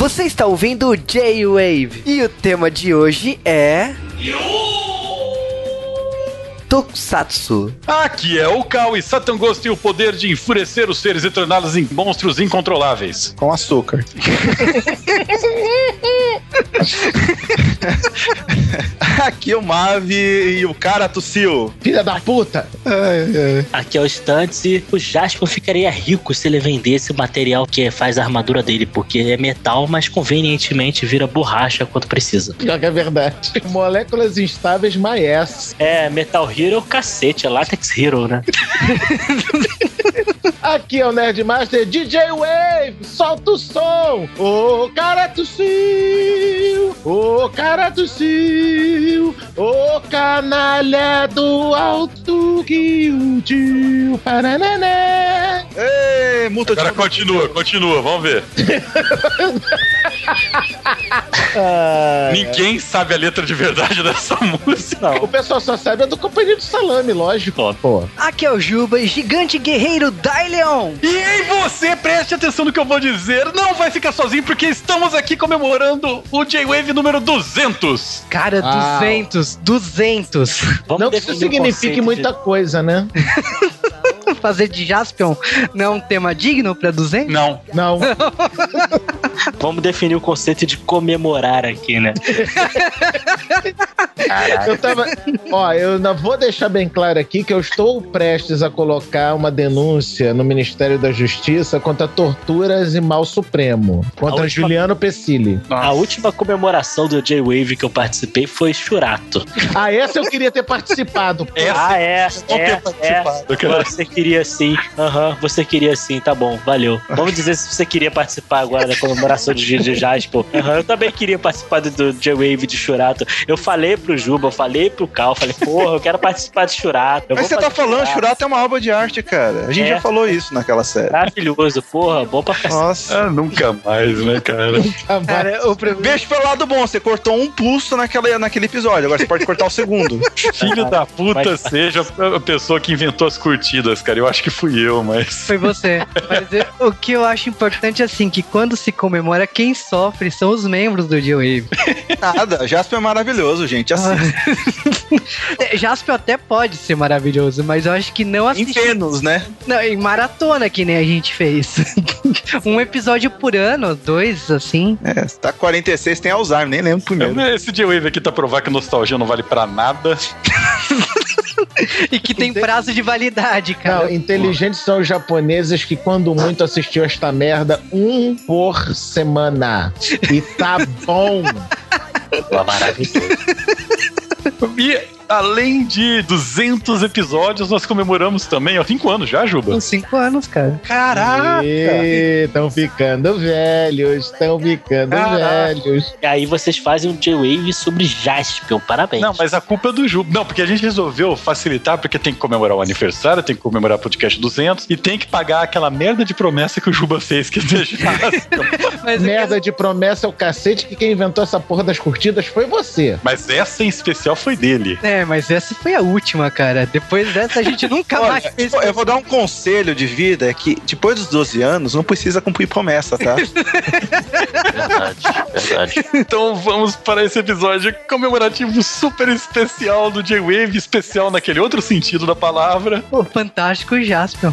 Você está ouvindo o J-Wave e o tema de hoje é. Tokusatsu. Aqui é o Cal e Satan tem o poder de enfurecer os seres e torná-los em monstros incontroláveis. Com açúcar. Aqui é o Mave e o cara tossiu. Filha da puta! Aqui é o Stunts e o Jasper ficaria rico se ele vendesse o material que faz a armadura dele, porque é metal, mas convenientemente vira borracha quando precisa. Pior que é verdade. Moléculas instáveis, mas É, Metal Hero é o cacete, é Latex Hero, né? Aqui é o Nerdmaster DJ Wave, solta o som! O cara tossiu! O cara tossiu! O canalha do alto que o tio Paranané! Ei, multa de Agora continua, continua, vamos ver. Ninguém sabe a letra de verdade dessa música. O pessoal só sabe a do Companhia do Salame, lógico. Pô. Aqui é o Juba, gigante guerreiro Daileon. E em você, preste atenção no que eu vou dizer. Não vai ficar sozinho, porque estamos aqui comemorando o J-Wave número 200. Cara, Ah. 200, 200. Vamos Não que isso signifique muita de- coisa, né? Fazer de Jaspion não é um tema digno pra 200? Não. Não. Vamos definir o conceito de comemorar aqui, né? Eu tava. Ó, eu não vou deixar bem claro aqui que eu estou prestes a colocar uma denúncia no Ministério da Justiça contra torturas e mal supremo. Contra A última- Juliano Pessili. A última comemoração do J-Wave que eu participei foi Churato. Ah, essa eu queria ter participado. Essa Ah, é, é, é. cara. Você queria sim. Aham, você queria sim, tá bom, valeu. Vamos dizer se você queria participar agora da comemoração de de Jasper. Aham, eu também queria participar do, do J-Wave de Churato. Eu falei pro Juba, eu falei pro Cal, falei, porra, eu quero participar de Churato. Eu Mas vou você tá falando, Churato é uma obra de arte, cara. A gente É. já falou isso naquela série. Maravilhoso, porra, bom pra cacete. Nossa. Ah, nunca mais, né, cara? Cara, o problema. Veja pelo lado bom, você cortou um pulso naquela, naquele episódio, agora você pode cortar o segundo. Filho da puta Mas- seja a pessoa que inventou as curtidas, cara. Eu acho que fui eu, mas. Foi você. Mas eu- o que eu acho importante é assim, que quando se comemora, quem sofre são os membros do J-Wave. Nada, Jasper é maravilhoso, gente. Assim, É, Jaspion até pode ser maravilhoso, mas eu acho que não em assistir. Vênus, né? Não, em maratona, que nem a gente fez. um episódio por ano, dois, assim. É, tá com 46, tem Alzheimer, nem lembro primeiro. Esse J-Wave aqui tá provar que nostalgia não vale pra nada. E que tem prazo de validade, cara. Não, inteligentes são os japoneses que, quando muito, assistiu esta merda um por semana. E tá bom. Pô, maravilhoso. E além de 200 episódios, nós comemoramos também, ó, 5 anos já, Juba. Com cinco anos, cara. Caraca! Estão ficando velhos, estão ficando Caraca. velhos. E aí vocês fazem um J-Wave sobre Jaspion, parabéns. Não, mas a culpa é do Juba. Não, porque a gente resolveu facilitar, porque tem que comemorar o aniversário, tem que comemorar o podcast 200 e tem que pagar aquela merda de promessa que o Juba fez que. Mas Merda de promessa é o cacete que quem inventou essa porra das curtidas foi você. Mas essa em especial foi dele. É, mas essa foi a última, cara. Depois dessa a gente nunca mais Olha, fez. eu vou dar um conselho de vida, é que depois dos 12 anos não precisa cumprir promessa, tá? Verdade, verdade. Então vamos para esse episódio comemorativo super especial do J-Wave, especial naquele outro sentido da palavra. O fantástico Jaspion.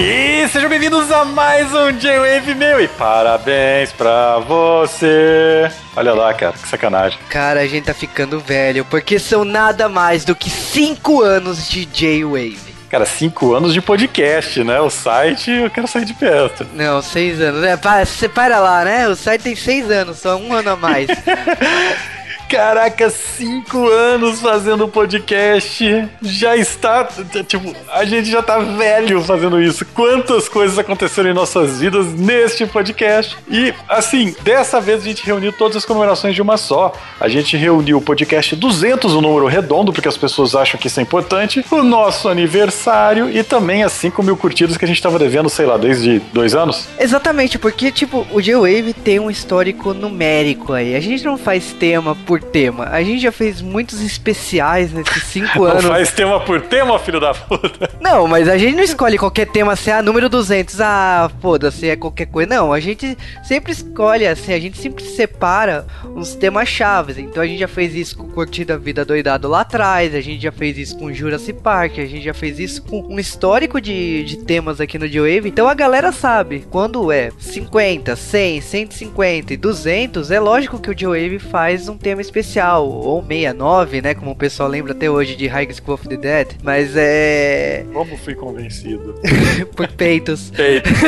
E sejam bem-vindos a mais um J-Wave meu e parabéns pra você. Olha lá, cara, que sacanagem. Cara, a gente tá ficando velho, porque são nada mais do que cinco anos de J-Wave. Cara, cinco anos de podcast, né? O site, eu quero sair de perto. Não, seis anos. É, para, você para lá, né? O site tem seis anos, só um ano a mais. Caraca, cinco anos fazendo podcast. Já está. Tipo, a gente já tá velho fazendo isso. Quantas coisas aconteceram em nossas vidas neste podcast. E, assim, dessa vez a gente reuniu todas as comemorações de uma só. A gente reuniu o podcast 200, o número redondo, porque as pessoas acham que isso é importante. O nosso aniversário e também as 5 mil curtidas que a gente tava devendo, sei lá, desde dois anos. Exatamente, porque, tipo, o J-Wave tem um histórico numérico aí. A gente não faz tema por tema. A gente já fez muitos especiais nesses cinco Não anos. faz tema por tema, filho da puta. Não, mas a gente não escolhe qualquer tema se é número 200. Ah, foda-se, é qualquer coisa. Não, a gente sempre escolhe assim, a gente sempre separa uns temas chaves. Então a gente já fez isso com Curtida Vida Doidado lá atrás, a gente já fez isso com Jurassic Park, a gente já fez isso com um histórico de, de temas aqui no G-Wave. Então a galera sabe, quando é 50, 100, 150 e 200, é lógico que o G-Wave faz um tema especial. Ou 69, né, como o pessoal lembra até hoje de High School of the Dead. Mas é... Como fui convencido. por peitos. Feito.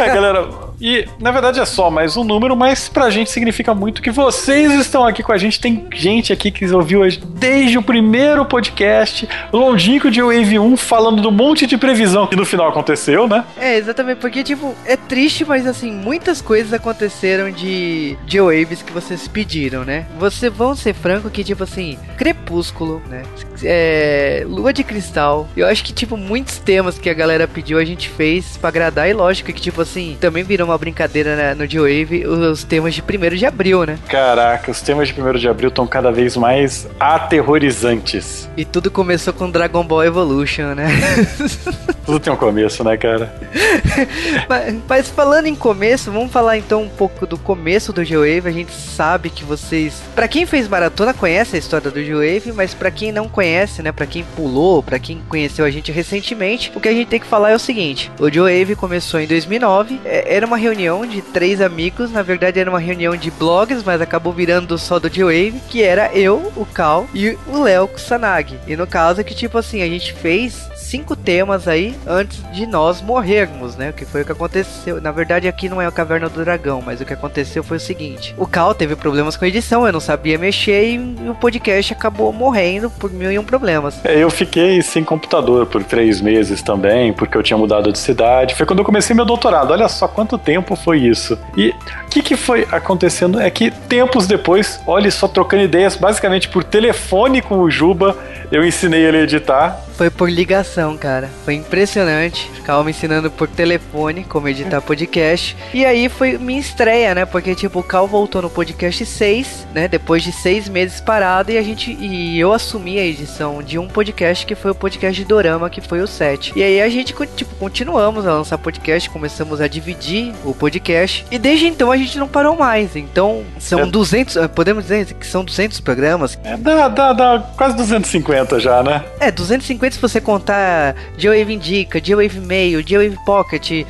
É, galera, e na verdade é só mais um número, mas pra gente significa muito que vocês estão aqui com a gente. Tem gente aqui que ouviu desde o primeiro podcast, longínquo de Wave 1, falando do monte de previsão que no final aconteceu, né? É, exatamente, porque, tipo, é triste, mas assim, muitas coisas aconteceram de, de waves que vocês pediram, né? Você vão ser franco que, tipo assim, Crepúsculo, né? É, Lua de Cristal. Eu acho que, tipo, muitos temas que a galera pediu a gente fez pra agradar. E lógico que, tipo assim, também virou uma brincadeira né, no G-Wave os temas de 1 de abril, né? Caraca, os temas de 1 de abril estão cada vez mais aterrorizantes. E tudo começou com Dragon Ball Evolution, né? tudo tem um começo, né, cara? mas, mas, falando em começo, vamos falar então um pouco do começo do G-Wave. A gente sabe que vocês, para quem fez maratona, conhece a história do G-Wave, mas para quem não conhece, né, para quem pulou, para quem conheceu a gente recentemente, o que a gente tem que falar é o seguinte: o G-Wave começou em 2009, era uma reunião de três amigos, na verdade era uma reunião de blogs, mas acabou virando só do G-Wave, que era eu, o Cal e o Léo Kusanagi. E no caso que tipo assim, a gente fez cinco temas aí antes de nós morrermos, né? O que foi o que aconteceu. Na verdade, aqui não é a Caverna do Dragão, mas o que aconteceu foi o seguinte: o Cal teve problemas com a edição, eu não sabia mexer e o podcast acabou morrendo por mil e um problemas. É, eu fiquei sem computador por três meses também, porque eu tinha mudado de cidade. Foi quando eu comecei meu doutorado. Olha só quanto tempo foi isso. E o que, que foi acontecendo é que tempos depois, olha só, trocando ideias basicamente por telefone com o Juba, eu ensinei ele a editar. Foi por ligação, cara. Foi impressionante. Ficava me ensinando por telefone como editar podcast. E aí foi minha estreia, né? Porque, tipo, o Cal voltou no podcast 6, né? Depois de seis meses parado. E a gente. E eu assumi a edição de um podcast que foi o podcast de Dorama, que foi o 7. E aí a gente, tipo, continuamos a lançar podcast. Começamos a dividir o podcast. E desde então a gente não parou mais. Então, são é. 200. Podemos dizer que são 200 programas. É, dá, dá, dá quase 250 já, né? É, 250 se você contar J-Wave Indica, J-Wave Mail, J-Wave Pocket,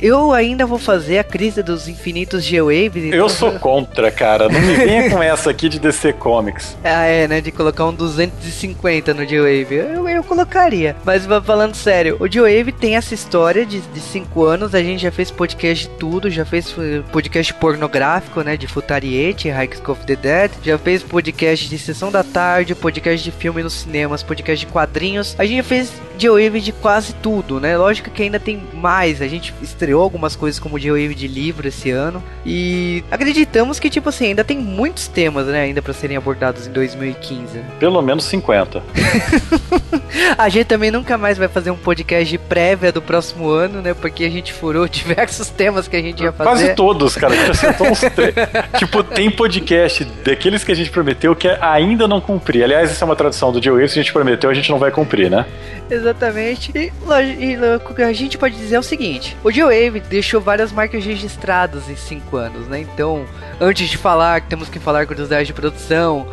eu ainda vou fazer a crise dos infinitos G-Wave. Eu sou contra, cara. Não me venha com essa aqui de DC Comics. Ah, é, né? De colocar um 250 no G-Wave. Eu, eu colocaria. Mas falando sério, o G-Wave tem essa história de 5 anos. A gente já fez podcast de tudo. Já fez podcast pornográfico, né? De Futariete, School of the Dead. Já fez podcast de Sessão da Tarde, podcast de filme nos cinemas, podcast de quadrinhos. A gente já fez G-Wave de quase tudo, né? Lógico que ainda tem mais. A gente estreou algumas coisas como o G-Wave de livro esse ano. E acreditamos que, tipo assim, ainda tem muitos temas, né, ainda para serem abordados em 2015. Pelo menos 50. a gente também nunca mais vai fazer um podcast de prévia do próximo ano, né? Porque a gente furou diversos temas que a gente ia fazer. Quase todos, cara. tipo, tem podcast daqueles que a gente prometeu que ainda não cumpri. Aliás, essa é uma tradição do G-Wave. Se a gente prometeu, a gente não vai cumprir, né? Exatamente. E, e, a gente pode dizer o seguinte: o Deixou várias marcas registradas em 5 anos, né? Então, antes de falar, temos que falar curiosidades de produção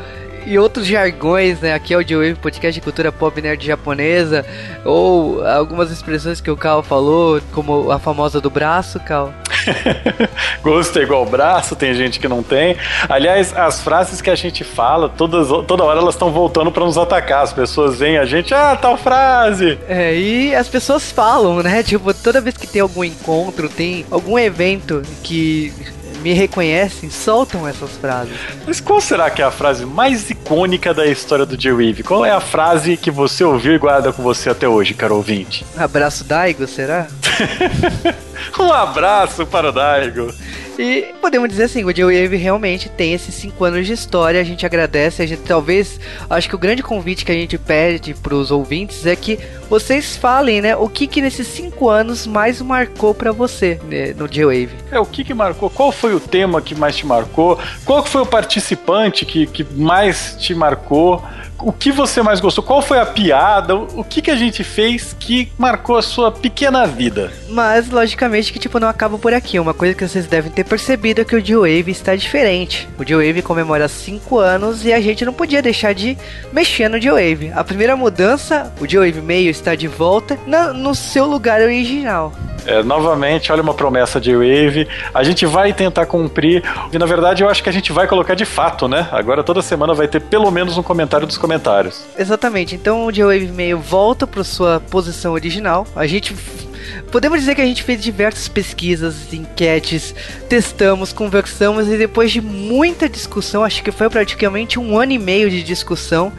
e outros jargões, né? Aqui é o J-Wave Podcast de Cultura Pop Nerd Japonesa, ou algumas expressões que o Cal falou, como a famosa do braço, Cal. Gosto é igual braço, tem gente que não tem. Aliás, as frases que a gente fala, todas, toda hora elas estão voltando para nos atacar. As pessoas veem a gente, ah, tal frase. É, e as pessoas falam, né? Tipo, toda vez que tem algum encontro, tem algum evento que me reconhecem, soltam essas frases. Mas qual será que é a frase mais icônica da história do J-Weave? Qual é a frase que você ouviu e guarda com você até hoje, caro ouvinte? Abraço Daigo, será? um abraço para o Daigo. E podemos dizer assim, o J-Wave realmente tem esses 5 anos de história, a gente agradece, a gente talvez, acho que o grande convite que a gente pede para os ouvintes é que vocês falem, né, o que que nesses cinco anos mais marcou pra você né, no J-Wave. É, o que que marcou? Qual foi o tema que mais te marcou? Qual foi o participante que, que mais te marcou? O que você mais gostou? Qual foi a piada? O que que a gente fez que marcou a sua pequena vida? Mas, logicamente, que tipo, não acaba por aqui. Uma coisa que vocês devem ter percebido é que o J-Wave está diferente. O J-Wave comemora 5 anos e a gente não podia deixar de mexer no J-Wave. A primeira mudança, o J-Wave meio está de volta na- no seu lugar original. É, novamente, olha uma promessa de Wave. A gente vai tentar cumprir. E na verdade, eu acho que a gente vai colocar de fato, né? Agora toda semana vai ter pelo menos um comentário dos comentários. Exatamente. Então o J-Wave meio volta para sua posição original. A gente podemos dizer que a gente fez diversas pesquisas, enquetes, testamos, conversamos e depois de muita discussão, acho que foi praticamente um ano e meio de discussão,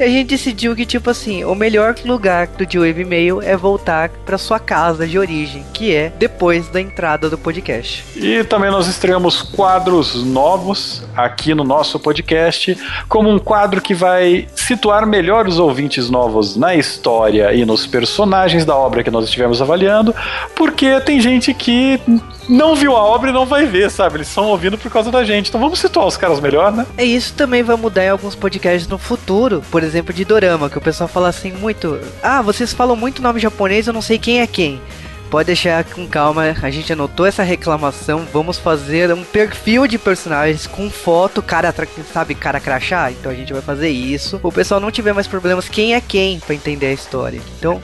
a gente decidiu que tipo assim, o melhor lugar do J-Wave Mail é voltar para sua casa de origem, que é depois da entrada do podcast. E também nós estreamos quadros novos aqui no nosso podcast, como um quadro que vai situar melhor os ouvintes novos na história e nos personagens da obra que nós estivemos avaliando, porque tem gente que não viu a obra e não vai ver, sabe? Eles estão ouvindo por causa da gente. Então vamos situar os caras melhor, né? É isso também vai mudar em alguns podcasts no futuro, por exemplo, de Dorama, que o pessoal fala assim muito. Ah, vocês falam muito nome japonês, eu não sei quem é quem. Pode deixar com calma, a gente anotou essa reclamação. Vamos fazer um perfil de personagens com foto, cara, sabe, cara crachá? Então a gente vai fazer isso. O pessoal não tiver mais problemas, quem é quem, pra entender a história. Então,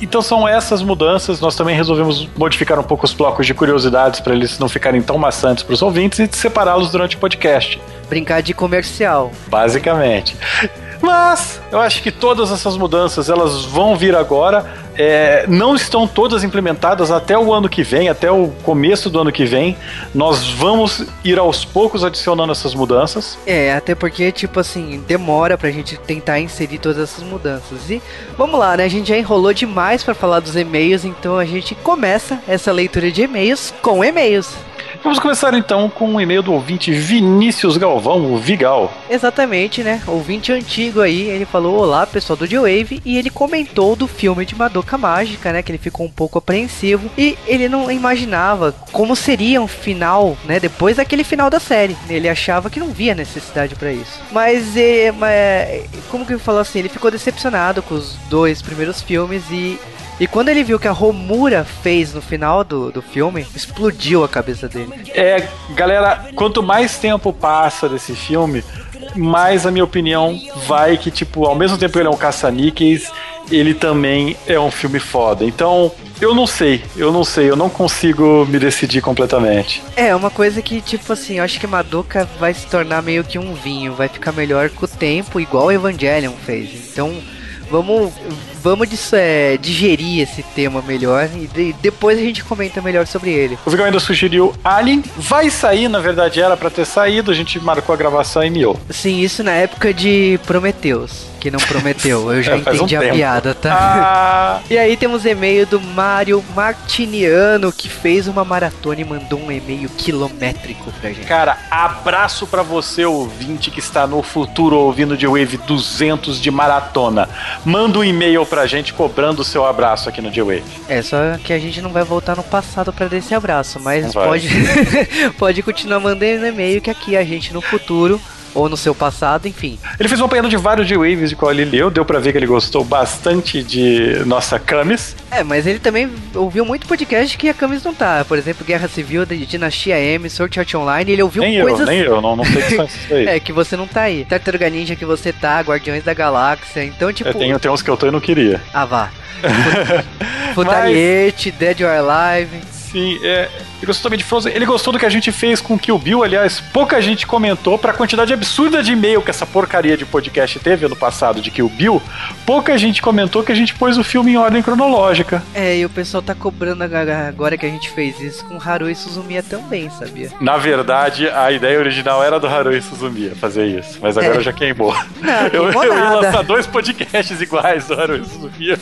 Então são essas mudanças. Nós também resolvemos modificar um pouco os blocos de curiosidades para eles não ficarem tão maçantes para os ouvintes e separá-los durante o podcast. brincar de comercial. basicamente. Mas eu acho que todas essas mudanças elas vão vir agora. É, não estão todas implementadas até o ano que vem, até o começo do ano que vem. Nós vamos ir aos poucos adicionando essas mudanças. É, até porque, tipo assim, demora pra gente tentar inserir todas essas mudanças. E vamos lá, né? A gente já enrolou demais pra falar dos e-mails, então a gente começa essa leitura de e-mails com e-mails. Vamos começar então com um e-mail do ouvinte Vinícius Galvão, o Vigal. Exatamente, né? Ouvinte antigo aí, ele falou: Olá, pessoal do J-Wave, e ele comentou do filme de Madoka Mágica, né? Que ele ficou um pouco apreensivo e ele não imaginava como seria um final, né? Depois daquele final da série. Ele achava que não via necessidade pra isso. Mas, é, mas, como que eu falo assim? Ele ficou decepcionado com os dois primeiros filmes e. E quando ele viu que a Romura fez no final do, do filme, explodiu a cabeça dele. É, galera, quanto mais tempo passa desse filme, mais a minha opinião vai que, tipo, ao mesmo tempo que ele é um caça-níqueis, ele também é um filme foda. Então, eu não sei, eu não sei, eu não consigo me decidir completamente. É, uma coisa que, tipo assim, eu acho que Madoka vai se tornar meio que um vinho, vai ficar melhor com o tempo, igual o Evangelion fez. Então, vamos, vamos é, digerir esse tema melhor e de- depois a gente comenta melhor sobre ele. O Vigal ainda sugeriu Alien, vai sair, na verdade era pra ter saído, a gente marcou a gravação e miou. Sim, isso na época de Prometheus, que não prometeu, eu já É, faz um entendi a tempo. piada, tá? Ah, E aí temos e-mail do Mário Martiniano, que fez uma maratona e mandou um e-mail quilométrico pra gente. cara, abraço pra você, ouvinte que está no futuro ouvindo de Wave 200 de maratona. Manda um e-mail pra gente cobrando o seu abraço aqui no J-Wave. É, só que a gente não vai voltar no passado pra dar esse abraço, mas pode, pode continuar mandando e-mail que aqui a gente no futuro, ou no seu passado, enfim. Ele fez um apanhado de vários J-Waves de qual ele leu, deu pra ver que ele gostou bastante de nossa Camis. É, mas ele também ouviu muito podcast que a Camis não tá. Por exemplo, Guerra Civil, Dinastia M, Sword Art Online, ele ouviu Nem coisas... eu, nem eu, não, não sei o que são esses aí. É, que você não tá aí. Tartaruga Ninja que você tá, Guardiões da Galáxia, então tipo... Eu tenho, tem uns que eu tô e não queria. Ah, vá. Futariete, Dead or Alive... Sim, é, ele gostou também de Frozen. Ele gostou do que a gente fez com Kill Bill. Aliás, pouca gente comentou pra quantidade absurda de e-mail que essa porcaria de podcast teve ano passado de Kill Bill. Pouca gente comentou que a gente pôs o filme em ordem cronológica. É, e o pessoal tá cobrando agora que a gente fez isso com Haru e Suzumiya também, sabia? Na verdade, a ideia original era do Haruhi Suzumiya fazer isso, mas agora É. já queimou. Não, eu, queimou eu ia nada. lançar dois podcasts iguais do Haruhi Suzumiya.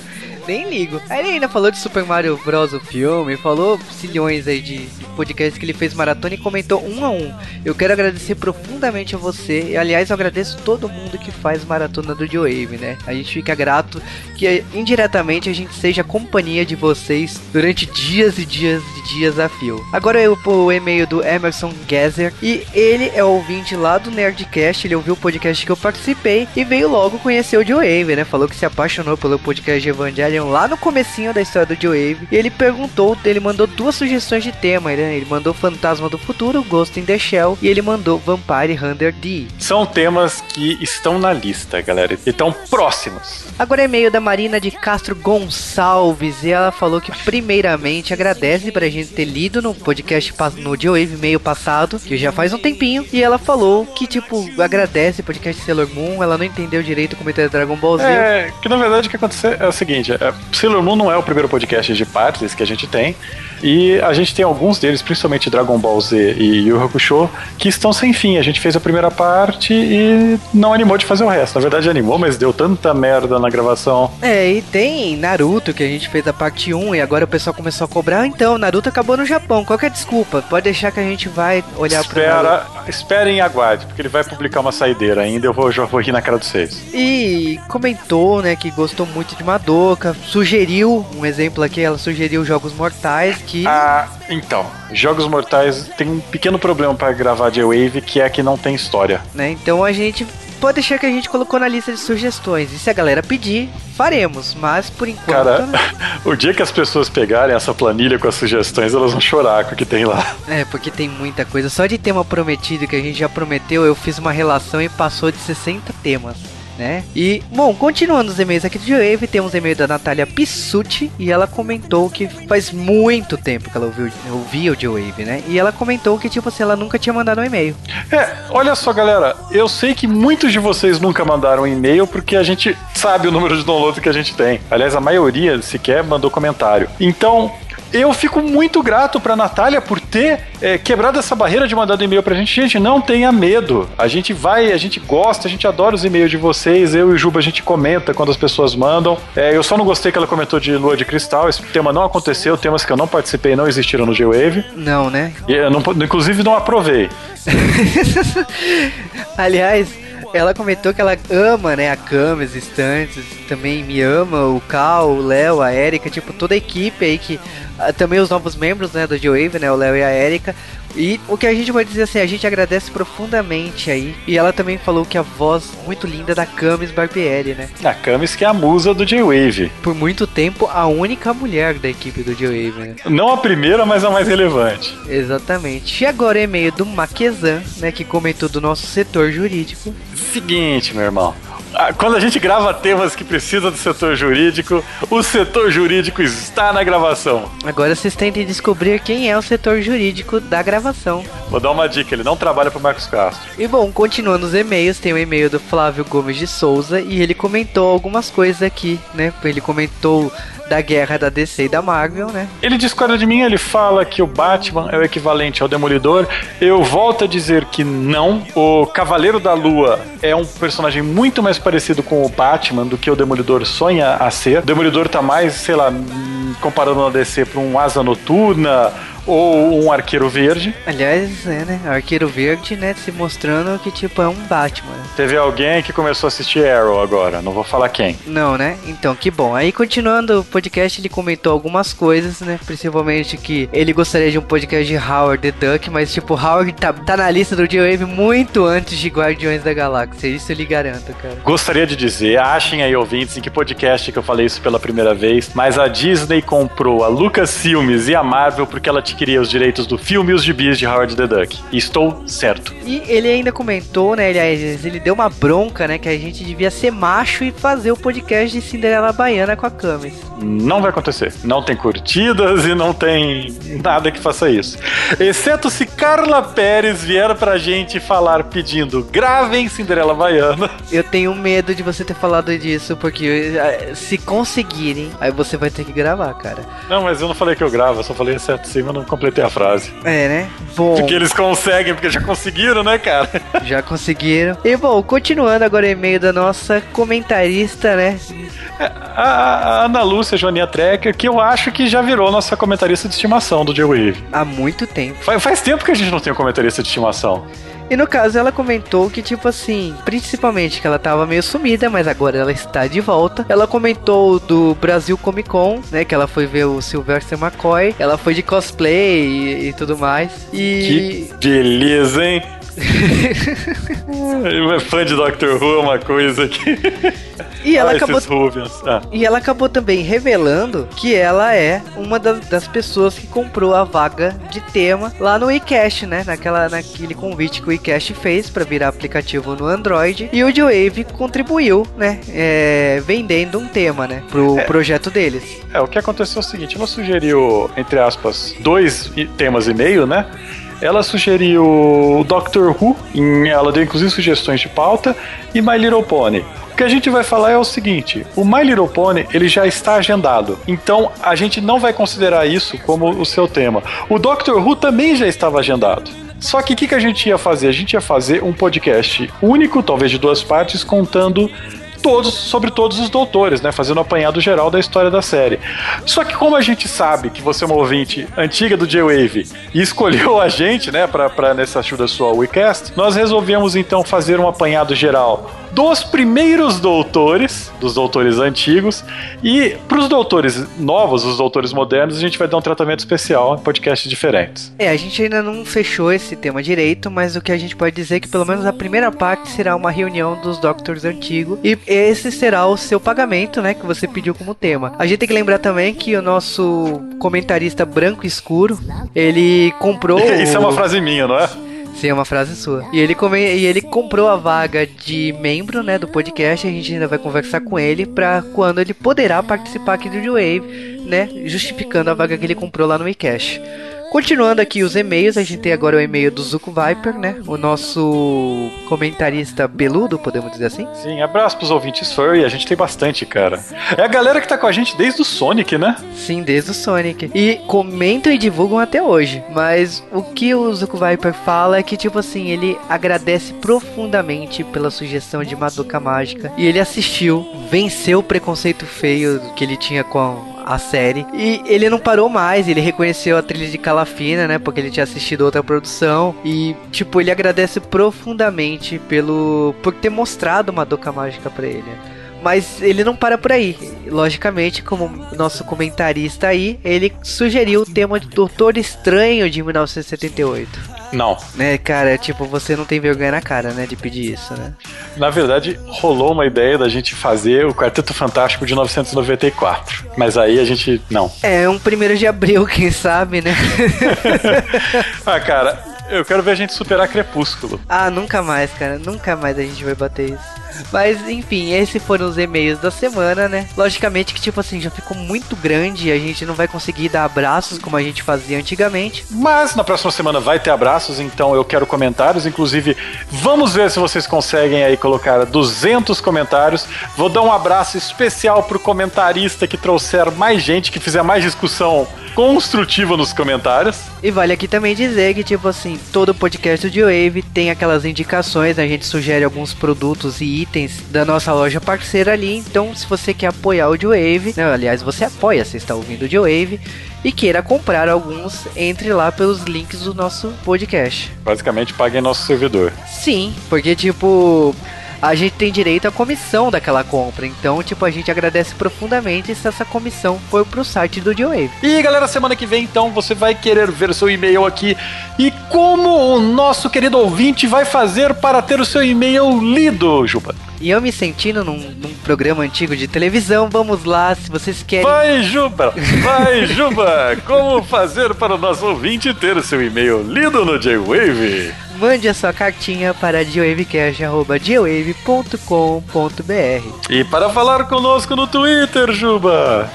Nem ligo. Aí ele ainda falou de Super Mario Bros. o filme, falou zilhões aí de, de podcast que ele fez maratona e comentou um a um. Eu quero agradecer profundamente a você. E, aliás, eu agradeço todo mundo que faz maratona do Joe né? A gente fica grato que indiretamente a gente seja a companhia de vocês durante dias e dias e dias a fio. Agora eu o e-mail do Emerson Gezer e ele é ouvinte lá do Nerdcast, ele ouviu o podcast que eu participei e veio logo conhecer o Joe né? Falou que se apaixonou pelo podcast de Lá no comecinho da história do Joe e ele perguntou, ele mandou duas sugestões de tema, né? Ele mandou Fantasma do Futuro, Ghost in the Shell e ele mandou Vampire Hunter D. São temas que estão na lista, galera, e estão próximos. Agora é e-mail da Marina de Castro Gonçalves e ela falou que primeiramente agradece pra gente ter lido no podcast no Joe meio passado, que já faz um tempinho, e ela falou que tipo agradece o podcast Sailor Moon, ela não entendeu direito o comentário Dragon Ball Z. É, que na verdade o que aconteceu é o seguinte, é, Sailor Moon não é o primeiro podcast de partes que a gente tem, e a gente tem alguns deles, principalmente Dragon Ball Z e Yu Hakusho, que estão sem fim. A gente fez a primeira parte e não animou de fazer o resto. Na verdade animou, mas deu tanta merda na gravação. É, e tem Naruto, que a gente fez a parte 1 e agora o pessoal começou a cobrar. Então, Naruto acabou no Japão. Qual é a desculpa? Pode deixar que a gente vai olhar Espera, pra Esperem e aguarde, porque ele vai publicar uma saideira ainda. Eu vou, já vou rir na cara de vocês. E comentou, né, que gostou muito de Madoka. Sugeriu, um exemplo aqui, ela sugeriu Jogos Mortais que. Ah, então. Jogos Mortais tem um pequeno problema para gravar J-Wave, que é que não tem história. Né? Então a gente pode deixar que a gente colocou na lista de sugestões. E se a galera pedir, faremos. Mas por enquanto. Cara, o dia que as pessoas pegarem essa planilha com as sugestões, elas vão chorar com o que tem lá. É, porque tem muita coisa. Só de tema prometido que a gente já prometeu, eu fiz uma relação e passou de 60 temas né? E, bom, continuando os e-mails aqui do Wave, temos e-mail da Natália Pissuti e ela comentou que faz muito tempo que ela ouviu, ouvia o G-Wave, né? E ela comentou que, tipo assim, ela nunca tinha mandado um e-mail. É, olha só, galera, eu sei que muitos de vocês nunca mandaram um e-mail porque a gente sabe o número de download que a gente tem. Aliás, a maioria sequer mandou comentário. Então, eu fico muito grato pra Natália por ter é, quebrado essa barreira de mandar um e-mail pra gente. Gente, não tenha medo. A gente vai, a gente gosta, a gente adora os e-mails de vocês. Eu e o Juba a gente comenta quando as pessoas mandam. É, eu só não gostei que ela comentou de lua de cristal. Esse tema não aconteceu. Temas que eu não participei não existiram no G-Wave. Não, né? E eu não, inclusive não aprovei. Aliás, ela comentou que ela ama, né, a Cam, as estantes, também me ama, o Cal, o Léo, a Erika, tipo, toda a equipe aí que. Ah, também os novos membros, né, do G-Wave, né, o Léo e a Erika. E o que a gente pode dizer assim, a gente agradece profundamente aí. E ela também falou que a voz muito linda da Camis Barbieri, né? A Camis que é a musa do J-Wave. Por muito tempo, a única mulher da equipe do J-Wave, né? Não a primeira, mas a mais relevante. Exatamente. E agora é e-mail do Maquezan, né, que comentou do nosso setor jurídico. Seguinte, meu irmão. Ah, quando a gente grava temas que precisam do setor jurídico, o setor jurídico está na gravação. Agora vocês tentem descobrir quem é o setor jurídico da gravação. Vou dar uma dica, ele não trabalha para Marcos Castro. E bom, continuando os e-mails, tem o um e-mail do Flávio Gomes de Souza e ele comentou algumas coisas aqui, né? Ele comentou da guerra da DC e da Marvel, né? Ele discorda de mim, ele fala que o Batman é o equivalente ao Demolidor. Eu volto a dizer que não. O Cavaleiro da Lua é um personagem muito mais parecido com o Batman do que o Demolidor sonha a ser. O Demolidor tá mais, sei lá, comparando a DC para um Asa Noturna ou um arqueiro verde. Aliás, é, né? Arqueiro verde, né? Se mostrando que, tipo, é um Batman. Teve alguém que começou a assistir Arrow agora, não vou falar quem. Não, né? Então, que bom. Aí, continuando o podcast, ele comentou algumas coisas, né? Principalmente que ele gostaria de um podcast de Howard the Duck, mas, tipo, Howard tá, tá na lista do J-Wave muito antes de Guardiões da Galáxia. Isso eu lhe garanto, cara. Gostaria de dizer, achem aí, ouvintes, em que podcast que eu falei isso pela primeira vez, mas a Disney comprou a Lucasfilmes e a Marvel porque ela tinha adquirir os direitos do filme e os gibis de Howard the Duck. E estou certo. E ele ainda comentou, né, ele, ele deu uma bronca, né, que a gente devia ser macho e fazer o podcast de Cinderela Baiana com a Camis. Não vai acontecer. Não tem curtidas e não tem nada que faça isso. Exceto se Carla Pérez vier pra gente falar pedindo gravem Cinderela Baiana. Eu tenho medo de você ter falado disso, porque eh, se conseguirem, aí você vai ter que gravar, cara. Não, mas eu não falei que eu gravo, eu só falei exceto sim, mas não completei a frase. É, né? Bom, Porque eles conseguem, porque já conseguiram, né, cara? já conseguiram. E bom, continuando agora o e-mail da nossa comentarista, né? A, a Ana Lúcia Joaninha Trecker, que eu acho que já virou nossa comentarista de estimação do J-Wave. Há muito tempo. Faz, faz tempo que a gente não tem um comentarista de estimação. E no caso, ela comentou que, tipo assim, principalmente que ela tava meio sumida, mas agora ela está de volta. Ela comentou do Brasil Comic Con, né? Que ela foi ver o Sylvester McCoy. Ela foi de cosplay e, e tudo mais. E. Que beleza, hein? É Fã de Doctor Who é uma coisa que. E ela Ah, acabou. Ah. E ela acabou também revelando que ela é uma das, das pessoas que comprou a vaga de tema lá no WeCast, né? Naquela, naquele convite que o WeCast fez para virar aplicativo no Android. E o Wave contribuiu, né? é, vendendo um tema, né? Pro projeto deles. É, o que aconteceu é o seguinte, ela sugeriu, entre aspas, dois temas e meio, né? Ela sugeriu o Doctor Who, em- ela deu inclusive sugestões de pauta, e My Little Pony. O que a gente vai falar é o seguinte, o My Little Pony, ele já está agendado, então a gente não vai considerar isso como o seu tema. O Doctor Who também já estava agendado. Só que o que, que a gente ia fazer? A gente ia fazer um podcast único, talvez de duas partes, contando todos sobre todos os doutores, né? Fazendo um apanhado geral da história da série. Só que como a gente sabe que você é uma ouvinte antiga do J-Wave e escolheu a gente, né, pra, pra nessa ajuda sua WeCast, nós resolvemos então fazer um apanhado geral dos primeiros doutores, dos doutores antigos, e pros doutores novos, os doutores modernos, a gente vai dar um tratamento especial em podcasts diferentes. É, a gente ainda não fechou esse tema direito, mas o que a gente pode dizer é que pelo menos a primeira parte será uma reunião dos Doctors antigos e esse será o seu pagamento, né, que você pediu como tema. A gente tem que lembrar também que o nosso comentarista branco escuro, ele comprou Isso é o- uma frase minha, não é? Sim, é uma frase sua. E ele, come... e ele comprou a vaga de membro, né, do podcast. A gente ainda vai conversar com ele pra quando ele poderá participar aqui do Wave, né, justificando a vaga que ele comprou lá no WeCash. Continuando aqui os e-mails, a gente tem agora o e-mail do Zuko Viper, né? O nosso comentarista peludo, podemos dizer assim. Sim, abraço pros ouvintes furry, a gente tem bastante, cara. É a galera que tá com a gente desde o Sonic, né? Sim, desde o Sonic. E comentam e divulgam até hoje. Mas o que o Zuko Viper fala é que, tipo assim, ele agradece profundamente pela sugestão de Madoka Mágica. E ele assistiu, venceu o preconceito feio que ele tinha com a série. E ele não parou mais, ele reconheceu a trilha de Calafina, né? Porque ele tinha assistido outra produção. E, tipo, ele agradece profundamente pelo por ter mostrado Madoka Mágica pra ele. Mas ele não para por aí. Logicamente, como nosso comentarista aí, ele sugeriu o tema de Doutor Estranho de 1978. Não. Né, cara, tipo, você não tem vergonha na cara, né, de pedir isso, né? Na verdade, rolou uma ideia da gente fazer o Quarteto Fantástico de 1994. Mas aí a gente. Não. É um primeiro de abril, quem sabe, né? Ah, cara, eu quero ver a gente superar Crepúsculo. ah, nunca mais, cara, nunca mais a gente vai bater isso. Mas enfim, esses foram os e-mails da semana, né? Logicamente que, tipo assim, já ficou muito grande e a gente não vai conseguir dar abraços como a gente fazia antigamente. Mas na próxima semana vai ter abraços, então eu quero comentários. Inclusive, vamos ver se vocês conseguem aí colocar 200 comentários. Vou dar um abraço especial pro comentarista que trouxer mais gente, que fizer mais discussão construtiva nos comentários. E vale aqui também dizer que, tipo assim, todo podcast do Wave tem aquelas indicações, a gente sugere alguns produtos e itens da nossa loja parceira ali. Então, se você quer apoiar o Wave, né, aliás, você apoia, você está ouvindo o Wave e queira comprar alguns, entre lá pelos links do nosso podcast. Basicamente, paguem nosso servidor. Sim, porque, tipo. A gente tem direito à comissão daquela compra, então, tipo, a gente agradece profundamente se essa comissão for pro site do Wave. E galera, semana que vem então você vai querer ver o seu e-mail aqui e como o nosso querido ouvinte vai fazer para ter o seu e-mail lido, Juba. E eu me sentindo num, num programa antigo de televisão, vamos lá, se vocês querem. Vai, Juba! Vai, Juba! Como fazer para o nosso ouvinte ter o seu e-mail lido no J-Wave? Mande a sua cartinha para geowavecast.com.br. E para falar conosco no Twitter, Juba!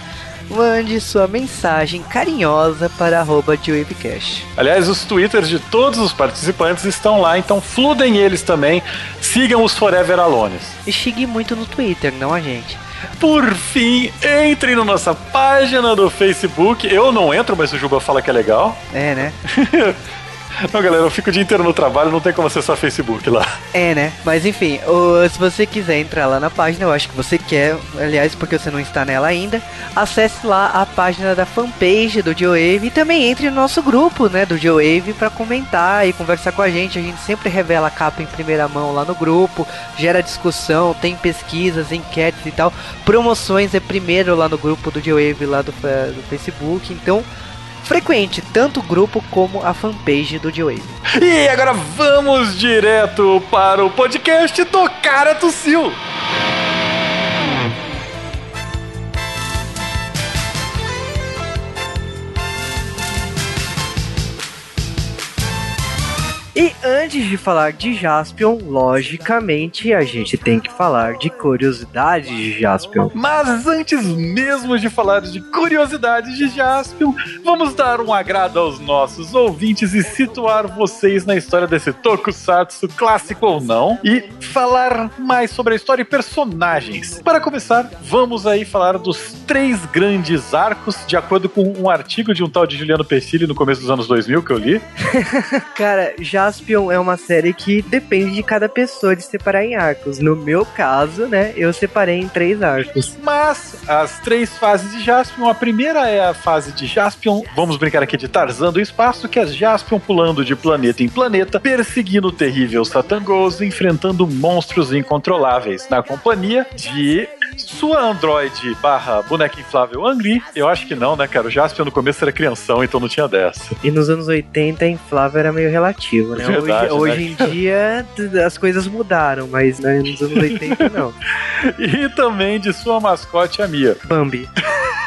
Mande sua mensagem carinhosa para arroba geowavecast. Aliás, os twitters de todos os participantes estão lá, então fludem eles também. Sigam os Forever Alones. E chegue muito no Twitter, não a gente. Por fim, entrem na nossa página do Facebook. Eu não entro, mas o Juba fala que é legal. É, né? Não, galera, eu fico o dia inteiro no trabalho, não tem como acessar Facebook lá. É, né? Mas enfim, o- se você quiser entrar lá na página, eu acho que você quer, aliás, porque você não está nela ainda, acesse lá a página da fanpage do GeoWave e também entre no nosso grupo, né, do GeoWave para comentar e conversar com a gente. A gente sempre revela a capa em primeira mão lá no grupo, gera discussão, tem pesquisas, enquetes e tal. Promoções é primeiro lá no grupo do GeoWave lá do, do Facebook, então frequente tanto o grupo como a fanpage do GeoWave. E agora vamos direto para o podcast do Cara Tossiu. E antes de falar de Jaspion, logicamente a gente tem que falar de curiosidades de Jaspion. Mas antes mesmo de falar de curiosidades de Jaspion, vamos dar um agrado aos nossos ouvintes e situar vocês na história desse tokusatsu, clássico ou não, e falar mais sobre a história e personagens. Para começar, vamos aí falar dos três grandes arcos, de acordo com um artigo de um tal de Juliano Pessilli no começo dos anos 2000 que eu li. Cara, Jaspion é uma série que depende de cada pessoa de separar em arcos. No meu caso, né, eu separei em três arcos. Mas as três fases de Jaspion, a primeira é a fase de Jaspion, vamos brincar aqui de Tarzan do espaço, que é Jaspion pulando de planeta em planeta, perseguindo o terrível Satangoso, enfrentando monstros incontroláveis, na companhia de sua androide barra boneca inflável Angry. Eu acho que não, né, cara? O Jaspion no começo era crianção, então não tinha dessa. E nos anos 80 a inflável era meio relativo, né? Verdade, hoje, né? hoje em dia as coisas mudaram, mas né, nos anos 80 não. E também de sua mascote, a Mia. Bambi.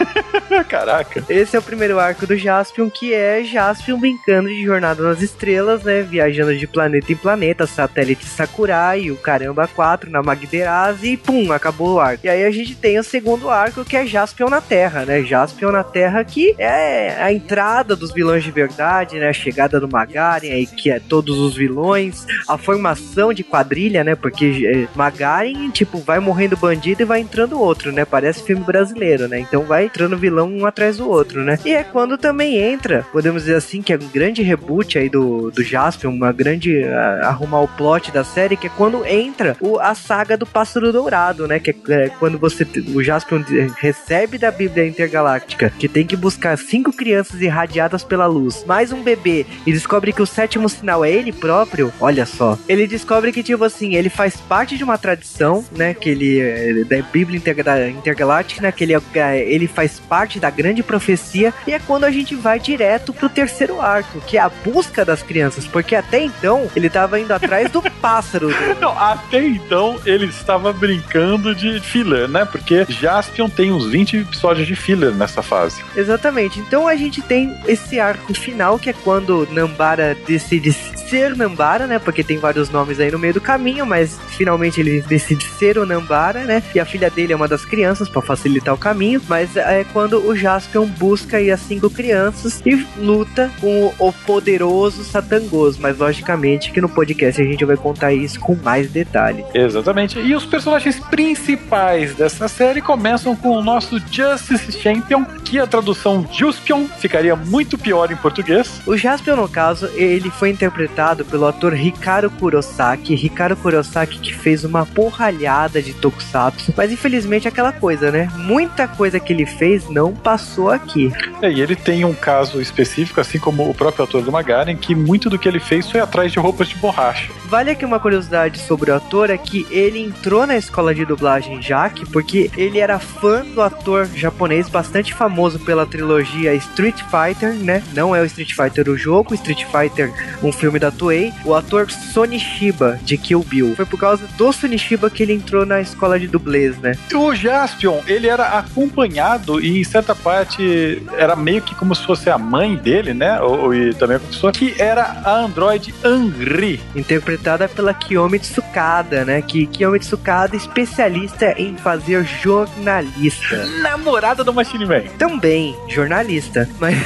Caraca. Esse é o primeiro arco do Jaspion, que é Jaspion brincando de Jornada nas Estrelas, né? Viajando de planeta em planeta, satélite Sakurai, o caramba 4 na Magderazzi e pum, acabou o arco. E aí a gente tem o segundo arco, que é Jaspion na Terra, né? Jaspion na Terra, que é a entrada dos vilões de verdade, né? A chegada do Magaren, aí que é todos os vilões, a formação de quadrilha, né? Porque é, Magaren, tipo, vai morrendo bandido e vai entrando outro, né? Parece filme brasileiro, né? Então vai entrando vilão um atrás do outro, né? E é quando também entra, podemos dizer assim, que é um grande reboot aí do, do Jaspion, uma grande ah, arrumar o plot da série, que é quando entra o, a saga do Pássaro Dourado, né? Que é, é quando você o Jaspion recebe da Bíblia Intergaláctica que tem que buscar cinco crianças irradiadas pela luz, mais um bebê, e descobre que o sétimo sinal é ele próprio. Olha só, ele descobre que tipo assim, ele faz parte de uma tradição, né? Que ele é da Bíblia Interga- Intergaláctica, né? Que ele, é- ele faz parte da grande profecia e é quando a gente vai direto pro terceiro arco, que é a busca das crianças, porque até então ele tava indo atrás do pássaro. do- Não, até então ele estava brincando de filler, né? Porque Jaspion tem uns 20 episódios de filler nessa fase. Exatamente. Então a gente tem esse arco final que é quando Nambara decide ser Nambara, né? Porque tem vários nomes aí no meio do caminho, mas finalmente ele decide ser o Nambara, né? E a filha dele é uma das crianças pra facilitar o caminho, mas é quando o Jaspion busca aí as cinco crianças e luta com o poderoso Satangos, mas logicamente que no podcast a gente vai contar isso com mais detalhes. Exatamente. E os personagens principais dessa série começam com o nosso Justice Champion, que a tradução Juspion ficaria muito pior em português. O Jaspion, no caso, ele foi interpretado pelo ator Hikaru Kurosaki. Hikaru Kurosaki que fez uma porralhada de tokusatsu. Mas infelizmente é aquela coisa, né? Muita coisa que ele fez não passou aqui. É, e ele tem um caso específico, assim como o próprio ator do Magaren, que muito do que ele fez foi atrás de roupas de borracha. Vale aqui uma curiosidade sobre o ator, é que ele entrou na escola de dublagem Jaque porque ele era fã do ator japonês bastante famoso pela trilogia Street Fighter, né? Não é o Street Fighter o jogo, Street Fighter um filme da Toei, o ator Sonishiba de Kill Bill. Foi por causa do Sonishiba que ele entrou na escola de dublês, né? O Jaspion, ele era acompanhado e em certa parte era meio que como se fosse a mãe dele, né? Ou, e também a pessoa que era a androide Angri. Interpretada pela Kiyomi Tsukada, né? Que Kiyomi Tsukada, especialista em fazer jornalista. Namorada do Machine Man. Também jornalista. Mas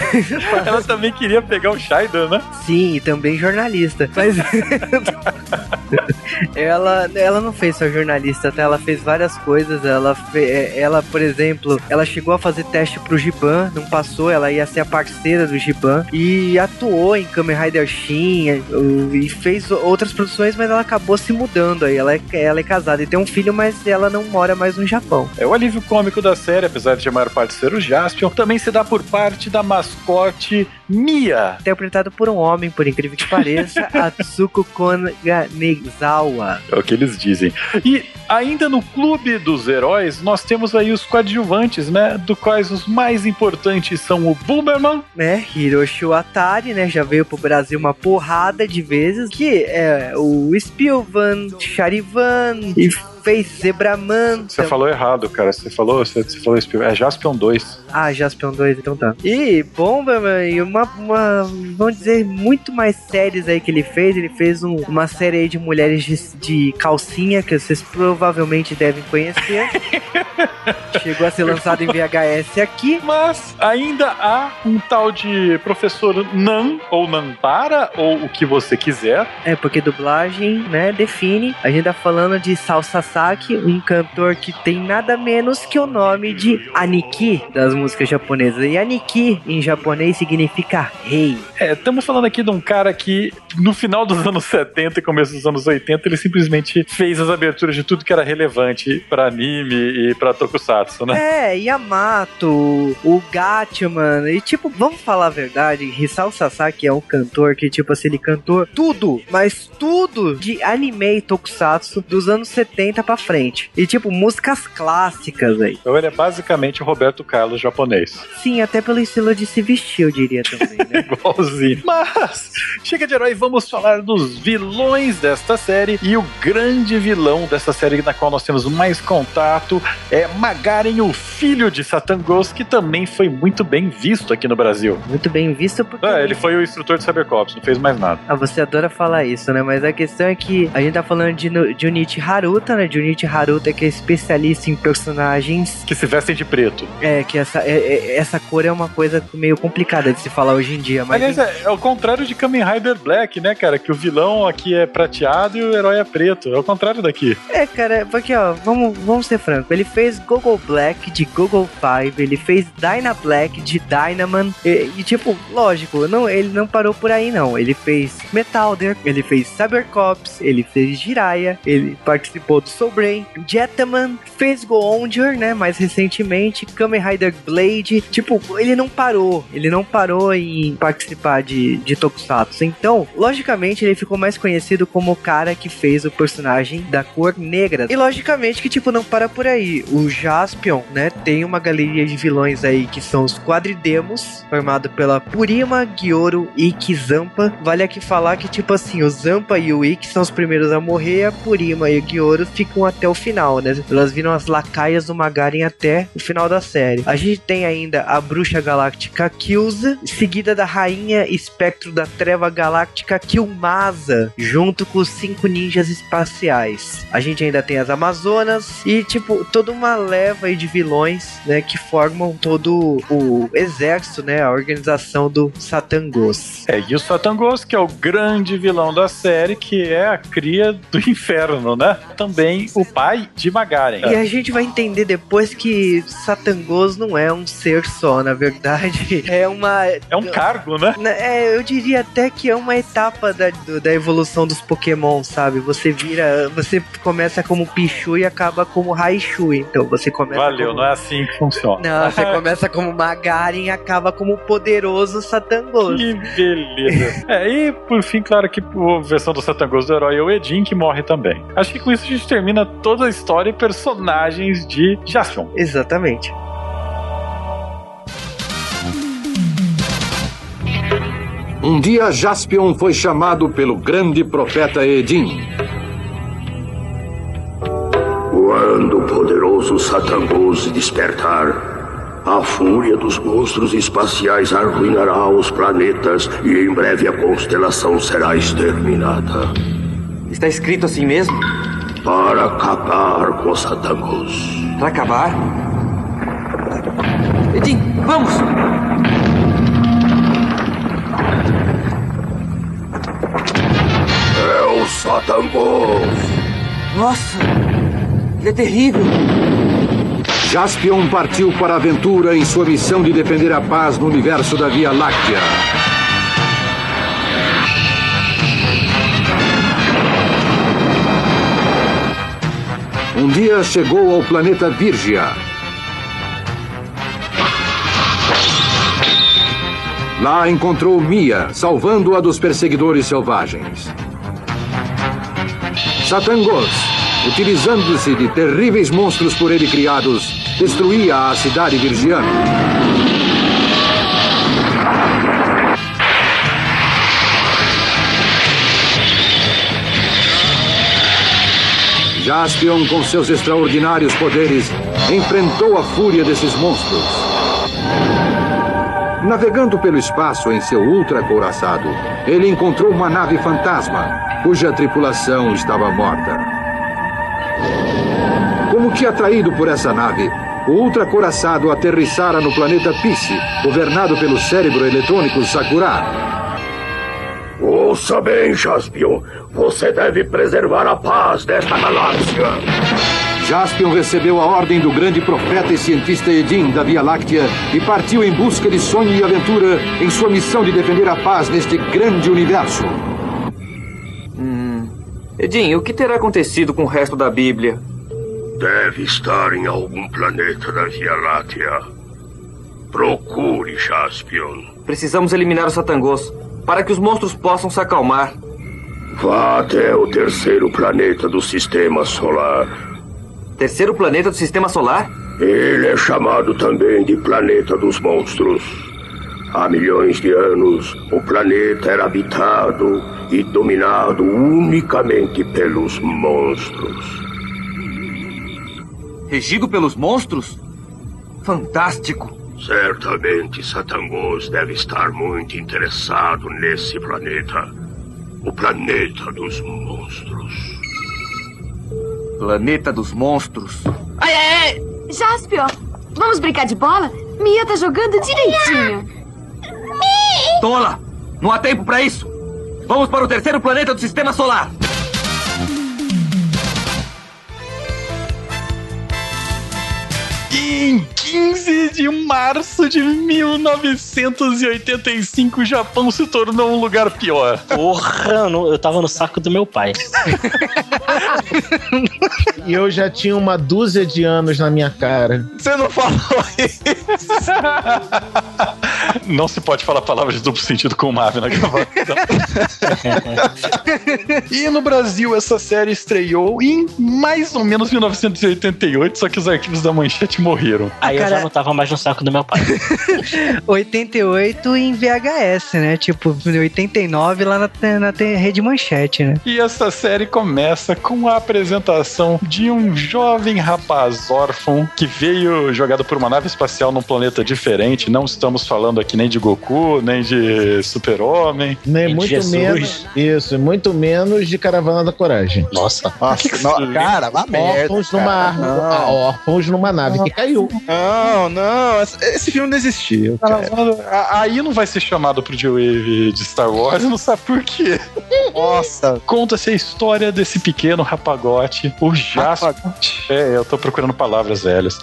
Ela também queria pegar o Shaidan, né? sim, e também jornalista. Mas ela, ela não fez só jornalista, tá? Ela fez várias coisas. Ela, fe- ela, por exemplo, ela chegou a fazer teste pro Giban, não passou. Ela ia ser a parceira do Giban e atuou em Kamen Rider Shin o- e fez outras produções, mas ela acabou se mudando aí. Ela é, ela é casada e tem um filho, mas ela não mora mais no Japão. É o alívio cômico da série, apesar de ser o Jaspion, também se dá por parte da mascote Mia. Interpretado por um homem, por incrível que pareça, Atsuko Konazawa. É o que eles dizem. E ainda no Clube dos Heróis, nós temos aí os coadjuvantes, né? Do quais os mais importantes são o Boomerman, né, Hiroshi Atari, né, já veio pro Brasil uma porrada de vezes, que é o Spilvan, Charivan, e fez Zebraman. Você falou errado, cara. Você falou, você, você falou Spiel- é Jaspion 2. Ah, Jaspion 2, então tá. E Bomberman, e uma, uma, vamos dizer, muito mais séries aí que ele fez. Ele fez um- uma série aí de mulheres de, de calcinha, que vocês provavelmente devem conhecer. Chegou a ser lançado em VHS aqui. Mas ainda há um tal de professor Nan, ou Nantara, ou o que você quiser. É, porque dublagem, né, define. A gente tá falando de Sao Sasaki, um cantor que tem nada menos que o nome de Aniki das músicas japonesas. E Aniki em japonês significa rei. É, estamos falando aqui de um cara que no final dos anos 70 e começo dos anos 80 ele simplesmente fez as aberturas de tudo que era relevante pra anime e pra tokusatsu, né? É, Yamato, o Gatchaman, e tipo, vamos falar a verdade, Hisao Sasaki é um cantor que, tipo assim, ele cantou tudo, mas tudo de anime e tokusatsu dos anos 70 pra frente. E tipo, músicas clássicas aí. Então ele é basicamente o Roberto Carlos japonês. Sim, até pelo estilo de se vestir, eu diria também, né? Igualzinho. Mas, chega de herói, vamos falar dos vilões desta série. E o grande vilão dessa série, na qual nós temos mais contato, é Magaren, o filho de Satangos, que também foi muito bem visto aqui no Brasil. Muito bem visto porque. É, ele foi o instrutor de Cybercops, não fez mais nada. Ah, você adora falar isso, né? Mas a questão é que a gente tá falando de Nu- Junichi Haruta, né? Junichi Haruta que é especialista em personagens. Que se vestem de preto. É, que essa, é- é- essa cor é uma coisa meio complicada de se falar hoje em dia, mas. Aliás, é, é o contrário de Kamen Rider Black, né, cara? Que o vilão aqui é prateado e o herói é preto. É o contrário daqui. É, cara, porque ó, vamos, vamos ser franco. Ele fez Google Black de Google Five, ele fez Dyna Black de Dynaman. E, e, tipo, lógico, não, ele não parou por aí, não. Ele fez Metalder, ele fez Cybercops, ele fez Jiraiya, ele participou do Brain, Jetaman, fez Goonjur, né? Mais recentemente, Kamen Rider Blade. Tipo, ele não parou. Ele não parou em participar de, de Tokusatsu. Então, logicamente, ele ficou mais conhecido como o cara que fez o personagem da cor negra. E logicamente que, tipo, não para por aí. O Jaspion, né, tem uma galeria de vilões aí que são os Quadridemos, formado pela Purima, Gyoro, e Zampa. Vale aqui falar que, tipo assim, o Zampa e o Ikki são os primeiros a morrer, a Purima e o Gyoro ficam até o final, né? Elas viram as lacaias do Magaren até o final da série. A gente tem ainda a Bruxa Galáctica Kyuza, seguida da Rainha Espectro da Treva Galáctica Kyumasa, junto com os cinco ninjas espaciais. A gente ainda tem as Amazonas e, tipo, toda uma leva de vilões, né, que formam todo o exército, né, a organização do Satangos. É, e o Satangos, que é o grande vilão da série, que é a cria do inferno, né? Também o pai de Magaren. E a gente vai entender depois que Satangos não é um ser só, na verdade. É uma. É um cargo, né? É, eu diria até que é uma etapa da, da evolução dos Pokémon, sabe? Você vira. Você começa como Pichu e acaba como Raichu. Então você começa. Valeu, como... não é assim que funciona. Não, você começa como Magaren e acaba como poderoso Satangos. Que beleza. É, e por fim, claro que a versão do Satangos do herói é o Edin, que morre também. Acho que com isso a gente termina toda a história e personagens de Jaspion. Exatamente. Um dia Jaspion foi chamado pelo grande profeta Edin. Quando o poderoso Satangos despertar, a fúria dos monstros espaciais arruinará os planetas e em breve a constelação será exterminada. Está escrito assim mesmo? Para acabar com Satangos. Para acabar? Edin, vamos! É o Satangos! Nossa! Ele é terrível! Jaspion partiu para a aventura em sua missão de defender a paz no universo da Via Láctea. Um dia chegou ao planeta Virgia. Lá encontrou Mia, salvando-a dos perseguidores selvagens. Satangos, utilizando-se de terríveis monstros por ele criados, destruía a cidade virgiana. Jaspion, com seus extraordinários poderes, enfrentou a fúria desses monstros. Navegando pelo espaço em seu ultra couraçado, ele encontrou uma nave fantasma, cuja tripulação estava morta. Como que atraído por essa nave, o ultra couraçado aterrissara no planeta Pisse, governado pelo cérebro eletrônico Sakura. Ouça bem, Jaspion. Você deve preservar a paz desta galáxia. Jaspion recebeu a ordem do grande profeta e cientista Edin da Via Láctea e partiu em busca de sonho e aventura em sua missão de defender a paz neste grande universo. Edin, o que terá acontecido com o resto da Bíblia? Deve estar em algum planeta da Via Láctea. Procure, Jaspion. Precisamos eliminar os Satangos para que os monstros possam se acalmar. Vá até o terceiro planeta do sistema solar. Terceiro planeta do sistema solar? Ele é chamado também de Planeta dos Monstros. Há milhões de anos, o planeta era habitado e dominado unicamente pelos monstros. Regido pelos monstros? Fantástico! Certamente Satangos deve estar muito interessado nesse planeta. O planeta dos monstros. Planeta dos monstros. Ai, ai, ai! Jaspion, vamos brincar de bola? Mia tá jogando direitinho. Tola! Não há tempo para isso! Vamos para o terceiro planeta do sistema solar! Em 15 de março de 1985, o Japão se tornou um lugar pior. Porra, eu tava no saco do meu pai. E eu já tinha uma dúzia de anos na minha cara. Você não falou isso. Não se pode falar palavras de duplo sentido com o Marvel na gravação. e no Brasil, essa série estreou em mais ou menos 1988, só que os arquivos da manchete morreram. Aí eu Cara- já não tava mais no saco do meu pai. 88 em VHS, né? Tipo, 89 lá na, na rede manchete, né? E essa série começa com a apresentação de um jovem rapaz órfão que veio jogado por uma nave espacial num planeta diferente. Não estamos falando aqui nem de Goku, nem de Super-Homem. Nem E muito Jesus. menos. Isso, muito menos de Caravana da Coragem. Nossa. Nossa, no- cara, uma merda. Órfãos numa, cara. arma- Não. ah, órfãos numa nave que caiu. Não, não, esse- filme não existiu. cara. A- Aí não vai ser chamado pro J-Wave de Star Wars, não sabe por quê. Nossa, Conta-se a história desse pequeno rapagote, o Jasper. É, eu tô procurando palavras velhas.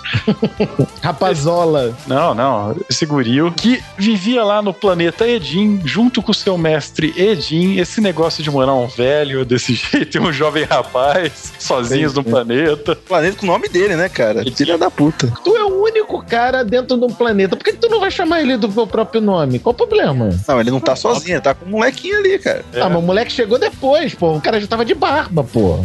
Rapazola. Não, não, esse gurio que vivia lá no planeta Edin, junto com o seu mestre Edin, esse negócio de morar um velho desse jeito e um jovem rapaz, sozinhos no planeta. planeta com o nome dele, né, cara? Filha da puta. Tu é o único cara dentro de um planeta. Por que que tu não vai chamar ele do teu próprio nome? Qual o problema? Não, ele não tá sozinho, ele tá com um molequinho ali, cara. Ah, mas o moleque chegou depois, pô. O cara já tava de barba, pô.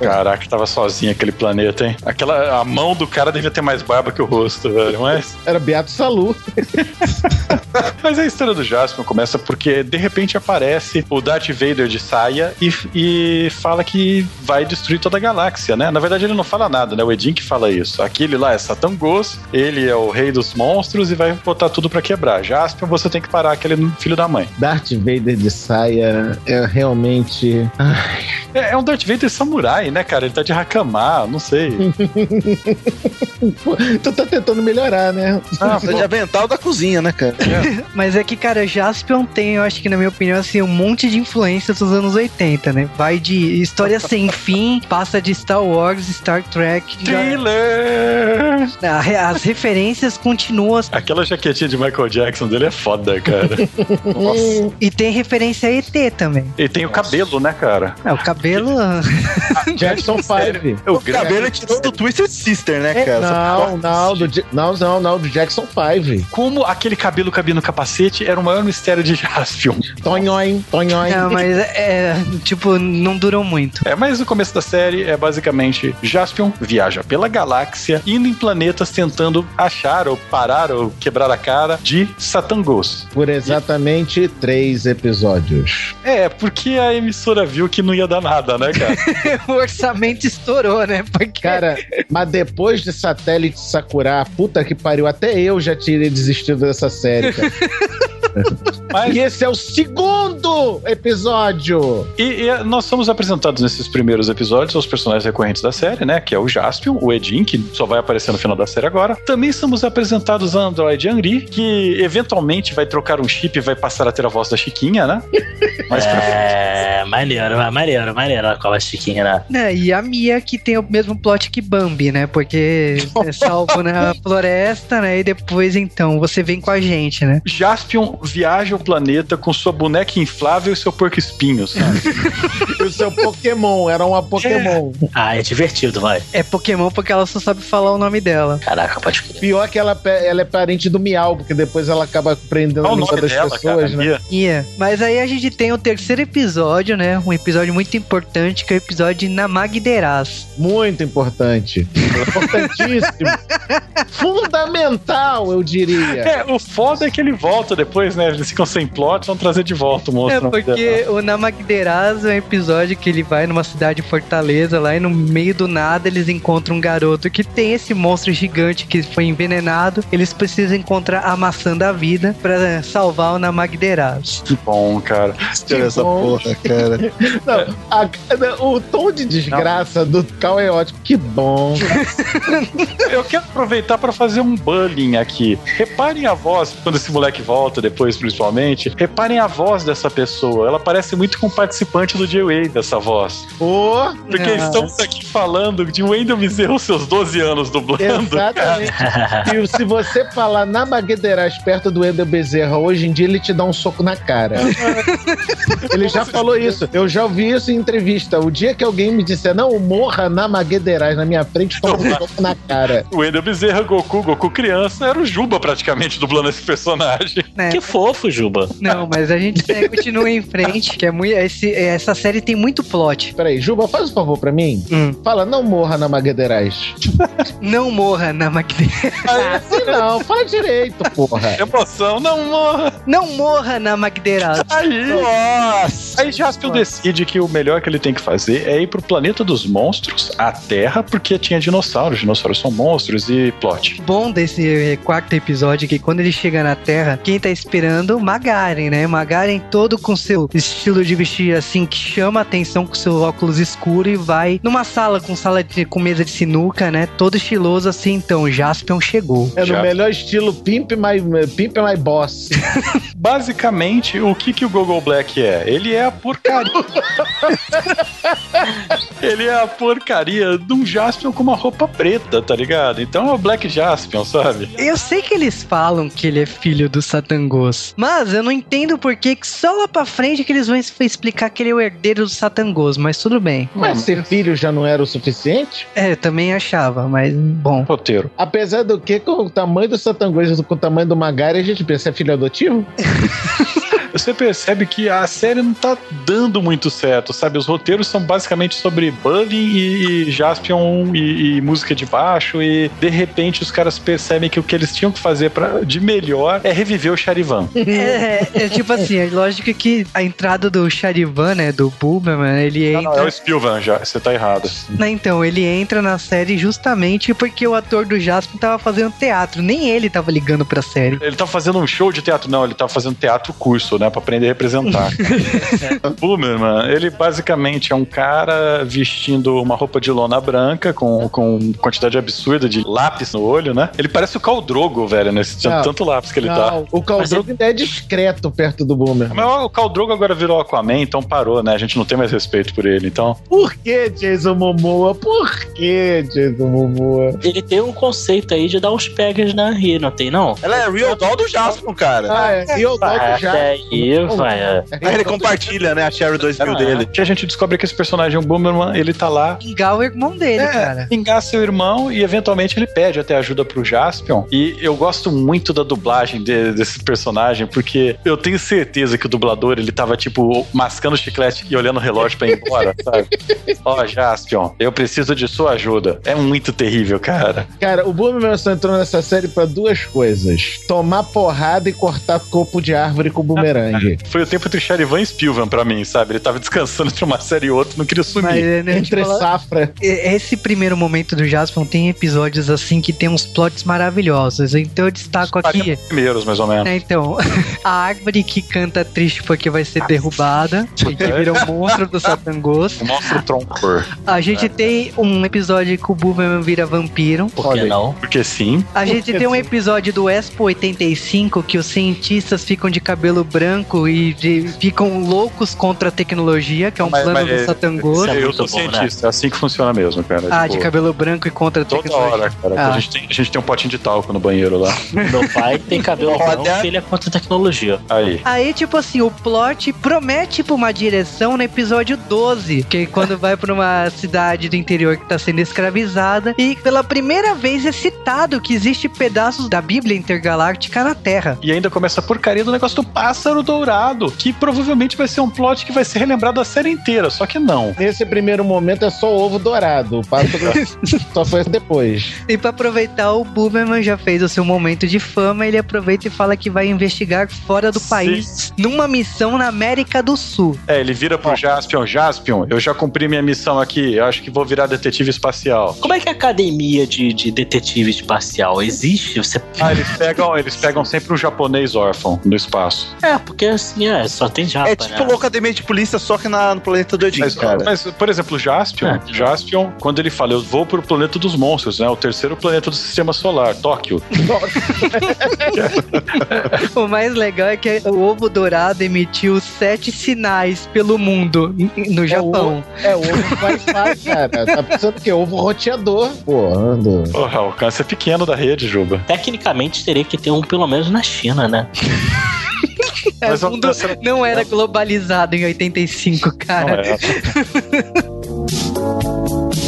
Caraca, tava sozinho aquele planeta, hein? Aquela, a mão do cara devia ter mais barba que o rosto, velho, mas... Era Beato Salu. Mas a história do Jaspion começa porque de repente aparece o Darth Vader de saia e, e fala que vai destruir toda a galáxia, né? Na verdade ele não fala nada, né? O Edin que fala isso. Aquele lá é Satangos, ele é o rei dos monstros e vai botar tudo pra quebrar. Jaspion, você tem que parar aquele filho da mãe. Darth Vader de saia é realmente. É, é um Darth Vader samurai, né, cara? Ele tá de Hakama, não sei. Pô, tu tá tentando melhorar, né? Ah, de avental da cozinha, né, cara? Mas é que, cara, Jaspion tem, eu acho que na minha opinião, assim, um monte de influências dos anos 80, né? Vai de história sem fim, passa de Star Wars, Star Trek. já- Thriller! Ah, As referências continuam. Aquela jaquetinha de Michael Jackson dele é foda, cara. Nossa. E tem referência a ET também. E tem o cabelo, né, cara? É, o cabelo. Jackson 5. O cabelo é tirou do Twisted Sister, né, cara? Não, não, do, não, não, não, do Jackson 5. Como aquele cabelo cabia no capacete era o maior mistério de Jaspion. Tonhói, tonhói. Não, mas é. Tipo, não durou muito. É, mas o começo da série é basicamente Jaspion viaja pela galáxia, indo em planetas tentando achar ou parar ou quebrar a cara de Satangos. Por exatamente três episódios. É, porque a emissora viu que não ia dar nada, né, cara? o orçamento estourou, né? Porque. Cara, mas depois de Satélite Sakura, puta que pariu, até eu já tirei desistido dessa série, cara. Mas- E esse é o segundo episódio. E, e nós somos apresentados nesses primeiros episódios aos personagens recorrentes da série, né? Que é o Jaspion, o Edin, que só vai aparecer no final da série agora. Também somos apresentados a Android Angry, que eventualmente vai trocar um chip e vai passar a ter a voz da Chiquinha, né? Pra É, maneiro, maneiro, maneiro a cova chiquinha, né? É, e a Mia que tem o mesmo plot que Bambi, né? Porque é salvo na floresta, né? E depois, então, você vem com a gente, né? Jaspion viaja o planeta com sua boneca inflável e seu porco espinho, sabe? E o seu Pokémon, era uma Pokémon. Ah, é divertido, vai. É Pokémon porque ela só sabe falar o nome dela. Caraca, pode crer. Pior que ela, pe- ela é parente do Miau, porque depois ela acaba prendendo Qual a língua das dela, pessoas, cara? né? Mia? Yeah. Mas aí a gente tem o terceiro episódio, né? Um episódio muito importante, que é o episódio Namagderaz. Muito importante. Importantíssimo. Fundamental, eu diria. É, o foda é que ele volta depois, né? Eles ficam sem plot, vão trazer de volta o monstro. É porque o Namagderaz é um episódio que ele vai numa cidade de Fortaleza lá e no meio do nada eles encontram um garoto que tem esse monstro gigante que foi envenenado. Eles precisam encontrar a maçã da vida pra salvar o Namagderaz. Que bom, cara. Olha essa bom. porra, cara. Não, a- o tom de desgraça do Cal é ótimo. Que bom. Eu quero aproveitar para fazer um bullying aqui. Reparem a voz, quando esse moleque volta, depois principalmente. Reparem a voz dessa pessoa. Ela parece muito com o participante do J-Way dessa voz. Ô, Porque estamos aqui falando de Wendel Bezerro, seus 12 anos dublando. exatamente. E se você falar na Maguedeiras perto do Ender Bezerra, hoje em dia ele te dá um soco na cara. Ele já falou isso. Eu já ouvi isso em entrevista. O dia que alguém me disser, não, morra na Maguedeiras na minha frente, toma um soco na cara. O Wendel Bezerra, Goku, Goku criança, era o Juba praticamente dublando esse personagem. Né? Que fofo, Juba. Não, mas a gente continua em frente, que é muito. esse- essa série tem muito plot. Peraí, Juba, faz um favor pra mim. Hum. Fala, não morra na Maguedeiras. Não morra na Magderaz. Assim não, fala direito, porra. Emoção, não morra. Não morra na Magderaz. Aí, Nossa! aí Jaspion decide que o melhor que ele tem que fazer é ir pro planeta dos monstros, a Terra, porque tinha dinossauros. Dinossauros são monstros e plot. O bom desse quarto episódio é que quando ele chega na Terra, quem tá esperando? Magaren, né? Magaren todo com seu estilo de vestir assim que chama a atenção com seu óculos escuro e vai numa sala com sala de, com mesa de sinuca, né? Todo estiloso assim, então Jaspion chegou. É no Já. melhor estilo Pimp My, Pimp My Boss. Basicamente, o que, que o Google Black é? Ele é a porcaria. ele é a porcaria de um Jaspion com uma roupa preta, tá ligado? Então é o Black Jaspion, sabe? Eu sei que eles falam que ele é filho do Satangos, mas eu não entendo por que só lá pra frente que eles vão explicar que ele é o herdeiro do Satangos, mas tudo bem. Mas ser filho já não era o suficiente? É, eu também achava, mas bom. Roteiro. Apesar do que, com o tamanho do Satangos com o tamanho do Magari, a gente pensa, é filho adotivo? Você percebe que a série não tá dando muito certo, sabe? Os roteiros são basicamente sobre bullying e, e Jaspion e, e música de baixo, e de repente os caras percebem que o que eles tinham que fazer pra, de melhor é reviver o Charivan. É, é tipo assim, é lógico que a entrada do Charivan, né, do Buberman, ele Não, não, é entra... o Spilvan já, você tá errado. Né, Então, ele entra na série justamente porque o ator do Jasper tava fazendo teatro, nem ele tava ligando pra série. Ele tá fazendo um show de teatro, não, ele tá fazendo teatro curso, né? né? Pra aprender a representar. o Boomerman, ele basicamente é um cara vestindo uma roupa de lona branca com, com quantidade absurda de lápis no olho, né? Ele parece o Khal Drogo, velho, nesse Não. tanto lápis que ele tá. Não, o Khal Drogo ainda é discreto perto do Boomer. Mas o Khal Drogo agora virou Aquaman, então parou, né? A gente não tem mais respeito por ele, então... Por que Jason Momoa? Por que Jason Momoa? Ele tem um conceito aí de dar uns pegas na Ri, não tem não? Ela é real doll do Jasper, cara. Ah, é. E eu Ah, gosto aí, vai. é. Aí ele compartilha, né, a Sherry 2000 dele. Que a gente descobre que esse personagem, o Boomerman, ele tá lá Pingar o irmão dele, É, cara. pingar seu irmão e eventualmente ele pede até ajuda pro Jaspion. E eu gosto muito da dublagem de- desse personagem, porque eu tenho certeza que o dublador ele tava tipo mascando chiclete e olhando o relógio pra ir embora, sabe? Ó, Jaspion, eu preciso de sua ajuda. É muito terrível, cara. Cara, o Boomerman só entrou nessa série pra duas coisas: tomar porrada e cortar topo de árvore com bumerangue. Foi o tempo entre Charivan e Spilvan pra mim, sabe? Ele tava descansando entre uma série e outra, não queria sumir. Mas, né, a gente Entre fala- safra. E- Esse primeiro momento do Jaspion tem episódios assim que tem uns plots maravilhosos. Então eu destaco aqui. Primeiros, mais ou menos. É, então, a árvore que canta triste porque vai ser derrubada, e que vira um monstro do Satangos. O monstro troncor. A gente tem um episódio que o Boomerman vira vampiro. Por que não? Porque sim. A gente tem um episódio do Expo 85 que os cientistas ficam de cabelo branco e de- ficam loucos contra a tecnologia, que é um Mas- plano mas do é- Satangos. Isso é eu sou né? cientista, é assim que funciona mesmo, cara. Ah, Tipo, de cabelo branco e contra a Toda tecnologia. hora, cara. Ah. A, gente tem, a gente tem um potinho de talco no banheiro lá. Meu pai tem cabelo branco e ele é contra a tecnologia. Aí. Aí, tipo assim, o plot promete pra uma direção no episódio 12, que é quando vai pra uma cidade do interior que tá sendo escravizada, e pela primeira vez é citado que existe pedaços da Bíblia Intergaláctica na Terra. E ainda começa a porcaria do negócio do pássaro dourado, que provavelmente vai ser um plot que vai ser relembrado a série inteira, só que não. Nesse primeiro momento é só ovo dourado. O pássaro só foi depois. E pra aproveitar, o Boomerman já fez o seu momento de fama, ele aproveita e fala que vai investigar fora do Sim. país, numa missão na América do Sul. É, ele vira pro Jaspion, Jaspion, eu já cumpri minha missão aqui, eu acho que vou virar detetive espacial. Como é que é a academia de, de detetive espacial existe? Você... Ah, eles pegam, eles pegam sempre um japonês órfão no espaço. É, porque assim, é, só tem japa, É tipo né? o academia de polícia, só que na, no planeta do Edinho, Mas, cara. mas, por exemplo, o Jaspion, É. Jaspion, quando ele fala, eu vou pro planeta dos monstros, né? O terceiro planeta do sistema solar, Tóquio. O mais legal é que o ovo dourado emitiu sete sinais pelo mundo no Japão. É ovo Wi-Fi, cara. Tá pensando que é ovo roteador, pô. ando. Porra, o alcance é pequeno da rede, Juba. Tecnicamente teria que ter um pelo menos na China, né? Mas o mundo você- não era globalizado em 85, Não cara. é. E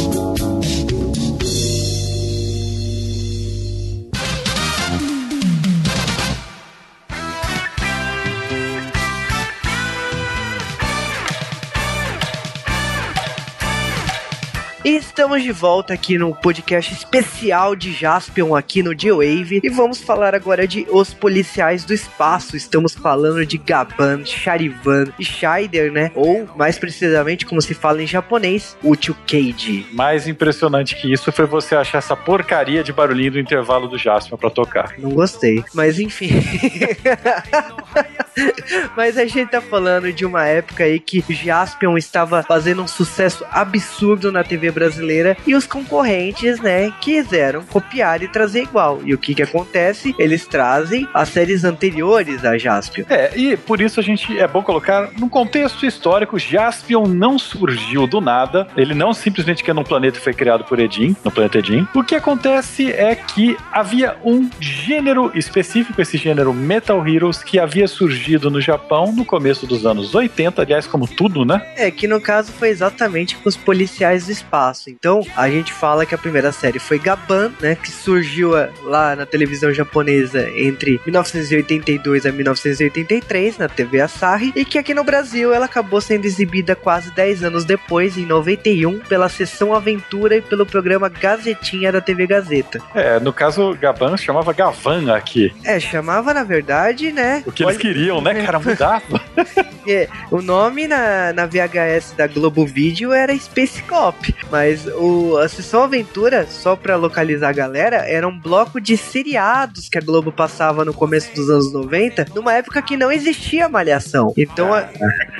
estamos de volta aqui no podcast especial de Jaspion aqui no G-Wave e vamos falar agora de Os Policiais do Espaço. Estamos falando de Gaban, Charivan e Scheider, né? Ou, mais precisamente, como se fala em japonês, Uchu Keiji. Mais impressionante que isso foi você achar essa porcaria de barulhinho do intervalo do Jaspion pra tocar. Não gostei, mas enfim. mas a gente tá falando de uma época aí que Jaspion estava fazendo um sucesso absurdo na TV brasileira e os concorrentes, né, quiseram copiar e trazer igual. E o que que acontece? Eles trazem as séries anteriores a Jaspion. É, e por isso a gente é bom colocar num contexto histórico, Jaspion não surgiu do nada, ele não simplesmente que é num planeta que foi criado por Edin, no planeta Edin. O que acontece é que havia um gênero específico, esse gênero Metal Heroes, que havia surgido no Japão no começo dos anos 80, aliás, como tudo, né? É, que no caso foi exatamente com os policiais do espaço. Então, a gente fala que a primeira série foi Gaban, né, que surgiu eh, lá na televisão japonesa entre 1982 a 1983 na TV Asahi e que aqui no Brasil ela acabou sendo exibida quase 10 anos depois, em 91, pela Sessão Aventura e pelo programa Gazetinha da TV Gazeta. É, no caso, Gaban chamava Gavan aqui. É, chamava na verdade, né? O que eles queriam, né, cara? Mudava. É, o nome na, na VHS da Globo Vídeo era Space Cop, mas o, a Sessão Aventura, só pra localizar a galera, era um bloco de seriados que a Globo passava no começo dos anos 90, numa época que não existia malhação. Então a-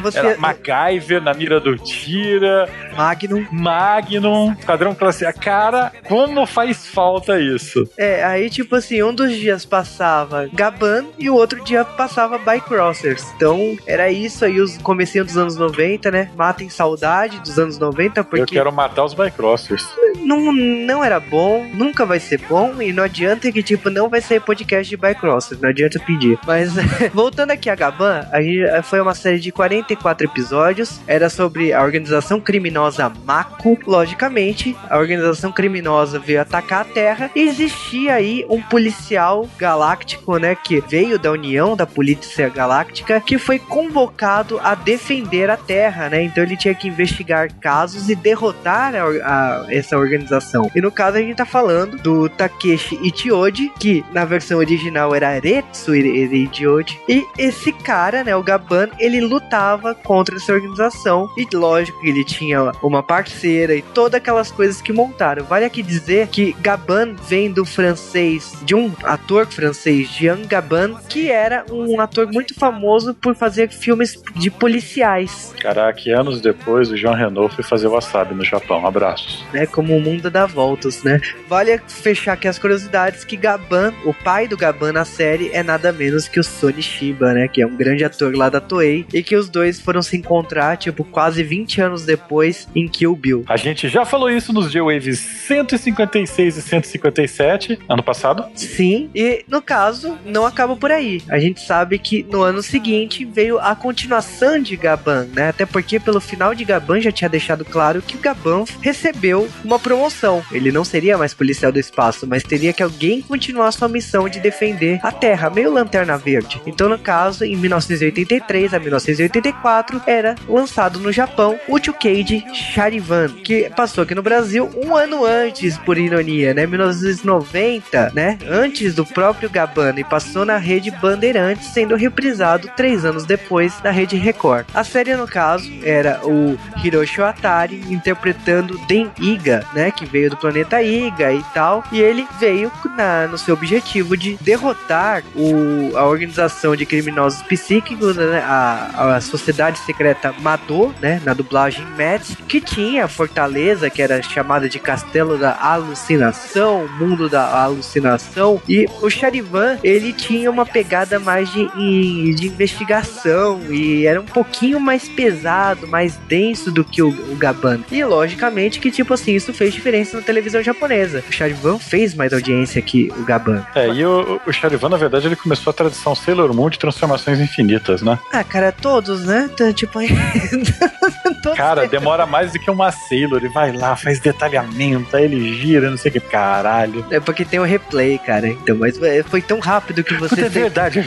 você. Era MacGyver na mira do Tira, Magnum. Magnum, Esquadrão Classe A. Cara, como faz falta isso? É, aí tipo assim, um dos dias passava Gaban e o outro dia passava Bycrossers. Então era isso aí, os comecinhos dos anos 90, né? Matem saudade dos anos 90, Eu porque quero matar os Bycrossers. não, não era bom, nunca vai ser bom, e não adianta que, tipo, não vai sair podcast de Bycrossers, não adianta pedir. Mas, voltando aqui a Gaban, a gente, foi uma série de 44 episódios, era sobre a organização criminosa Mako. Logicamente, a organização criminosa veio atacar a Terra, e existia aí um policial galáctico, né, que veio da União da Polícia Galáctica, que foi convocado a defender a Terra, né, então ele tinha que investigar casos e derrotar a, a- essa organização. E no caso a gente tá falando do Takeshi Ichioji, que na versão original era Retsu Ichioji, e esse cara, né, o Gaban, ele lutava contra essa organização, e lógico que ele tinha uma parceira e todas aquelas coisas que montaram. Vale aqui dizer que Gaban vem do francês, de um ator francês, Jean Gaban, que era um ator muito famoso por fazer filmes de policiais, Caraca, anos depois o João Renault foi fazer wasabi no Japão. Abraços. né? Como o mundo dá voltas, né? Vale fechar aqui as curiosidades que Gaban, o pai do Gaban na série, é nada menos que o Sony Shiba, né? Que é um grande ator lá da Toei. E que os dois foram se encontrar, tipo, quase 20 anos depois em Kill Bill. A gente já falou isso nos J-Waves 156 e 157, ano passado. Sim, e no caso, não acaba por aí. A gente sabe que no ano seguinte veio a continuação de Gaban, né? Até porque pelo final de Gaban já tinha deixado claro que o Gaban recebeu uma promoção. Ele não seria mais policial do espaço, mas teria que alguém continuar sua missão de defender a Terra, meio lanterna verde. Então, no caso, em 1983 a 1984, era lançado no Japão o Chukage Charivan, que passou aqui no Brasil um ano antes, por ironia, né? 1990, né? Antes do próprio Gabbana e passou na rede Bandeirantes, sendo reprisado três anos depois na rede Record. A série, no caso, era o Hiroshi Atari interpretando Den Iga, né? Que veio do planeta Iga e tal. E ele veio na, no seu objetivo de derrotar o, a organização de criminosos psíquicos, né? A, a sociedade secreta Mado, né? Na dublagem Mads, que tinha a fortaleza, que era chamada de Castelo da Alucinação, Mundo da Alucinação. E o Charivan, ele tinha uma pegada mais de, de investigação e era um pouquinho mais pesado, mais denso do que o, o Gaban. E logicamente que, tipo assim, isso fez diferença na televisão japonesa. O Charivan fez mais audiência que o Gaban. É, e o, o Charivan, na verdade, ele começou a tradição Sailor Moon de transformações infinitas, né? Ah, cara, todos, né? Então, Tipo, Cara, demora mais do que uma Sailor. Ele vai lá, faz detalhamento, aí ele gira, não sei o que. Caralho. É porque tem o replay, cara. Então, mas é, foi tão rápido que você é verdade.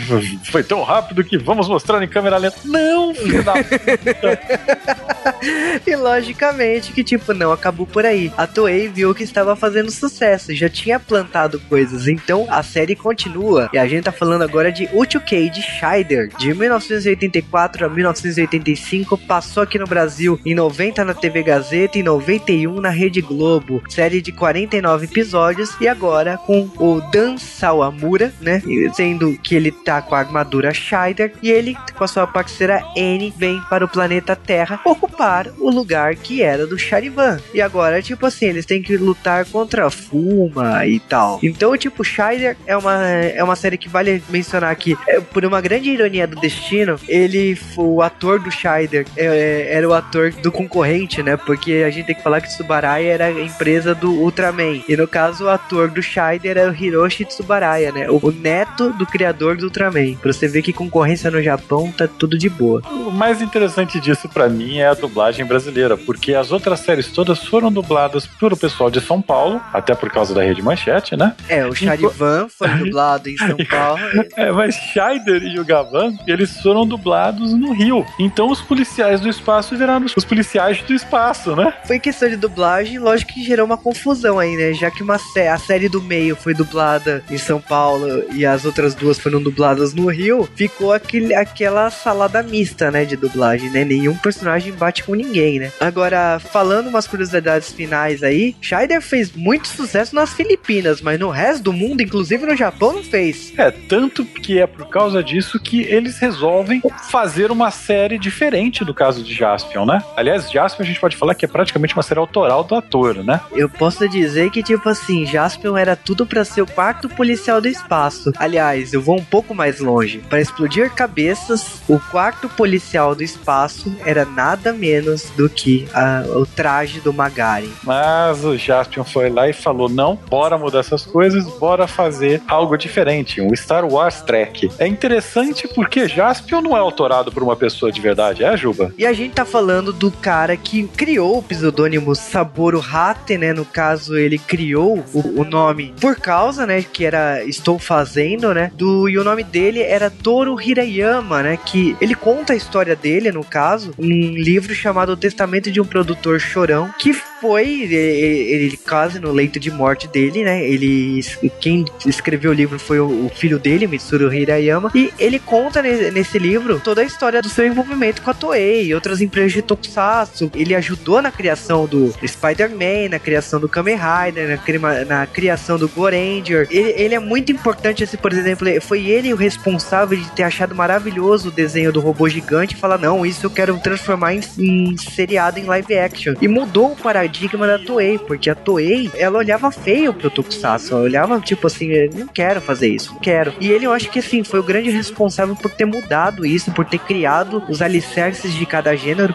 Foi tão rápido que vamos mostrar em câmera lenta. Não, filho da E logicamente que, tipo, não acabou por aí. A Toei viu que estava fazendo sucesso, já tinha plantado coisas. Então a série continua. E a gente tá falando agora de Uchukei de Scheider, de 1984 a 1985. Passou aqui no Brasil em 90 na TV Gazeta e 91 na Rede Globo. Série de 49 episódios. E agora com o Dan Sawamura, né? Sendo que ele tá com a armadura Scheider. E ele, com a sua parceira N, vem para o planeta Terra ocupar o lugar que era do Charivan. E agora, tipo assim, eles têm que lutar contra a Fuma e tal. Então, tipo, Scheider é uma, é uma série que vale mencionar aqui. É, por uma grande ironia do destino, ele, o ator do Scheider, é, era o ator do concorrente, né? Porque a gente tem que falar que Tsubaraya era a empresa do Ultraman. E no caso, o ator do Scheider era o Hiroshi Tsubaraya, né? O, o neto do criador do Ultraman. Pra você ver que concorrência no Japão tá tudo de boa. O mais interessante disso pra mim é a dublagem brasileira, porque as outras séries todas foram dubladas pelo pessoal de São Paulo, até por causa da Rede Manchete, né? É, o Charivan foi dublado em São Paulo. É, mas Scheider e o Gavan, eles foram dublados no Rio. Então os policiais do espaço viraram os policiais do espaço, né? Foi questão de dublagem, lógico que gerou uma confusão aí, né? Já que uma sé a série do meio foi dublada em São Paulo e as outras duas foram dubladas no Rio, ficou aquele, aquela salada mista, né, de dublagem, né? Nenhum personagem bate com ninguém, né? Agora, falando umas curiosidades finais aí, Scheider fez muito sucesso nas Filipinas, mas no resto do mundo, inclusive no Japão, não fez. É, tanto que é por causa disso que eles resolvem fazer uma série diferente do caso de Jaspion, né? Aliás, Jaspion a gente pode falar que é praticamente uma série autoral do ator, né? Eu posso dizer que, tipo assim, Jaspion era tudo pra ser o quarto policial do espaço. Aliás, eu vou um pouco mais longe. Para explodir cabeças, o quarto policial do espaço era nada menos do que a- o traje do Magari. Mas o Jaspion foi lá e falou: não, bora mudar essas coisas, bora fazer algo diferente, um Star Wars Trek. É interessante porque Jaspion não é autorado por uma pessoa de verdade, é, Juba? E a gente tá falando do cara que criou o pseudônimo Saboro Hate, né? No caso, ele criou o, o nome por causa, né? Que era Estou Fazendo, né? Do, e o nome dele era Toru Hirayama, né? Que ele conta a história dele, no caso, um livro chamado O Testamento de um Produtor Chorão, que foi, ele, ele quase no leito de morte dele, né? Ele, quem escreveu o livro foi o, o filho dele, Mitsuru Hirayama, e ele conta ne- nesse livro toda a história do seu envolvimento com a Toei e outras empresas de Tokusatsu. Ele ajudou na criação do Spider-Man, na criação do Kamen Rider, na, na criação do Goranger. Ele, ele é muito importante, assim, por exemplo, foi ele o responsável de ter achado maravilhoso o desenho do robô gigante e falar, não, isso eu quero transformar em, em seriado em live action. E mudou o paradigma da Toei, porque a Toei, ela olhava feio pro Tokusatsu, ela olhava tipo assim, "Eu não quero fazer isso, não quero. E ele, eu acho que assim, foi o grande responsável por ter mudado isso, por ter criado os alicerces de cada gênero,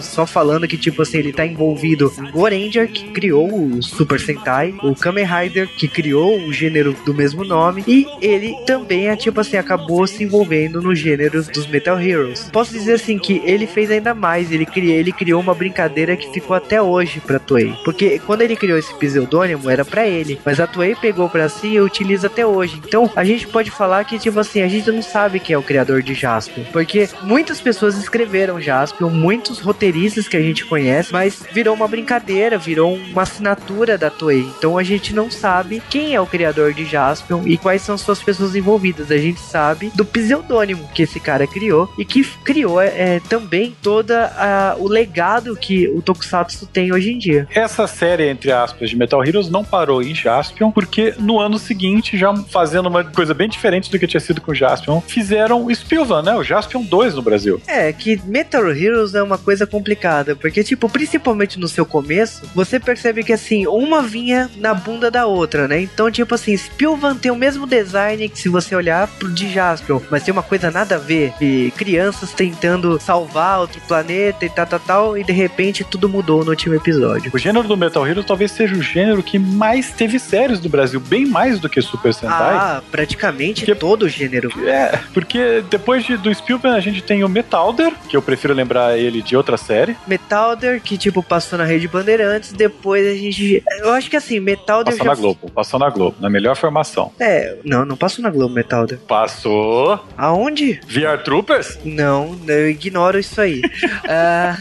só falando que tipo assim, ele tá envolvido em Goranger, que criou o Super Sentai, o Kamen Rider, que criou o gênero do mesmo nome, e ele também, é, tipo assim, acabou se envolvendo no gênero dos Metal Heroes. Posso dizer assim que ele fez ainda mais, ele, cri, ele criou uma brincadeira que ficou até hoje pra Toei. Porque quando ele criou esse pseudônimo, era pra ele, mas a Toei pegou pra si e utiliza até hoje. Então, a gente pode falar que, tipo assim, a gente não sabe quem é o criador de Jaspion, porque muitas pessoas escreveram Jaspion, muitos roteiristas que a gente conhece, mas virou uma brincadeira, virou uma assinatura da Toei. Então, a gente não sabe quem é o criador de Jaspion e quais são suas pessoas envolvidas. A gente sabe do pseudônimo que esse cara criou e que criou é, também toda a- o legado que o Tokusatsu tem hoje em dia. Essa série, entre aspas, de Metal Heroes não parou em Jaspion, porque no ano seguinte, já fazendo uma coisa bem diferente do que tinha sido com Jaspion, fizeram o Spilvan, né? O Jaspion 2 no Brasil. É, que Metal Heroes é uma coisa complicada, porque, tipo, principalmente no seu começo, você percebe que, assim, uma vinha na bunda da outra, né? Então, tipo assim, Spilvan tem o mesmo design que se você olhar pro de Jaspion, mas tem uma coisa nada a ver, e crianças tentando salvar outro planeta e tal, tal, tal, e de repente tudo mudou no último episódio. O gênero do Metal Heroes talvez seja o gênero que mais teve séries do Brasil, bem mais do que Super Sentai. Ah, praticamente todo o gênero. É, porque depois de, do Spielberg a gente tem o Metalder, que eu prefiro lembrar ele de outra série. Metalder, que tipo passou na Rede Bandeirantes, depois a gente. Eu acho que assim, Metalder Passou já. na Globo, passou na Globo, na melhor formação. É, não, não passou na Globo Metalder. Passou. Aonde? VR Troopers? Não, eu ignoro isso aí. Ah,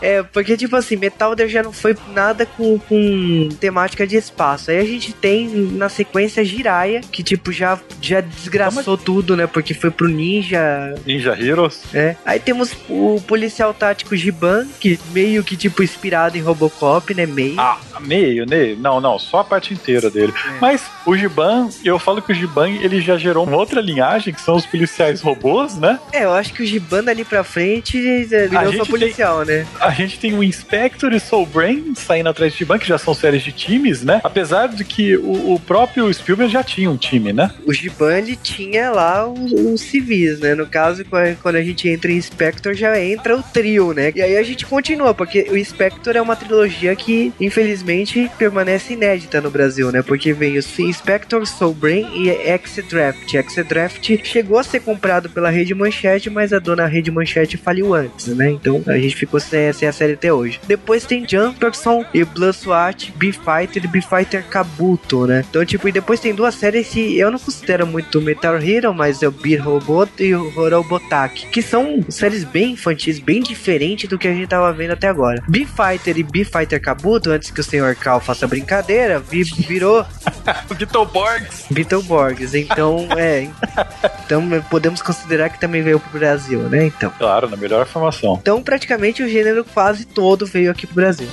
é, porque, tipo assim, Metalder já não foi nada com, com temática de espaço. Aí a gente tem na sequência Jiraiya, que, tipo, já, já desgraçou tudo, né? Porque foi pro Ninja. Ninja Heroes. É. Aí temos o policial tático Giban, que meio que, tipo, inspirado em Robocop, né? Meio. Ah, meio, meio. Não, não, só a parte inteira dele. Mas o Giban, eu falo que o Giban, ele já gerou uma outra linhagem, que são os policiais robôs, né? É, eu acho que o Giban dali pra frente virou só policial, né? A gente tem o Inspector e Soul Brain saindo atrás de Giban, que já são séries de times, né? Apesar de que o, o próprio Spielberg já tinha um time, né? O Giban ele tinha lá os, os civis, né? No caso, quando- a gente entra em Spectre, já entra o trio, né? E aí a gente continua, porque o Spectre é uma trilogia que, infelizmente, permanece inédita no Brasil, né? Porque veio Spectre, Soul Brain e X-Draft. X-Draft chegou a ser comprado pela Rede Manchete, mas a dona Rede Manchete faliu antes, né? Então a gente ficou sem, conhecem a série até hoje. Depois tem Jumperson e Blood SWAT, B-Fighter e B-Fighter Kabuto, né? Então, tipo, e depois tem duas séries que eu não considero muito Metal Hero, mas é o Beat Robot e o Robotaki, que são séries bem infantis, bem diferentes do que a gente tava vendo até agora. B-Fighter e B-Fighter Kabuto, antes que o Sr. Cal faça brincadeira, vi- virou Beetleborgs. Beetleborgs. Então, é. Então podemos considerar que também veio pro Brasil, né? Então. Claro, na melhor formação. Então, praticamente o gênero quase todo veio aqui pro Brasil.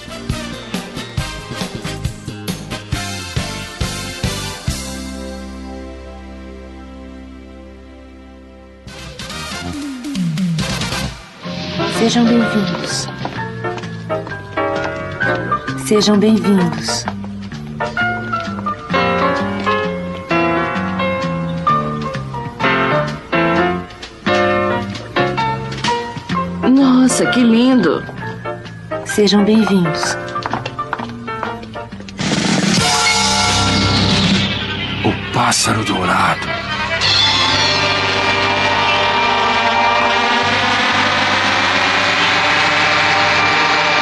Sejam bem-vindos. Sejam bem-vindos. Nossa, que lindo. Sejam bem-vindos. O pássaro dourado.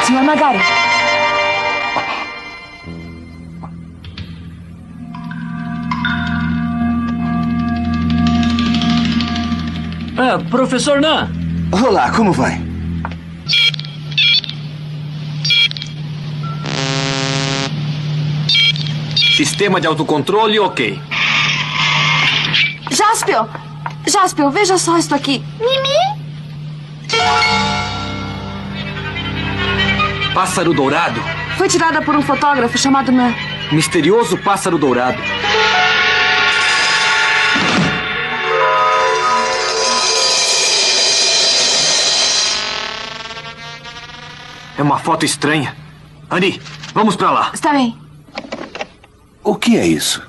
Senhor Magari, Ah, professor Nan. Olá, como vai? Sistema de autocontrole, ok. Jaspio! Jaspio, veja só isso aqui. Mimi? Pássaro dourado. Foi tirada por um fotógrafo chamado Nan. Misterioso pássaro dourado. É uma foto estranha. Andy, vamos pra lá. Está bem. O que é isso?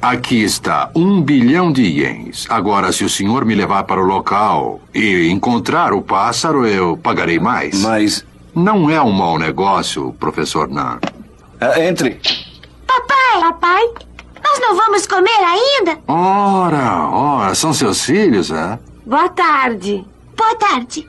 Aqui está, um bilhão de ienes. Agora, se o senhor me levar para o local e encontrar o pássaro, eu pagarei mais. Mas. Não é um mau negócio, professor Nan. Ah, entre. Papai! Papai? Nós não vamos comer ainda? Ora, ora, são seus filhos, é? Boa tarde. Boa tarde.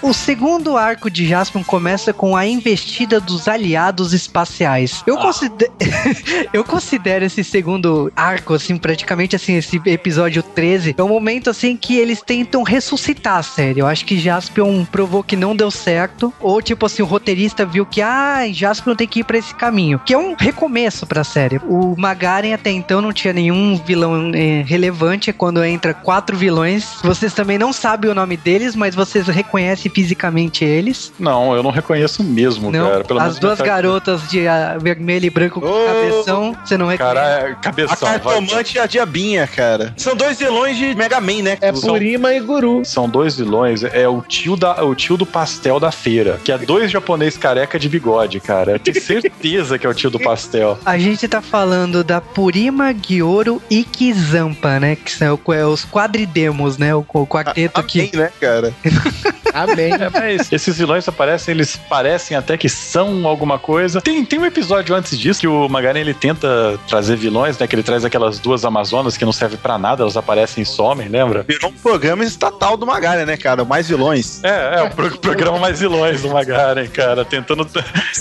O segundo arco de Jaspion começa com a investida dos aliados espaciais. Eu, considero, eu considero esse segundo arco, assim, praticamente assim, esse episódio 13, é um momento assim que eles tentam ressuscitar a série. Eu acho que Jaspion provou que não deu certo, ou tipo assim, o roteirista viu que, ah, Jaspion tem que ir pra esse caminho, que é um recomeço pra série. O Magaren até então não tinha nenhum vilão eh, relevante, quando entra quatro vilões, vocês também não sabem o nome deles, mas vocês reconhecem fisicamente eles. Não, eu não reconheço mesmo, Não, cara. Pelo as menos duas garotas de ah, vermelho e branco com Ô, cabeção, você não reconhece. Cara, A cabeção. vai. cartomante e a diabinha, cara. São dois vilões de Mega Man, né? É São- Purima e Guru. São dois vilões. É o tio, da, o tio do pastel da feira. Que é dois japonês careca de bigode, cara. Eu tenho certeza que é o tio do pastel. A gente tá falando da Purima, Gyoro e Kizampa, né? Que são é, os quadridemos, né? O, o quarteto Amém, que. né, cara? Amém. É, mas esses vilões aparecem, eles parecem até que são alguma coisa. Tem, tem um episódio antes disso que o Magaren ele tenta trazer vilões, né? Que ele traz aquelas duas Amazonas que não servem pra nada, elas aparecem e somem, lembra? Virou um programa estatal do Magari, né, cara? Mais vilões. É, é o pro- programa mais vilões do Magaren, cara. Tentando.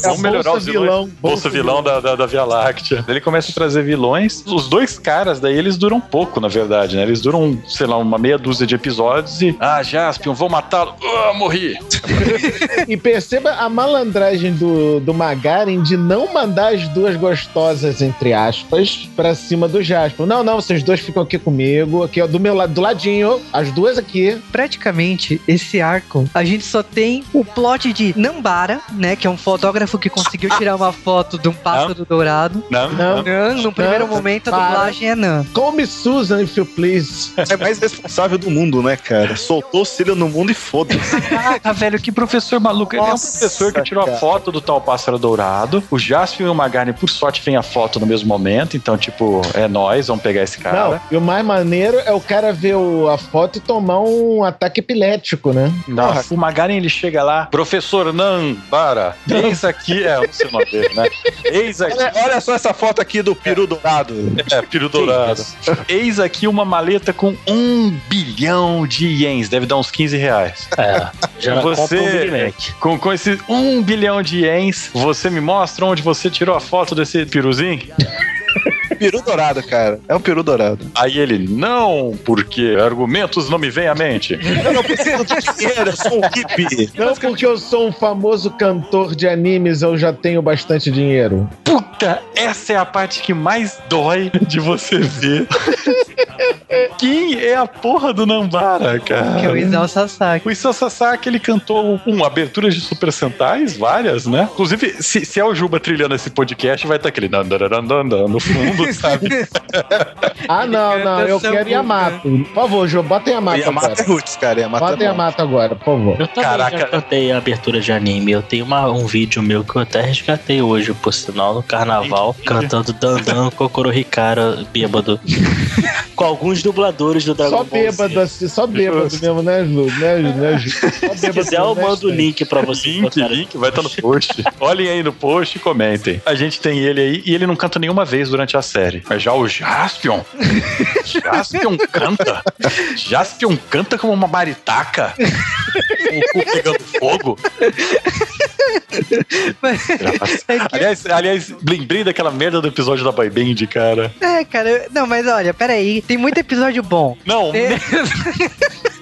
É melhorar Bolsa os vilões. Vilão, Bolsa, Bolsa vilão, Da, da, da Via Láctea. Ele começa a trazer vilões. Os dois caras, daí, eles duram pouco, na verdade, né? Eles duram, sei lá, uma meia dúzia de episódios e. Ah, Jaspion, vou matá-lo. Ah, morri. E perceba a malandragem do, do Magaren de não mandar as duas gostosas, entre aspas, pra cima do Jasper. Não, não, vocês dois ficam aqui comigo, aqui, ó, do meu lado, do ladinho, as duas aqui. Praticamente, esse arco, a gente só tem o plot de Nambara, né? Que é um fotógrafo que conseguiu tirar uma foto de um pássaro dourado. Não, Não. Nan, no primeiro Não, momento, a para. dublagem é Nan. Come Susan, if you please. É mais responsável do mundo, né, cara? Soltou o cílio no mundo e foda-se. Caraca, velho, que professor maluco. Ele é um Nossa, professor que tirou a cara. foto do tal pássaro dourado. O Jaspion e o Magari, por sorte, vem a foto no mesmo momento. Então, tipo, é nós, vamos pegar esse cara. Não, e o mais maneiro é o cara ver o- a foto e tomar um ataque epilético, né? Não, o Magaren ele chega lá, professor Nambara, eis aqui, é, não sei o nome dele, né? Eis aqui. Olha, olha só essa foto aqui do peru dourado. É, peru dourado. Eis aqui uma maleta com um bilhão de ienes, deve dar uns 15 reais. É, já um Você, com, com esse um bilhão de ienes, você me mostra onde você tirou a foto desse peruzinho? Peru dourado, cara. É um peru dourado. Aí ele, não, porque argumentos não me vêm à mente. Eu não preciso de dinheiro, eu sou um hippie. Não porque eu sou um famoso cantor de animes, eu já tenho bastante dinheiro. Puta, essa é a parte que mais dói de você ver. Quem é a porra do Nambara, cara? Que é o Isao Sasaki. O Isao Sasaki, ele cantou um, aberturas de Super Sentais, várias, né? Inclusive, se, se é o Juba trilhando esse podcast, vai estar aquele dan, dan, dan, dan, dan no fundo, sabe? Ah, não, não, eu quero Yamato. Por favor, Jô, bota Yamato Yamato agora. é roots, cara. Yamato Bota é. Yamato agora, por favor. Eu também Caraca. já cantei a abertura de anime. Eu tenho uma- um vídeo meu que eu até resgatei hoje, por sinal, no carnaval, cantando Dandan Kokoro Hikara bêbado. Com alguns dubladores do Dragon Só Ball Z. bêbado, assim, só bêbado mesmo, né, Ju? Né, né, Ju? Só Se quiser, eu né, mando o Stan? link pra vocês. Link, link, vai estar no post. Olhem aí no post e comentem. A gente tem ele aí e ele não canta nenhuma vez durante a série. Mas já o Jaspion. Jaspion canta. Jaspion canta como uma maritaca. Com o cu pegando fogo. É que- Aliás, aliás, lembrei daquela merda do episódio da Boy Band, cara. É, cara, não, mas olha, peraí, tem muito episódio bom. Não, É.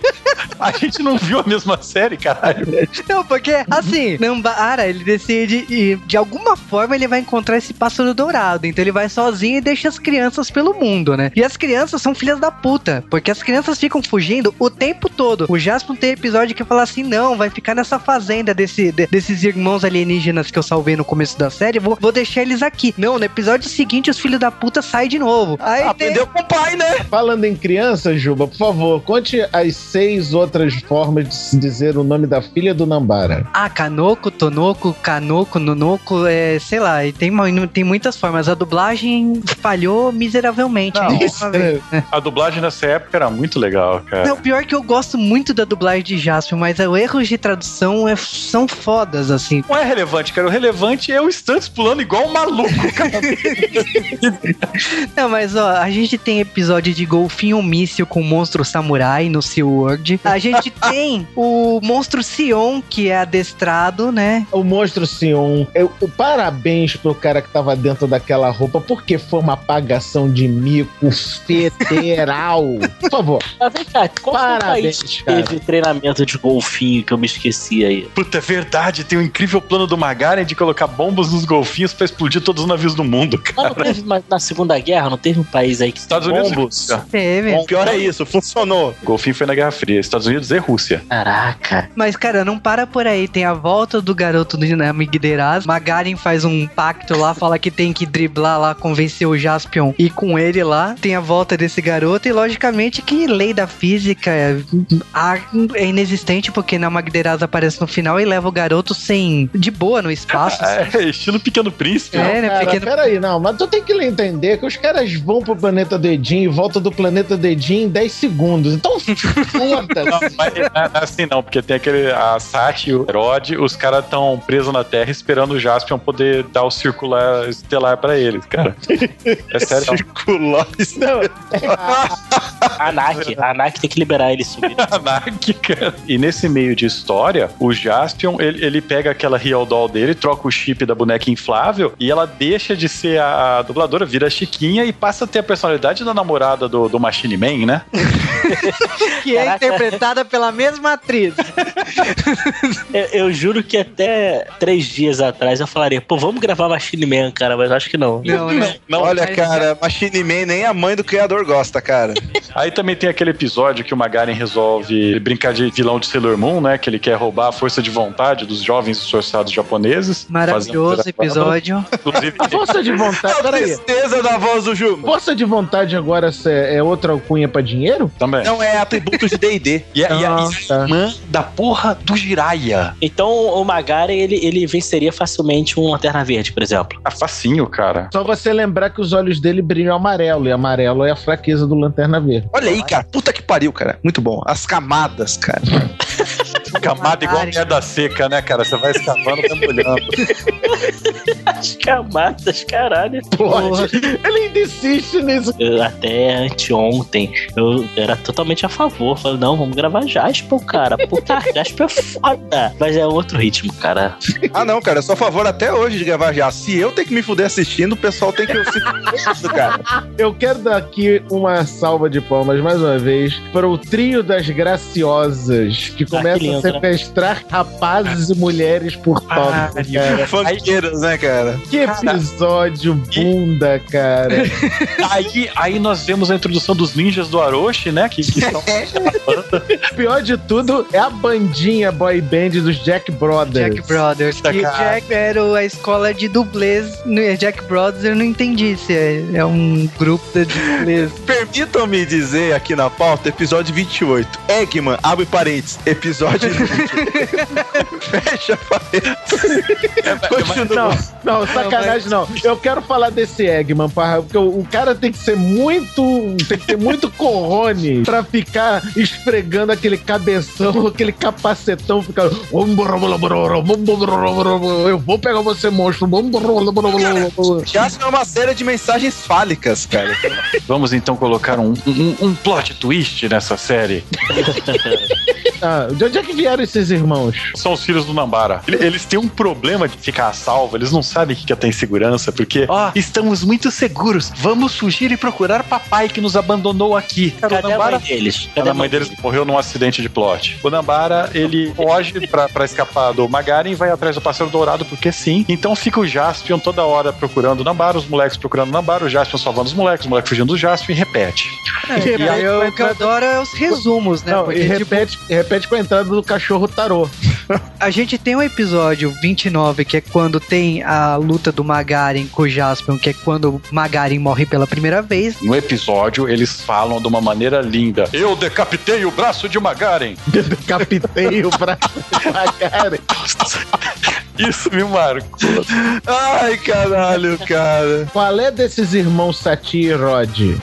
a gente não viu a mesma série, caralho. Não, porque, assim, Nambara, ele decide e, de alguma forma, ele vai encontrar esse pássaro dourado. Então ele vai sozinho e deixa as crianças pelo mundo, né? E as crianças são filhas da puta, porque as crianças ficam fugindo o tempo todo. O Jasper tem episódio que fala assim, não, vai ficar nessa fazenda desse, de- desses irmãos alienígenas que eu salvei no começo da série, vou, vou deixar eles aqui. Não, no episódio seguinte, os filhos da puta saem de novo. Aí tem- Aprendeu com o pai, né? Falando em criança, Juba, por favor, conte as seis outras formas de se dizer o nome da filha do Nambara. Ah, Kanoko, Tonoko, Kanoko, Nonoko, é, sei lá, e tem, tem muitas formas. A dublagem falhou miseravelmente. Não, vez. A dublagem nessa época era muito legal, cara. Não, pior que eu gosto muito da dublagem de Jasper, mas os erros de tradução é- são fodas, assim. Não é relevante, cara. O relevante é o Stunts pulando igual um maluco, cara. Não, mas ó, a gente tem episódio de golfinho míssil com monstro samurai no SeaWorld. A gente tem o monstro Sion, que é adestrado, né? O monstro Sion, eu, eu- parabéns pro cara que tava dentro daquela roupa, porque foi uma apagação de mico federal. Por favor. Mas vem cá, qual foi o Parabéns, país cara. teve treinamento de golfinho que eu me esqueci aí? Puta, é verdade. Tem o incrível plano do Magaren de colocar bombas nos golfinhos pra explodir todos os navios do mundo, Mas cara. não teve uma- na Segunda Guerra, não teve um país aí que Estados Unidos bombos? Teve. O pior é isso, funcionou. O golfinho foi na Guerra Fria. Estados Unidos e Rússia. Caraca. Mas, cara, não para por aí. Tem a volta do garoto do Dinamic Deraz. Magaren faz um pacto lá, fala que tem que driblar lá, convencer o Jaspion e ir com ele lá. Tem a volta desse garoto e, logicamente, que lei da física é, é inexistente, porque na Magderaz aparece no final e leva o garoto sem... de boa no espaço. É, estilo Pequeno Príncipe. É, né? Cara, Pequeno... peraí, não, mas tu tem que entender que os caras vão pro planeta do Edin e voltam do planeta do Edin em 10 segundos. Então, foda-se. Não, mas não é assim não, porque tem aquele. A Sati e o Rod, os caras estão presos na Terra esperando o Jaspion poder dar o circular estelar pra eles, cara. É sério. Circular. Não, A ANAC, a ANAC tem que liberar ele subir. Anak, cara. E nesse meio de história, o Jaspion, ele, ele pega aquela Real Doll dele, troca o chip da boneca inflável e ela deixa de ser a dubladora, vira a Chiquinha e passa a ter a personalidade da namorada do, do Machine Man, né? Que é Caraca. Interpretada pela mesma atriz. Eu, eu juro que até três dias atrás eu falaria, pô, vamos gravar Machine Man, cara, mas acho que não. Não, não. Não, Olha, cara, Machine Man nem a mãe do criador gosta, cara. Aí também tem aquele episódio que o Magaren resolve brincar de vilão de Sailor Moon, né? Que ele quer roubar a força de vontade dos jovens esforçados japoneses. Maravilhoso fazendo- episódio. Inclusive, força de vontade, peraí. Tristeza da voz do Juba. Força de vontade agora é é outra alcunha pra dinheiro? também. Não é atributos de D&D. E a, e a- e a irmã da porra do Jiraiya. Então o Magaren, ele, ele venceria facilmente um Lanterna Verde, por exemplo. Ah, facinho, cara. Só você lembrar que os olhos dele brilham amarelo, e amarelo é a fraqueza do Lanterna Verde. Olha aí, cara. Puta que pariu, cara. Muito bom. As camadas, cara. Camada igual merda seca, né, cara? Você vai escavando, molhando. As camadas, caralho. Porra, ele ainda insiste nisso. Eu, até anteontem, eu era totalmente a favor. Falei, não, vamos gravar Jasper, cara. Puta, Jasper é foda. Mas é outro ritmo, cara. Ah, não, cara. Eu sou a favor até hoje de gravar já. Se eu tenho que me fuder assistindo, o pessoal tem que se fuder, cara. Eu quero dar aqui uma salva de palmas, mais uma vez, para o trio das graciosas, que começa lindo, a sequestrar rapazes e mulheres por Ah, tópico, cara. Né, cara? Que episódio bunda, cara. Aí, aí nós vemos a introdução dos ninjas do Aroshi, né? Que, que são O pior de tudo é a bandinha boy band dos Jack Brothers. Jack Brothers. Que cara. Jack era a escola de dublês. no Jack Brothers eu não entendi se é, é um grupo de dublês. Permitam-me dizer aqui na pauta, episódio 28. Eggman, abre parênteses, episódio 28. Fecha parênteses. Continua. Não, não, sacanagem não. Eu quero falar desse Eggman, parra, porque o, o cara tem que ser muito. Tem que ter muito corrone pra ficar esfregando aquele cabeção, aquele capacetão, ficar. Eu vou pegar você, monstro. Jasper é uma série de mensagens fálicas, cara. Vamos então colocar um, um, um plot twist nessa série. Ah, de onde é que vieram esses irmãos? São os filhos do Nambara. Ele- Eles têm um problema de ficar a salvo, eles não sabem o que é ter insegurança, porque, ó, estamos muito seguros, vamos fugir e procurar papai que nos abandonou aqui. Cara, Cadê a mãe deles? Cadê a mãe deles morreu num acidente de plot. O Nambara, ele foge pra, pra escapar do Magaren e vai atrás do Pássaro Dourado, porque sim. Então fica o Jaspion toda hora procurando o Nambara, os moleques procurando o Nambara, o Jaspion salvando os moleques, os moleques fugindo do Jaspion e repete. É, E aí, eu, o que eu adoro é os resumos, né? Não, Porque, e tipo, repete, repete com a entrada do cachorro tarô. a gente tem um episódio 29, que é quando tem a luta do Magaren com o Jaspion, que é quando o Magaren morre pela primeira vez. No episódio, eles falam de uma maneira linda. Eu decapitei o braço de Magaren. Decapitei o braço do Magaren. Isso me marcou. Ai, caralho, cara. Qual é desses irmãos Sati e Rod?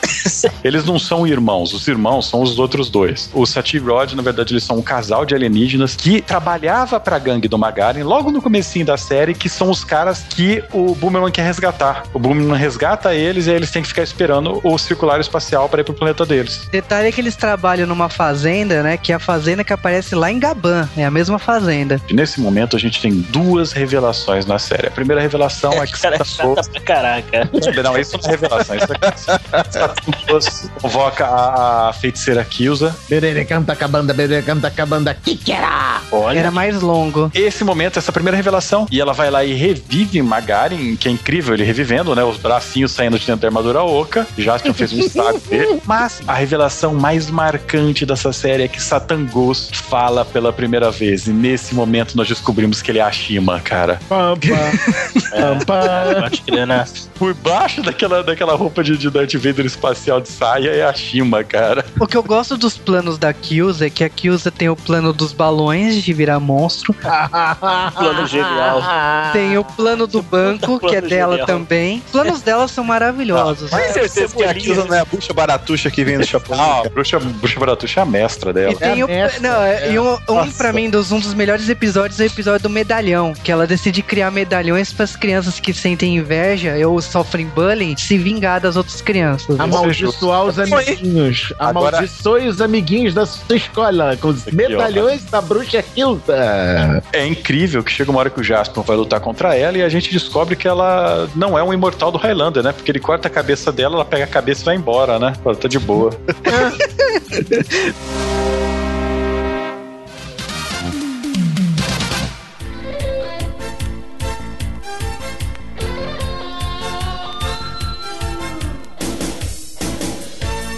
Eles não são irmãos, os irmãos são os outros dois. O Sati e Rod, na verdade, eles são um casal de alienígenas que trabalhava pra gangue do Magaren logo no comecinho da série, que são os caras que o Boomerang quer resgatar. O Boomerang resgata eles e aí eles têm que ficar esperando o circular espacial para ir pro planeta deles. Detalhe é que eles trabalham numa fazenda, né? Que é a fazenda que aparece lá em Gaban. É a mesma fazenda. E nesse momento a gente tem duas revelações na série. A primeira revelação é que Cara, é Satangos- chata pra caraca. Não, isso não é revelação. Isso é convoca a, a feiticeira Kyusa. Berere canta cabanda, berere canta cabanda, que que era? Olha, Era mais longo. Esse momento, essa primeira revelação, e ela vai lá e revive Magaren, que é incrível ele revivendo, né? Os bracinhos saindo de dentro da armadura oca. Jaspion fez um estrago dele. Mas a revelação mais marcante dessa série é que Satangos fala pela primeira vez. E nesse momento nós descobrimos que ele é a Shima, cara. Pam, pam, pam, pam. Acho que né? Por baixo daquela, daquela roupa de, de Darth Vader espacial de saia é a Shima, cara. O que eu gosto dos planos da Kyusa é que a Kyusa tem o plano dos balões de virar monstro. Plano genial. Tem o plano do banco, que é Plano dela genial. também. Os planos dela são maravilhosos. Tem certeza que a Kyusa não é a bucha baratuxa que vem do Japão. Ah, a bruxa, bruxa Baratuxa é a mestra dela. E tem É o. mestra, não, é- é. e um, um pra mim, dos, um dos melhores episódios é o episódio do medalhão. Que ela decide criar medalhões pras crianças que sentem inveja ou sofrem bullying se vingar das outras crianças. Amaldiçoar os amiguinhos. Amaldiçoe os amiguinhos da sua escola com os medalhões da bruxa Hilda. É incrível que chega uma hora que o Jaspion vai lutar contra ela e a gente descobre que ela não é um imortal do Highlander, né? Porque ele corta a cabeça dela, ela pega a cabeça e vai embora, né? Ela tá de boa.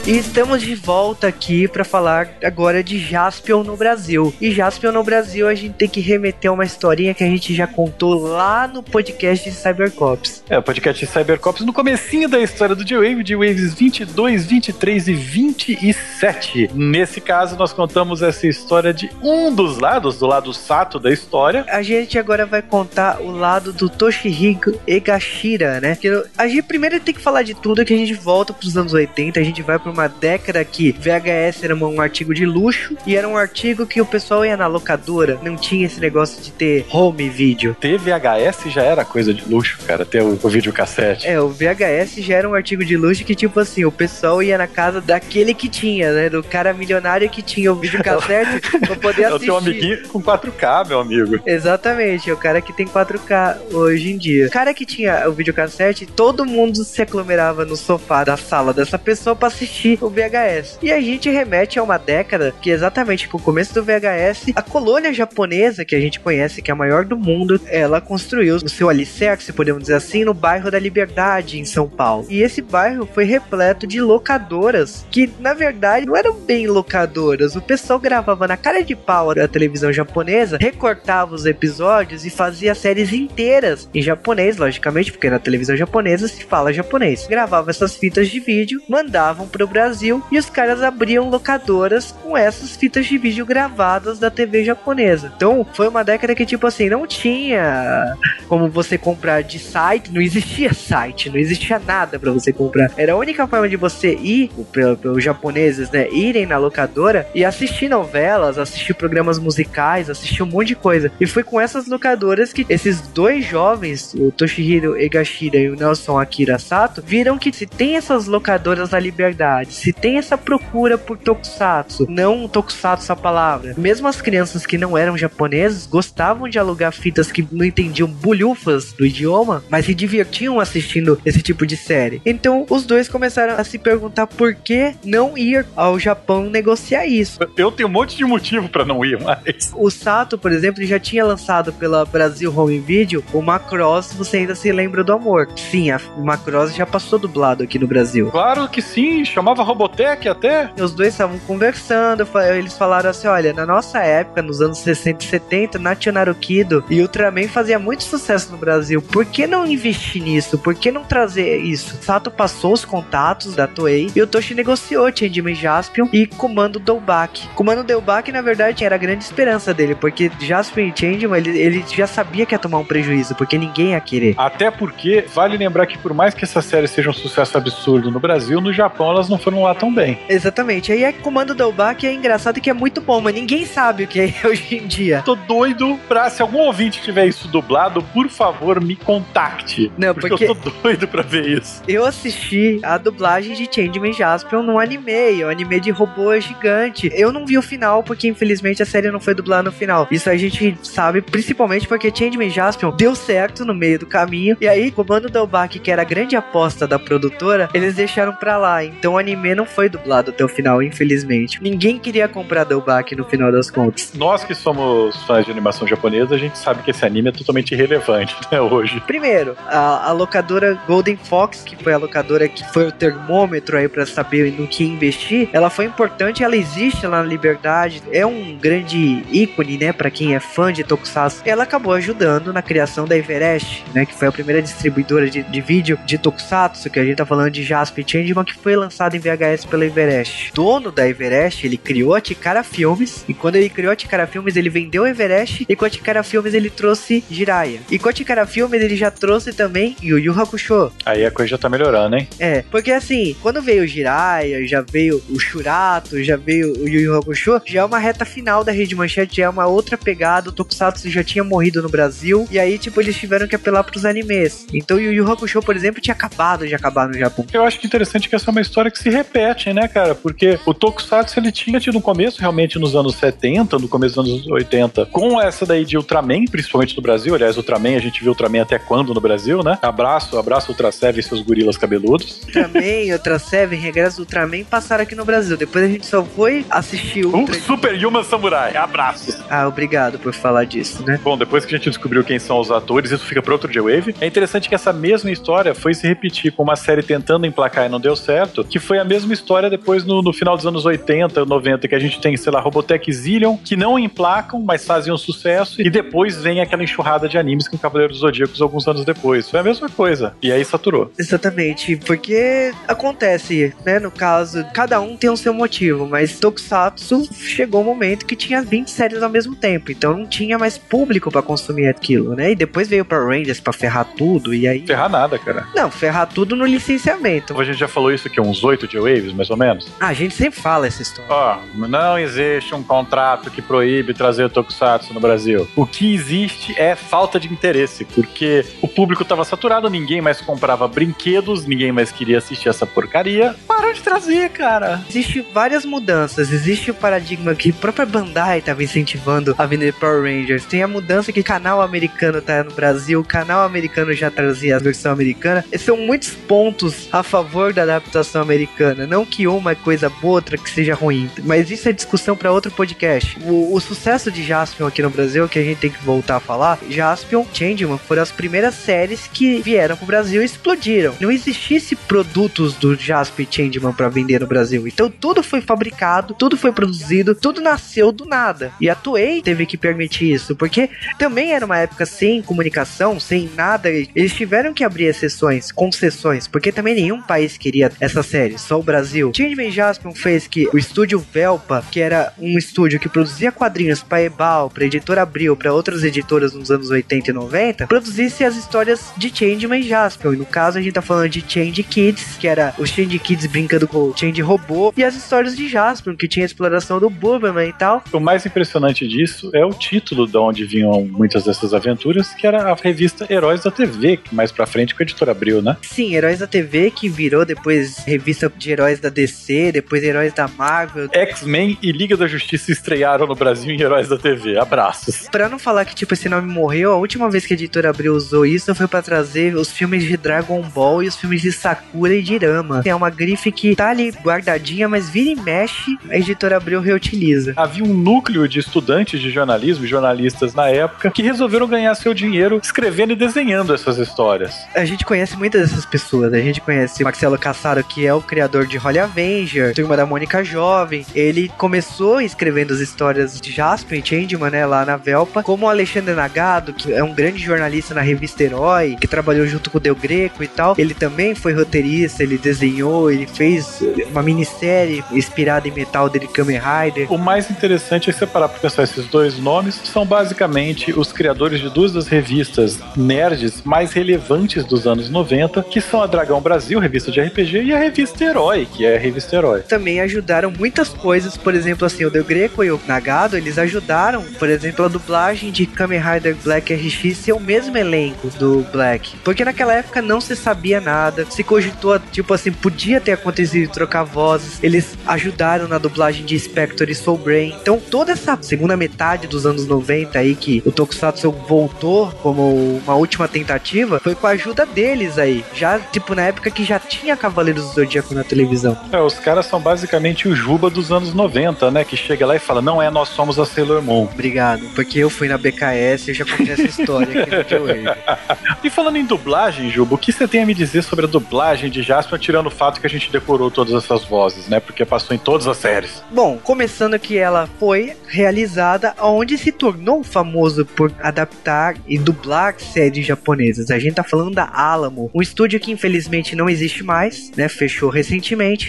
E estamos de volta aqui para falar agora de Jaspion no Brasil. E Jaspion no Brasil a gente tem que remeter a uma historinha que a gente já contou lá no podcast de Cybercops. É, o podcast de Cybercops no comecinho da história do J-Wave, de Waves 22, 23 e 27. Nesse caso, nós contamos essa história de um dos lados, do lado sato da história. A gente agora vai contar o lado do Toshihiko Egashira, né? Que a gente primeiro tem que falar de tudo, que a gente volta pros anos 80, a gente vai pra uma década que VHS era um artigo de luxo e era um artigo que o pessoal ia na locadora, não tinha esse negócio de ter home video. Ter VHS já era coisa de luxo, cara, ter o, o videocassete. É, o VHS já era um artigo de luxo que, tipo assim, o pessoal ia na casa daquele que tinha, né? Do cara milionário que tinha o videocassete pra poder É o assistir. teu amiguinho com 4K, meu amigo. Exatamente, é o cara que tem 4K hoje em dia. O cara que tinha o videocassete, todo mundo se aglomerava no sofá da sala dessa pessoa pra assistir o VHS. E a gente remete a uma década que exatamente com o começo do VHS, a colônia japonesa que a gente conhece, que é a maior do mundo, ela construiu o seu alicerce, podemos dizer assim, no bairro da Liberdade, em São Paulo. E esse bairro foi repleto de locadoras, que na verdade não eram bem locadoras. O pessoal gravava na cara de pau da televisão japonesa, recortava os episódios e fazia séries inteiras em japonês, logicamente, porque na televisão japonesa se fala japonês. Gravava essas fitas de vídeo, mandavam pro Brasil e os caras abriam locadoras com essas fitas de vídeo gravadas da TV japonesa. Então foi uma década que, tipo assim, não tinha como você comprar de site, não existia site, não existia nada pra você comprar. Era a única forma de você ir, pelos japoneses, né, irem na locadora e assistir novelas, assistir programas musicais, assistir um monte de coisa. E foi com essas locadoras que esses dois jovens, o Toshihiro Egashira e o Nelson Akira Sato, viram que se tem essas locadoras na liberdade, se tem essa procura por tokusatsu, não tokusatsu a palavra, mesmo as crianças que não eram japoneses gostavam de alugar fitas que não entendiam bulhufas do idioma, mas se divertiam assistindo esse tipo de série. Então os dois começaram a se perguntar por que não ir ao Japão negociar isso. Eu tenho um monte de motivo pra não ir, mas. O Sato, por exemplo, já tinha lançado pela Brasil Home Video o Macross, você ainda se lembra do amor. Sim, a Macross já passou dublado aqui no Brasil. Claro que sim, chamava Robotech até. Os dois estavam conversando, eles falaram assim: olha, na nossa época, nos anos 60 e 70, Nationarukido e Ultraman fazia muito sucesso no Brasil. Por que não investir nisso? Por que não trazer isso? Sato passou os contatos da Toei e o Toshi negociou Changeman Jaspion e Comando Doubak. Comando Doubak, na verdade, era a grande esperança dele, porque Jaspion e Changeman, ele, ele já sabia que ia tomar um prejuízo, porque ninguém ia querer. Até porque, vale lembrar que por mais que essa série seja um sucesso absurdo no Brasil, no Japão elas não foram lá tão bem. Exatamente. Aí é Comando Doubak é engraçado que é muito bom, mas ninguém sabe o que é hoje em dia. Tô doido pra, se algum ouvinte tiver isso dublado, por favor, me contacte. Não, porque- eu tô doido pra ver isso. Eu assisti a dublagem de Changeman Jaspion no anime, o anime de robô gigante. Eu não vi o final, porque infelizmente a série não foi dublada no final. Isso a gente sabe principalmente porque Changeman Jaspion deu certo no meio do caminho. E aí, Comando Delbach, que era a grande aposta da produtora, eles deixaram pra lá. Então o anime não foi dublado até o final, infelizmente. Ninguém queria comprar Delbach no final das contas. Nós que somos fãs de animação japonesa, a gente sabe que esse anime é totalmente irrelevante, né, hoje. Primeiro, a, a locadora Golden Fox, que foi a locadora que foi o termômetro aí pra saber no que investir, ela foi importante, ela existe lá na Liberdade, é um grande ícone, né, Pra quem é fã de Tokusatsu. Ela acabou ajudando na criação da Everest, né, que foi a primeira distribuidora de, de vídeo de Tokusatsu, que a gente tá falando de Jasper Changeman, que foi lançado em VHS pela Everest. Dono da Everest, ele criou a Tikara Filmes, e quando ele criou a Tikara Filmes, ele vendeu a Everest, e com a Tikara Filmes ele trouxe Jiraiya. E com a Tikara Filmes ele já trouxe também Yu Yu Hakusho. Aí a coisa já tá melhorando, hein? É, porque assim, quando veio o Jiraiya, já veio o Shurato, já veio o Yu Yu Hakusho, já é uma reta final da Rede Manchete, já é uma outra pegada, o Tokusatsu já tinha morrido no Brasil, e aí, tipo, eles tiveram que apelar pros animes. Então, Yu Yu Hakusho, por exemplo, tinha acabado de acabar no Japão. Eu acho que interessante que essa é uma história que se repete, né, cara? Porque o Tokusatsu ele tinha tido um começo realmente nos anos 70, no começo dos anos 80, com essa daí de Ultraman, principalmente no Brasil. Aliás, Ultraman, a gente viu Ultraman até quando no Brasil, né? Abraço, abraço Ultra Seven e seus gorilas cabeludos. Ultraman, Ultra Seven, Regresso do Ultraman passaram aqui no Brasil. Depois a gente só foi assistir o. Um Super Human Samurai, abraços. Ah, obrigado por falar disso, né? Bom, depois que a gente descobriu quem são os atores, isso fica para outro J-Wave. É interessante que essa mesma história foi se repetir com uma série tentando emplacar e não deu certo, que foi foi a mesma história depois no, no final dos anos 80, 90, que a gente tem, sei lá, Robotech Zillion, que não emplacam, mas fazem um sucesso, e depois vem aquela enxurrada de animes com Cavaleiros dos Zodíacos alguns anos depois. Foi a mesma coisa. E aí saturou. Exatamente, porque acontece, né? No caso, cada um tem o seu motivo, mas Tokusatsu chegou um momento que tinha 20 séries ao mesmo tempo, então não tinha mais público pra consumir aquilo, né? E depois veio para Rangers pra ferrar tudo, e aí. Ferrar nada, cara. Não, ferrar tudo no licenciamento. A gente já falou isso aqui, uns oito J-Waves, mais ou menos. Ah, a gente sempre fala essa história. Ó, não existe um contrato que proíbe trazer Tokusatsu no Brasil. O que existe é falta de interesse, porque o público tava saturado, ninguém mais comprava brinquedos, ninguém mais queria assistir essa porcaria. Parou de trazer, cara. Existe várias mudanças. Existe o paradigma que a própria Bandai estava incentivando a vender Power Rangers. Tem a mudança que o canal americano tá no Brasil, o canal americano já trazia a versão americana. Esses são muitos pontos a favor da adaptação americana. Não que uma é coisa boa, outra que seja ruim. Mas isso é discussão para outro podcast. O, o, sucesso de Jaspion aqui no Brasil, que a gente tem que voltar a falar, Jaspion, Changeman foram as primeiras séries que vieram pro Brasil e explodiram. Não existisse produtos do Jaspion e Changeman para vender no Brasil. Então tudo foi fabricado, tudo foi produzido, tudo nasceu do nada. E a Toei teve que permitir isso, porque também era uma época sem comunicação, sem nada. Eles tiveram que abrir exceções, concessões, porque também nenhum país queria essa série, só o Brasil. Changeman Jaspion fez que o estúdio Velpa, que era um estúdio que produzia quadrinhos para Ebal, para editora Abril, para outras editoras nos anos 80 e 90, produzisse as histórias de Changeman Jaspion. E no caso a gente tá falando de Change Kids, que era os Change Kids brincando com o Change Robô, e as histórias de Jaspion, que tinha a exploração do Burberman e tal. O mais impressionante disso é o título de onde vinham muitas dessas aventuras, que era a revista Heróis da TV, que mais pra frente com a editora Abril, né? Sim, Heróis da TV, que virou depois revista de heróis da DC, depois Heróis da Marvel. X-Men e Liga da Justiça estrearam no Brasil em Heróis da TV. Abraços. Pra não falar que, tipo, esse nome morreu, a última vez que a editora Abril usou isso foi para trazer os filmes de Dragon Ball e os filmes de Sakura e de Rama. É uma grife que tá ali guardadinha, mas vira e mexe, a editora Abril reutiliza. Havia um núcleo de estudantes de jornalismo, jornalistas na época, que resolveram ganhar seu dinheiro escrevendo e desenhando essas histórias. A gente conhece muitas dessas pessoas. A gente conhece Marcelo Cassaro, que é o criador de Holly Avenger, Turma da Mônica Jovem. Ele começou escrevendo as histórias de Jasper e Changeman, né, lá na Velpa, como Alexandre Nagado, que é um grande jornalista na revista Herói, que trabalhou junto com o Del Greco e tal. Ele também foi roteirista, ele desenhou, ele fez uma minissérie inspirada em metal dele, Kamen Rider. O mais interessante é separar pra pensar esses dois nomes, são basicamente os criadores de duas das revistas nerds mais relevantes dos anos 90, que são a Dragão Brasil, revista de RPG, e a revista Herói, que é a revista Herói. Também ajudaram muitas coisas, por exemplo, assim, o Del Greco e o Nagado, eles ajudaram, por exemplo, a dublagem de Kamen Rider Black RX ser o mesmo elenco do Black. Porque naquela época não se sabia nada, se cogitou, tipo assim, podia ter acontecido trocar vozes. Eles ajudaram na dublagem de Spectre e Soul Brain. Então, toda essa segunda metade dos anos 90 aí que o Tokusatsu voltou como uma última tentativa, foi com a ajuda deles aí. Já, tipo, na época que já tinha Cavaleiros do Zodíaco na televisão. É, os caras são basicamente o Juba dos anos 90, né? Que chega lá e fala: Não é, nós somos a Sailor Moon. Obrigado, porque eu fui na BKS e já contei essa história aqui no. E falando em dublagem, Juba, o que você tem a me dizer sobre a dublagem de Jasper, tirando o fato que a gente decorou todas essas vozes, né? Porque passou em todas as séries. Bom, começando que ela foi realizada onde se tornou famoso por adaptar e dublar séries japonesas. A gente tá falando da Alamo, um estúdio que infelizmente não existe mais, né? Fechou recentemente,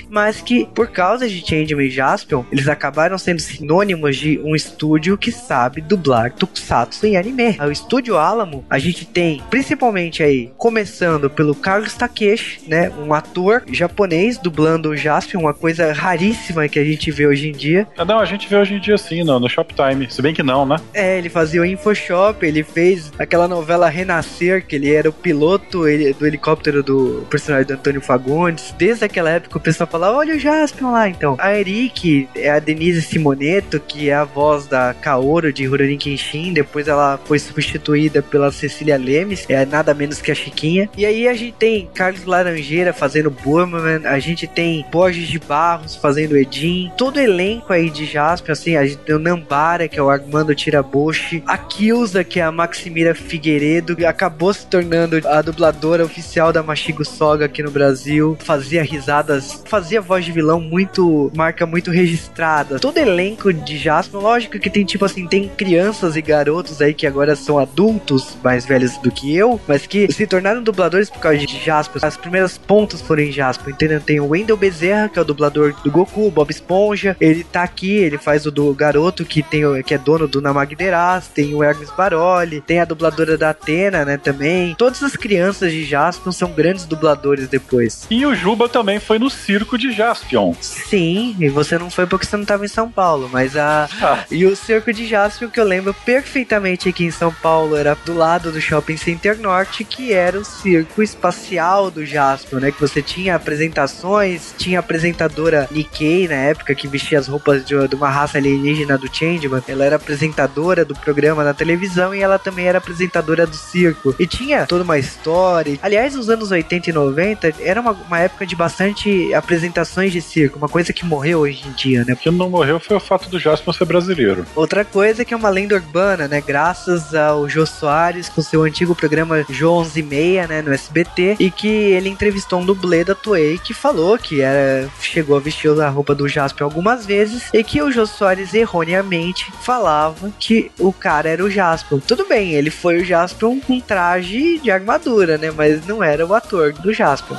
mas que por causa de Changeman e Jaspion, eles acabaram sendo sinônimos de um estúdio que sabe dublar tokusatsu em anime. O estúdio Alamo, a gente tem principalmente aí, começando pelo Carlos Takeshi, né? Um ator japonês dublando o Jaspion, uma coisa raríssima que a gente vê hoje em dia. Ah, não, a gente vê hoje em dia sim, no, no Shoptime. Se bem que não, né? É, ele fazia o InfoShop, ele fez aquela novela Renascer, que ele era o piloto do helicóptero do personagem do Antônio Fagundes. Desde aquela época o pessoal falava, olha o Jaspion lá então. A Eric é a Denise Simoneto, que é a voz da Kaoru de Rurouni Kenshin. Depois ela foi substituída pela Cecília Lemes, é nada menos que a Chiquinha. E aí a gente tem Carlos Laranjeira fazendo Burman, a gente tem Borges de Barros fazendo Edin. Todo elenco aí de Jaspion, assim, a gente tem o Nambara, que é o Armando Tiraboshi, a Kilza, que é a Maximira Figueiredo, que acabou se tornando a dubladora oficial da Mashigo Soga aqui no Brasil, fazia risadas, fazia voz de vilão muito, marca muito registrada. Todo elenco de Jaspion, lógico que tem tipo assim, tem crianças e garotos aí que agora são adultos, mais velhos do que eu, mas que se tornaram dubladores por causa de Jaspion. As primeiras pontas foram em Jaspion, entendeu? Tem o Wendell Bezerra, que é o dublador do Goku, Bob Esponja, ele tá aqui, ele faz o do garoto que tem que é dono do Namagderaz, tem o Hermes Baroli, tem a dubladora da Atena, né, também. Todas as crianças de Jaspion são grandes dubladores depois. E o Juba também foi no circo de Jaspion. Sim, e você não foi porque você não tava em São Paulo, mas a. E o circo de Jaspion, que eu lembro perfeitamente aqui em São Paulo, era do lado do Shopping Center Norte, que era o circo espacial do Jaspion, né? Que você tinha apresentações, tinha a apresentadora Nikkei na época, que vestia as roupas de, de uma raça alienígena do Changeman. Ela era apresentadora do programa na televisão e ela também era apresentadora do circo. E tinha toda uma história. Aliás, os anos 80 e 90 era uma, uma época de bastante apresentações de circo, uma coisa que morreu hoje em dia, né? O que não morreu foi o fato do Jaspion ser brasileiro. Outra coisa é que é uma lenda urbana, né? Graças ao Jô Soares com seu antigo programa Jô 11 e meia, né? No SBT, e que ele entrevistou um dublê da Toei que falou que era, chegou a vestir a roupa do Jaspion algumas vezes e que o Jô Soares erroneamente falava que o cara era o Jaspion. Tudo bem, ele foi o Jaspion com traje de armadura, né? Mas não era o ator do Jaspion.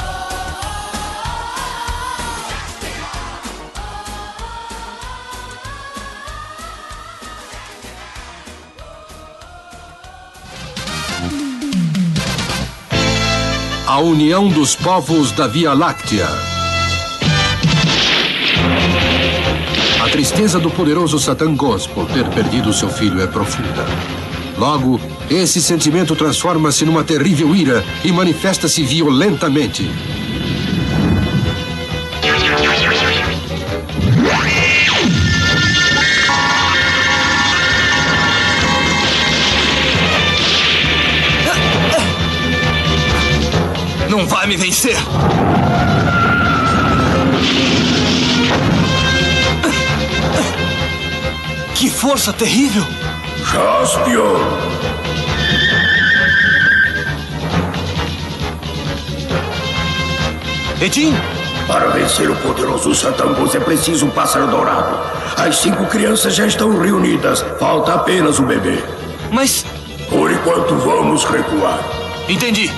A união dos povos da Via Láctea. A tristeza do poderoso Satangos por ter perdido seu filho é profunda. Logo, esse sentimento transforma-se numa terrível ira e manifesta-se violentamente. Me vencer! Que força terrível! Jaspion! Edin! Para vencer o poderoso Satangos é preciso um pássaro dourado. As cinco crianças já estão reunidas. Falta apenas o bebê. Mas. Por enquanto, vamos recuar. Entendi.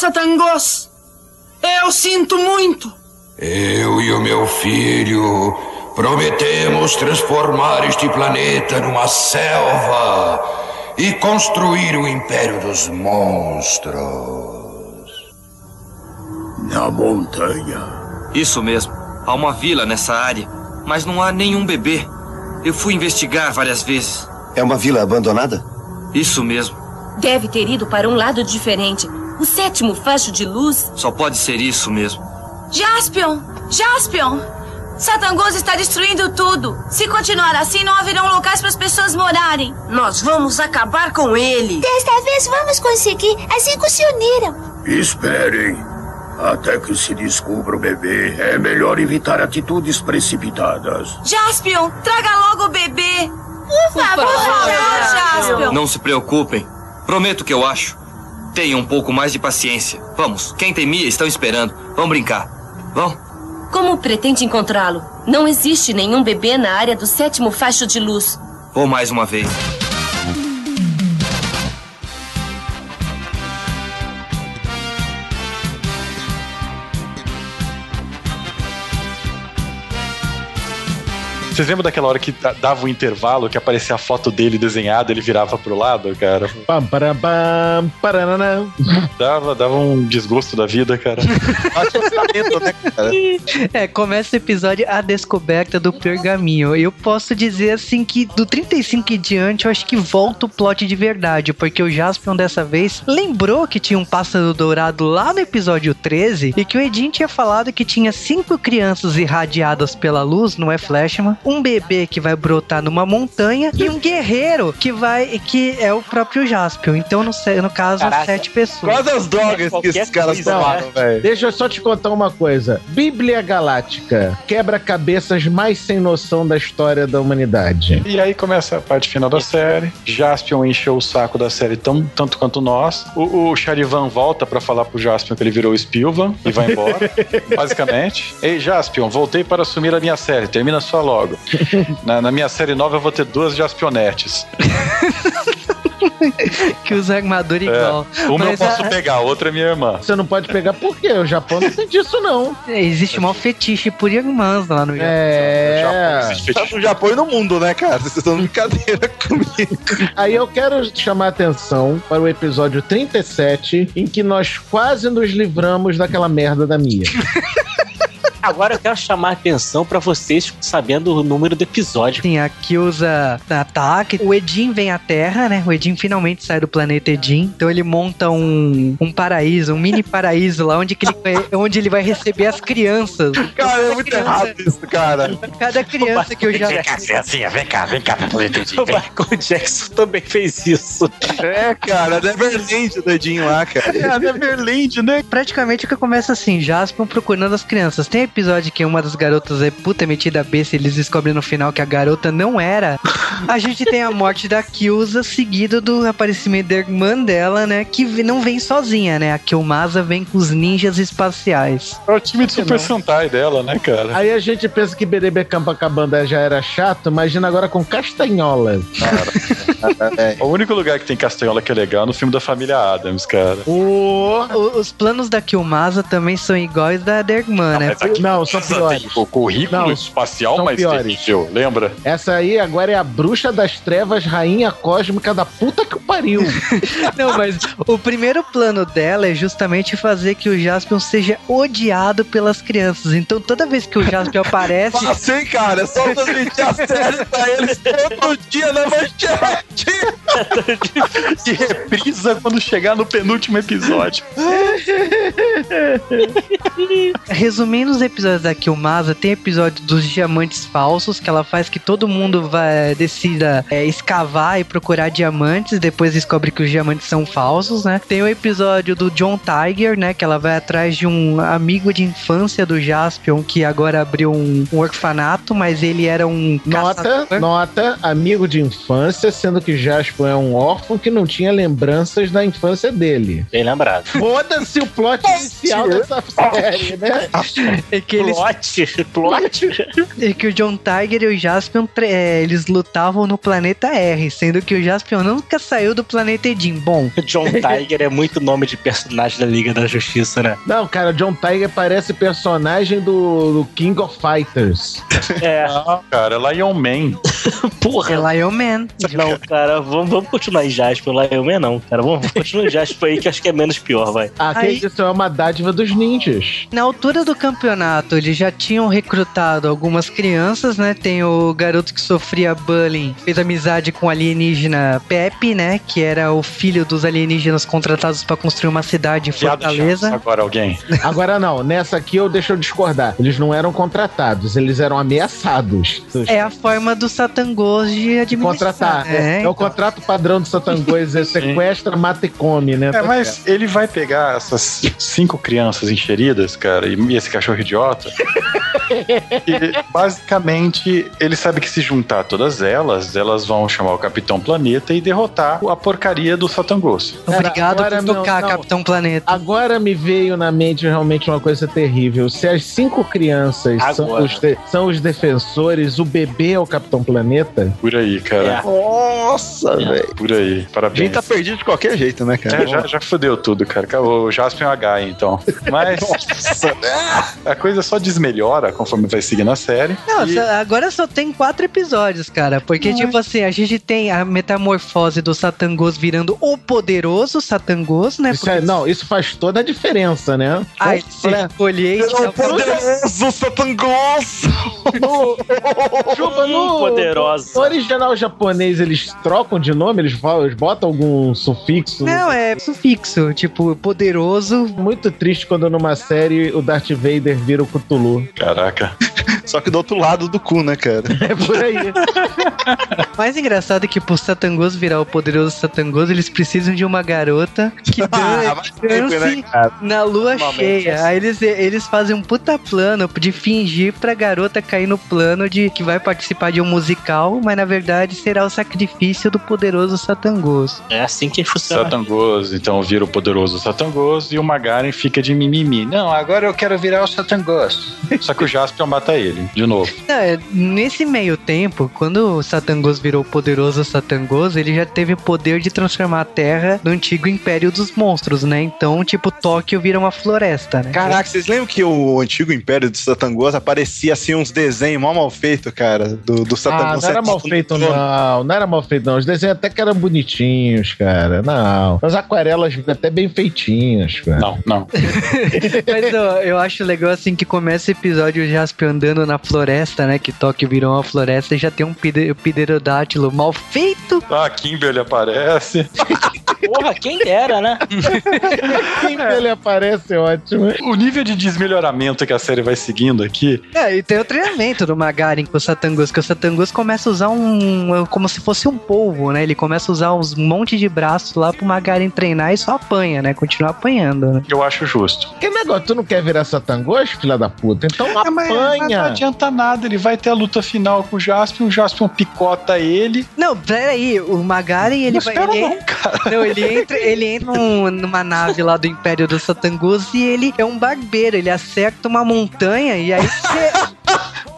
Satangos, eu sinto muito. Eu e o meu filho prometemos transformar este planeta numa selva e construir o Império dos Monstros. Na montanha. Isso mesmo. Há uma vila nessa área, mas não há nenhum bebê. Eu fui investigar várias vezes. É uma vila abandonada? Isso mesmo. Deve ter ido para um lado diferente. O sétimo facho de luz. Só pode ser isso mesmo. Jaspion! Jaspion! Satangos está destruindo tudo. Se continuar assim, não haverão locais para as pessoas morarem. Nós vamos acabar com ele. Desta vez vamos conseguir. As cinco se uniram. Esperem. Até que se descubra o bebê, é melhor evitar atitudes precipitadas. Jaspion, traga logo o bebê. Por favor, Por favor, Jaspion. Não se preocupem. Prometo que eu acho. Tenham um pouco mais de paciência. Vamos, quem tem Mia estão esperando. Vamos brincar. Vão. Como pretende encontrá-lo? Não existe nenhum bebê na área do sétimo facho de luz. Vou mais uma vez. Vocês lembram daquela hora que da- dava um intervalo, que aparecia a foto dele desenhada, ele virava pro lado, cara? Pam, param, pam, paranana. Dava, dava um desgosto da vida, cara. É, começa o episódio A Descoberta do Pergaminho. Eu posso dizer assim que do 35 em diante eu acho que volta o plot de verdade, porque o Jaspion dessa vez lembrou que tinha um pássaro dourado lá no episódio 13 e que o Edin tinha falado que tinha cinco crianças irradiadas pela luz, não é Flashman, um bebê que vai brotar numa montanha e um guerreiro que vai que é o próprio Jaspion. Então no, no caso Caraca. sete pessoas. Quais as drogas que esses caras coisa, tomaram, velho? Deixa eu só te contar uma coisa. Bíblia Galáctica. Quebra-cabeças mais sem noção da história da humanidade. E aí começa a parte final da série. Jaspion encheu o saco da série tão, tanto quanto nós. O, o Charivan volta pra falar pro Jaspion que ele virou Spilvan e vai embora, basicamente. Ei, Jaspion, voltei para assumir a minha série. Termina só logo. Na, na minha série nova eu vou ter duas Jaspionetes. que usa armadura igual. Uma eu Mas posso a- pegar, a outra é minha irmã. Você não pode pegar por quê? O Japão não tem disso, não. Existe um fetiche por irmãs lá no Japão. É. Tá no Japão e no mundo, né, cara? Vocês estão de brincadeira comigo. Aí eu quero chamar a atenção para o episódio 37, em que nós quase nos livramos daquela merda da Mia. Agora eu quero chamar a atenção pra vocês sabendo o número do episódio. Sim, aqui usa ataque. O Edin vem à Terra, né? O Edin finalmente sai do planeta Edin. Então ele monta um, um paraíso, um mini paraíso lá onde, que ele, vai- onde ele vai receber as crianças. Cara, é muito criança- errado isso, cara. Cada criança que eu já. Vem cá, criancinha, vem cá, vem cá pra poder O Michael Jackson também fez isso. É, cara, Neverland do Edinho lá, cara. É, a Neverland, né? Praticamente o que começa assim, Jaspion procurando as crianças. Tem episódio que uma das garotas é puta metida a besta e eles descobrem no final que a garota não era. A gente tem a morte da Kyusa, seguido do aparecimento da irmã dela, né? Que não vem sozinha, né? A Kyomasa vem com os ninjas espaciais. É o time de Super Sentai dela, né, cara? Aí a gente pensa que Berebe Campacabanda já era chato, imagina agora com castanhola. O único lugar que tem castanhola que é legal é no filme da família Adams, cara. O... O- Os planos da Kyomasa também são iguais da irmã, né? Mas aqui Não, são piores. ter O currículo Não, espacial mais piores. terrível, lembra? Essa aí agora é a bruxa das trevas, rainha cósmica da puta que o pariu. Não, mas o primeiro plano dela é justamente fazer que o Jaspion seja odiado pelas crianças. Então toda vez que o Jaspion aparece, Fácil, hein, cara? É só transmitir a série pra eles todo dia na manchete. E reprisa quando chegar no penúltimo episódio. Resumindo os episódios da Kilmasa, tem episódio dos diamantes falsos, que ela faz que todo mundo vai, decida é, escavar e procurar diamantes, depois descobre que os diamantes são falsos, né? Tem o episódio do John Tiger, né? Que ela vai atrás de um amigo de infância do Jaspion, que agora abriu um, um orfanato, mas ele era um Nota, caçador. nota, amigo de infância, sendo que Jasper é um órfão que não tinha lembranças da infância dele. Bem lembrado. Foda-se o plot inicial dessa série, né? Que eles Plot, plot. É que o John Tiger e o Jaspion, é, eles lutavam no planeta R, sendo que o Jaspion nunca saiu do planeta Edin. Bom, John Tiger é muito nome de personagem da Liga da Justiça, né? Não, cara, John Tiger parece personagem do, do King of Fighters. É, Não, cara, é Lion Man. porra. é Lion Man. Não, cara, vamos, vamos continuar em Jasper lá. Eu mesmo não, cara. Vamos, vamos continuar em Jasper aí, que acho que é menos pior, vai. Ah, que Aí- isso é uma dádiva dos ninjas. Na altura do campeonato, eles já tinham recrutado algumas crianças, né? Tem o garoto que sofria bullying, fez amizade com o alienígena Pepe, né? Que era o filho dos alienígenas contratados para construir uma cidade em. Fortaleza. Agora alguém. Agora não, nessa aqui eu deixo eu discordar. Eles não eram contratados, eles eram ameaçados. É a forma do Satangos de administrar. Contratar. É, é o contrato padrão do Satangos, é sequestra, mata e come, né? É, mas ele vai pegar essas cinco crianças encheridas, cara, e e esse cachorro idiota idiota e basicamente ele sabe que se juntar todas elas, elas vão chamar o Capitão Planeta e derrotar a porcaria do Satangos. Obrigado Agora, por tocar, não, não. Capitão Planeta. Agora me veio na mente realmente uma coisa terrível. Se as cinco crianças são os, de- são os defensores, o bebê é o Capitão Planeta. Por aí, cara. Nossa, velho. Por aí. A gente Parabéns. tá perdido de qualquer jeito, né, cara? É, já, já fodeu tudo, cara. Acabou. O Jasper é um H, então. Mas a coisa só desmelhora conforme vai seguindo a série. Não, E- agora só tem quatro episódios, cara. Porque, tipo assim, a gente tem a metamorfose do Satangos virando o poderoso Satangos, né? Isso é- não, isso faz toda a diferença, né? Ah, se escolher e Pelo poderoso Satangos! Chupa, no, Poderosa. no original japonês eles trocam de nome, eles, falam- eles botam algum sufixo. Não, é sufixo, tipo, poderoso. Muito triste quando numa série o Darth Vader vira o Cthulhu. Caraca. America. Só que do outro lado do cu, né, cara? É por aí. Mais engraçado é que pro Satangos virar o poderoso Satangos, eles precisam de uma garota que Ah, dan- vai sempre, dance né, cara? na lua cheia. é assim. Aí eles, eles fazem um puta plano de fingir pra garota cair no plano de que vai participar de um musical, mas na verdade será o sacrifício do poderoso Satangos. É assim que funciona. Satangos, então vira o poderoso Satangos e o Magaren fica de mimimi. Não, agora eu quero virar o Satangos. Só que o Jaspion mata ele, de novo. É, nesse meio tempo, quando o Satangos virou o poderoso Satangos, ele já teve o poder de transformar a Terra no antigo Império dos Monstros, né? Então, tipo, Tóquio vira uma floresta, né? Caraca, vocês lembram que o antigo Império do Satangos aparecia assim uns desenhos mal mal feitos, cara? Do, do Ah, Satangos. não era mal feito, não. Não era mal feito, não. Os desenhos até que eram bonitinhos, cara. Não. As aquarelas até bem feitinhas, cara. Não, não. Mas ó, eu acho legal assim que começa o episódio Jaspion andando na floresta, né? Que Tóquio virou uma floresta e já tem um pide- pterodátilo mal feito. Ah, Kimberly aparece. Porra, quem dera, né? Quem ele aparece é ótimo. O nível de desmelhoramento que a série vai seguindo aqui. É, e tem o treinamento do Magarin com o Satangos, que o Satangos começa a usar um. como se fosse um polvo, né? Ele começa a usar uns monte de braços lá pro Magarin treinar e só apanha, né? Continua apanhando, né? Eu acho justo. Que negócio, tu não quer virar Satangos, filha da puta? Então É, mas, mas não adianta nada, ele vai ter a luta final com o Jaspion, o Jaspion picota ele. Não, peraí, o Magarin ele Não vai. espera Ele, não, cara. não, ele entra, ele entra num- numa nave lá do Império dos Satangos e ele é um barbeiro, ele acerta uma montanha e aí você.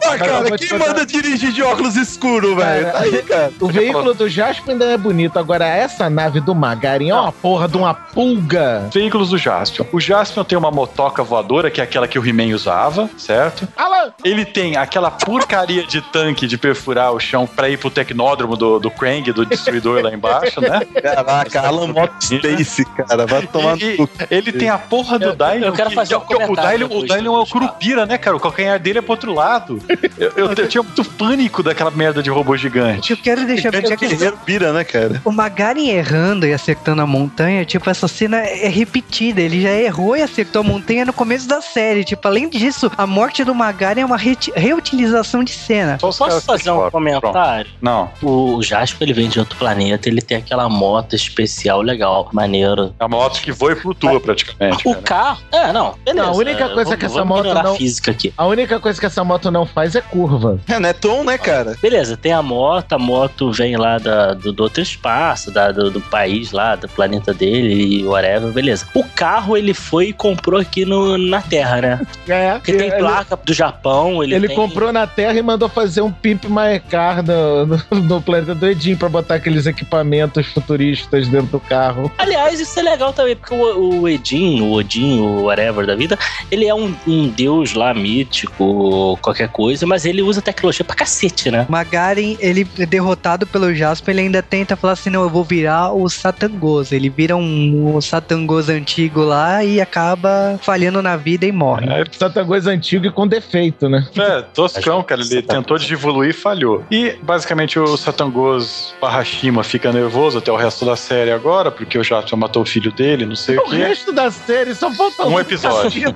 Ah, cara, quem manda dirigir de óculos escuros, velho? Tá aí, cara. O veículo do Jasper ainda é bonito. Agora, essa nave do Magarin é uma porra de uma pulga. Veículos do Jaspion. O Jaspion tem uma motoca voadora, que é aquela que o He-Man usava, certo? Alan! Ele tem aquela porcaria de tanque de perfurar o chão pra ir pro tecnódromo do, do Krang, do destruidor lá embaixo, né? Caraca, Alan Moto Space, cara. Vai tomar E- no. Ele tem a porra do Eu- Dylion. eu quero que- fazer um que- o Dylion, o Dylion é o Curupira, né, cara? O calcanhar dele é pro outro lado. Eu, eu- eu tinha muito pânico daquela merda de robô gigante. Eu quero deixar bem Grande guerreiro pira, né, cara? O Magarin errando e acertando a montanha, tipo, essa cena é repetida. Ele já errou e acertou a montanha no começo da série. Tipo, além disso, a morte do Magarin é uma reti- reutilização de cena. Só os Posso fazer um que- comentário? Não, O Jasper, ele vem de outro planeta, ele tem aquela moto especial legal, maneiro. é uma moto que voa e flutua praticamente. O cara. carro... É, não, beleza. Não, a única coisa Vamos- que essa moto não- a física aqui. A única coisa que essa moto não faz é curva. É, né, Tom, né, cara? Beleza, tem a moto, a moto vem lá da- do, do outro espaço, da- do, do país lá, do planeta dele e whatever, beleza. O carro ele foi e comprou aqui no, na Terra, né? É. Porque tem ele, placa do Japão, ele, ele tem... comprou na Terra e mandou fazer um Pimp My Car no, no, no planeta do Edinho pra botar aqueles equipamentos futuristas dentro do carro. Aliás, isso é legal também, porque o, o Edin, o Odin, o whatever da vida, ele é um, um deus lá mítico, qualquer coisa, mas ele usa tecnologia pra cacete, né? O Magarin, ele é derrotado pelo Jasper, ele ainda tenta falar assim, não, eu vou virar o Satangos. Ele vira um, um Satangos antigo lá e acaba falhando na vida e morre. É, Satangos antigo e com defeito, né? É, toscão, cara. Ele tentou de evoluir e falhou. E, basicamente, o Satangos Barrashima fica nervoso até o resto da série agora, porque o Jaspion matou o filho dele, não sei o O quê. resto da série só falta Um episódio.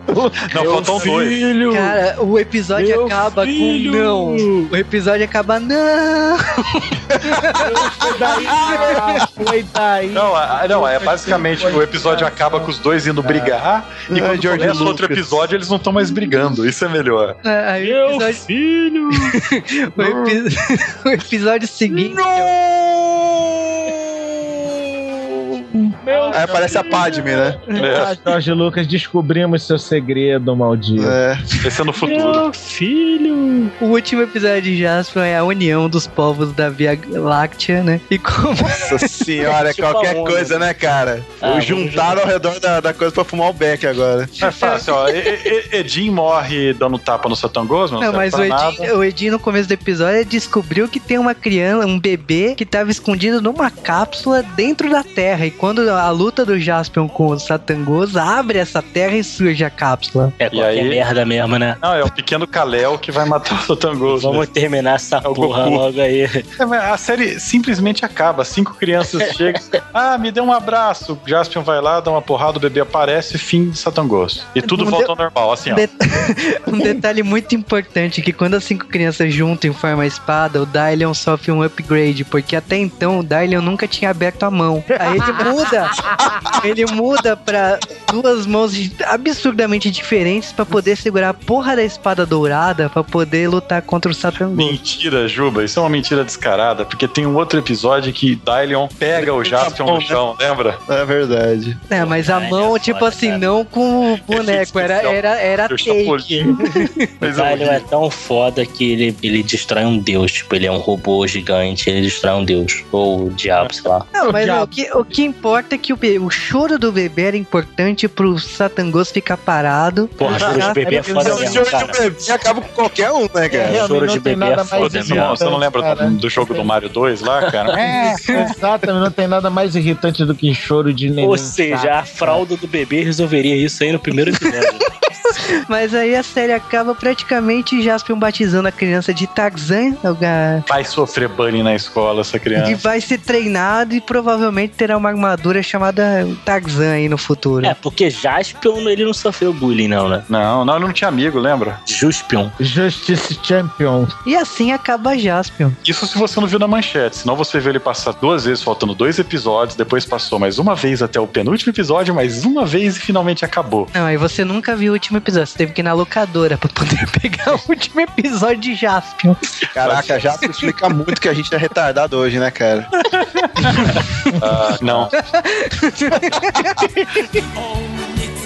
Não, faltam dois. Cara, o episódio Meu acaba filho! com não. O episódio acaba não. Foi daí, foi daí. Não, a- não, é basicamente o episódio acaba com os dois indo brigar e Ah, quando George começa outro episódio eles não estão mais brigando. Isso é melhor. É, Aí o episódio, filho! o, epi- o episódio seguinte. Meu Aí aparece a Padme, né? Ah, Jorge Lucas, descobrimos seu segredo, maldito. É. Esse é no futuro. filho! O último episódio de Jasper é a união dos povos da Via Láctea, né? E como Nossa senhora, Tipo qualquer coisa, né, cara? Ah, Juntaram ao redor da, da coisa pra fumar o beck agora. É fácil, ó. E- e- Edin morre dando tapa no Satangos, não, Não, serve mas o nada. o Edin no começo do episódio descobriu que tem uma criança, um bebê que tava escondido numa cápsula dentro da Terra. E quando quando a luta do Jaspion com o Satangos abre essa terra e surge a cápsula. É qualquer aí- merda mesmo, né? Não, é o pequeno Kalel que vai matar o Sotangoso. Vamos terminar essa o porra Goku. logo aí. É, mas A série simplesmente acaba. Cinco crianças chegam. Ah, me dê um abraço. Jaspion vai lá, dá uma porrada, o bebê aparece, fim de Satangos. E tudo Um volta de- ao normal, assim, ó. Det- um detalhe muito importante é que quando as cinco crianças juntam e formam a espada, o Dylion sofre um upgrade, porque até então o Dylion nunca tinha aberto a mão. Aí ele muda, ele muda pra duas mãos absurdamente diferentes pra poder segurar a porra da espada dourada pra poder lutar contra o Satangos. Mentira, Juba. Isso é uma mentira descarada, porque tem um outro episódio que Dylion pega o Jaspion no chão, lembra? É verdade. É, mas a mão, tipo assim, não com o boneco, era, era, era Eu take. O eu Dylion é tão foda que ele, ele destrói um deus. Tipo, ele é um robô gigante, ele destrói um deus. Ou o diabo, sei lá. Não, mas o que, o que importa é que o, be- o choro do bebê era importante pro Satangos ficar parado. Porra, choro de bebê é foda O mesmo, senhor de bebê acaba com qualquer um, né, É, cara? realmente choro não de tem bebê é nada foda mais Você não, você não lembra cara. do, do jogo do Mario 2 lá, cara? É, exatamente, não tem nada mais irritante do que choro de neném. Ou seja, a fralda do bebê resolveria isso aí no primeiro episódio. Mas aí a série acaba praticamente Jaspion batizando a criança de Tarzan Vai sofrer bullying na escola, essa e criança. vai ser treinado e provavelmente terá uma armadura chamada Tarzan aí no futuro. é, porque Jaspion ele não sofreu bullying, não, né? Não, não, ele não tinha amigo, lembra? Juspion. Justice Champion. E assim acaba Jaspion. Isso se você não viu na manchete, senão você vê ele passar duas vezes, faltando dois episódios, depois passou mais uma vez até o penúltimo episódio, mais uma vez e finalmente acabou. Não, aí você nunca viu o último episódio, você teve que ir na locadora pra poder pegar o último episódio de Jaspion. Caraca, já explica muito que a gente é retardado hoje, né, cara? Ah, não.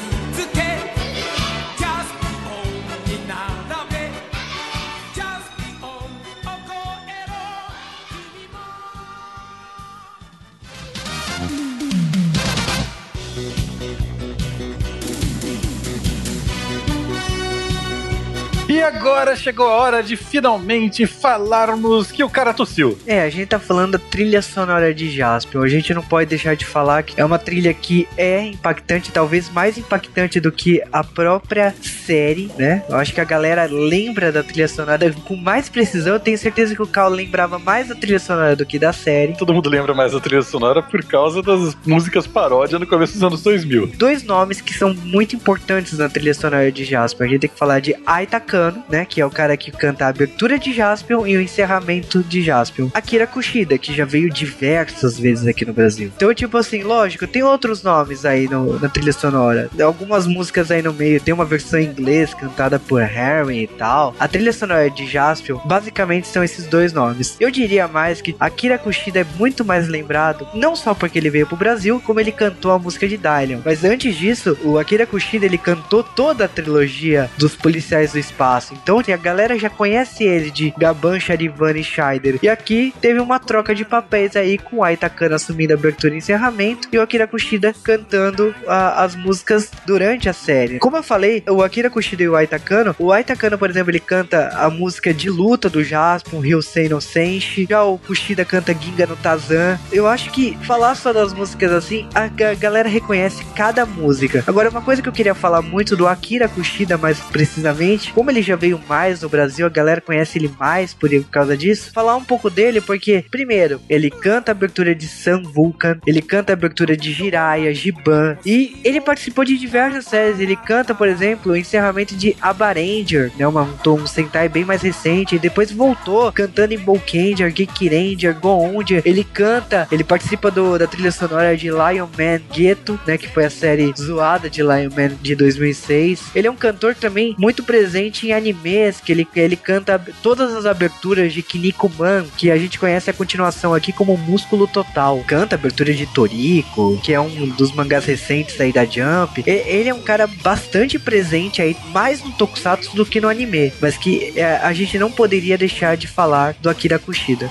E agora chegou a hora de finalmente falarmos que o cara tossiu. É, a gente tá falando da trilha sonora de Jaspion. A gente não pode deixar de falar que é uma trilha que é impactante, talvez mais impactante do que a própria série, né? Eu acho que a galera lembra da trilha sonora com mais precisão. Eu tenho certeza que o Cal lembrava mais da trilha sonora do que da série. Todo mundo lembra mais da trilha sonora por causa das músicas paródia no começo dos anos 2000. Dois nomes que são muito importantes na trilha sonora de Jaspion. A gente tem que falar de Aita Kano, né? Que é o cara que canta a abertura de Jaspion e o encerramento de Jaspion. Akira Kushida, que já veio diversas vezes aqui no Brasil. Então, tipo assim, lógico, tem outros nomes aí no- na trilha sonora. Algumas músicas aí no meio. Tem uma versão em inglês cantada por Harry e tal. A trilha sonora de Jaspion, basicamente, são esses dois nomes. Eu diria mais que Akira Kushida é muito mais lembrado, não só porque ele veio pro Brasil, como ele cantou a música de Dylion. Mas antes disso, o Akira Kushida, ele cantou toda a trilogia dos Policiais do Espaço. Então, a galera já conhece ele de Gaban, Charivan e Scheider. E aqui teve uma troca de papéis aí com o Aitakano assumindo a abertura e encerramento e o Akira Kushida cantando a- as músicas durante a série. Como eu falei, o Akira Kushida e o Aitakano, o Aitakano, por exemplo, ele canta a música de luta do Jaspion, Ryusei no Senshi, já o Kushida canta Ginga no Tazan. Eu acho que falar só das músicas assim, a ga- galera reconhece cada música. Agora, uma coisa que eu queria falar muito do Akira Kushida, mais precisamente, como ele já veio mais no Brasil, a galera conhece ele mais por causa disso. Falar um pouco dele, porque, primeiro, ele canta a abertura de Sun Vulcan, ele canta a abertura de Jiraiya, Giban, e ele participou de diversas séries. Ele canta, por exemplo, o encerramento de Abaranger, né, um, um Sentai bem mais recente, e depois voltou cantando em Bolkanger, Geek Ranger, Goondia. Ele canta, ele participa do, da trilha sonora de Lion Man Ghetto, né, que foi a série zoada de Lion Man de 2006. Ele é um cantor também muito presente animes, que ele, ele canta todas as aberturas de Kinnikuman, que a gente conhece a continuação aqui como Músculo Total. Canta a abertura de Toriko, que é um dos mangás recentes aí da Jump. E- ele é um cara bastante presente aí, mais no Tokusatsu do que no anime, mas que é, a gente não poderia deixar de falar do Akira Kushida.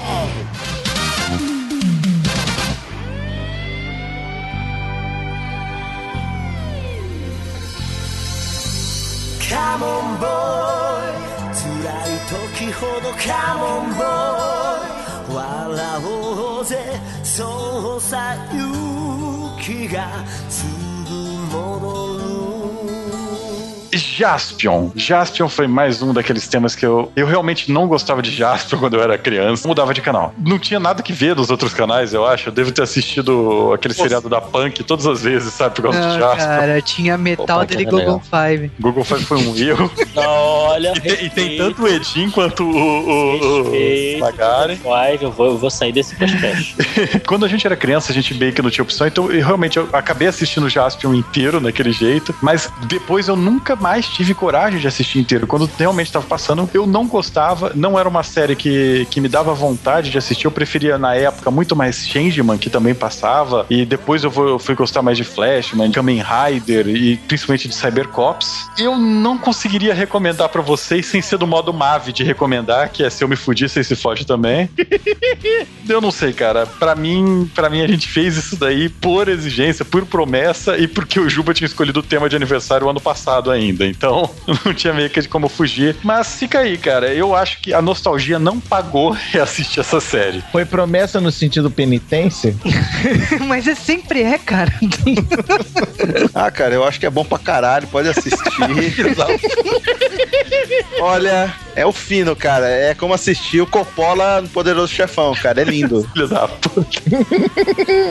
Come on boy 辛先ほどカモンボーイ笑おうぜ。そうさ勇気がつい Jaspion. Jaspion foi mais um daqueles temas que eu, eu realmente não gostava de Jaspion quando eu era criança. Mudava de canal. Não tinha nada que ver nos outros canais, eu acho. Eu devo ter assistido aquele seriado da Punk todas as vezes, sabe? Por causa Não, de Jaspion. cara, tinha metal Pô, dele legal. Google Five. Google Five foi um erro. Olha, E tem, e tem tanto o Edin quanto o, o, o Respeito, Magari. Five, eu vou, eu vou sair desse podcast. Quando a gente era criança, a gente meio que não tinha opção, então eu, realmente eu acabei assistindo o Jaspion inteiro naquele jeito, mas depois eu nunca mais tive coragem de assistir inteiro. Quando realmente estava passando, eu não gostava, não era uma série que, que me dava vontade de assistir, eu preferia na época muito mais Changeman, que também passava, e depois eu, vou- eu fui gostar mais de Flashman, Kamen Rider e principalmente de Cybercops. Eu não conseguiria recomendar pra vocês sem ser do modo Mave de recomendar, que é se eu me fudir, vocês se fode também. Eu não sei, cara. Pra mim, para mim a gente fez isso daí por exigência, por promessa e porque o Juba tinha escolhido o tema de aniversário ano passado ainda. Então, não tinha meio que de como fugir. Mas fica aí, cara. Eu acho que a nostalgia não pagou reassistir essa série. Foi promessa no sentido penitência? Mas é sempre é, cara. Ah, cara, eu acho que é bom pra caralho, pode assistir. Olha, é o fino, cara. É como assistir o Coppola no Poderoso Chefão, cara. É lindo. Filho da puta.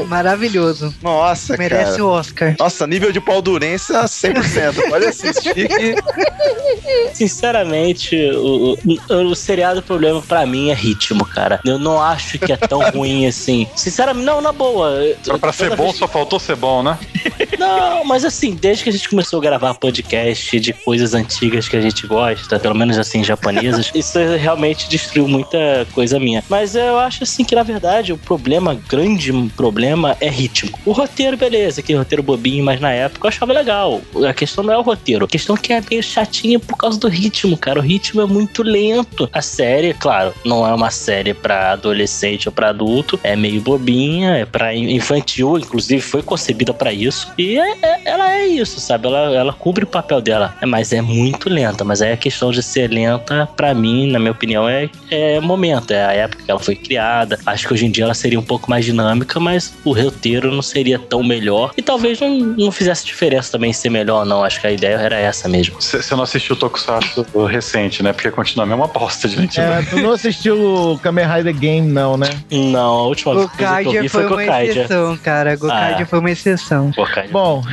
Maravilhoso. Nossa, Merece cara. o Oscar. Nossa, nível de pau durença 100%. Pode assistir. Sinceramente, o, o, o seriado, problema pra mim é ritmo, cara. Eu não acho que é tão ruim assim. Sinceramente, não, na boa. Pra, pra ser bom, vez- só faltou ser bom, né? Não, mas assim, desde que a gente começou a gravar podcast de coisas antigas que a gente gosta, pelo menos assim, japonesas, isso realmente destruiu muita coisa minha. Mas eu acho assim que, na verdade, o problema, grande problema, é ritmo. O roteiro, beleza, aquele roteiro bobinho, mas na época eu achava legal. A questão não é o roteiro, a questão é que é meio chatinha por causa do ritmo, cara. O ritmo é muito lento. A série, claro, não é uma série pra adolescente ou pra adulto, é meio bobinha, é pra in- infantil, inclusive foi concebida pra isso. E é- é- ela é isso, sabe? Ela, ela cumpre o papel dela. É, Mas é muito lenta. Mas aí a questão de ser lenta, pra mim, na minha opinião, é, é momento. É a época que ela foi criada. Acho que hoje em dia ela seria um pouco mais dinâmica, mas o roteiro não seria tão melhor. E talvez não, não fizesse diferença também ser melhor, não. Acho que a ideia era essa mesmo. Você não assistiu o Tokusatsu recente, né? Porque continua a mesma bosta de gente. É, tu não assistiu o Kamen Rider Game, não, né? Não, a última coisa que eu vi foi foi uma Gokaiger. exceção, cara. Gokaiger Ah. foi uma exceção. Gokaiger. Bom,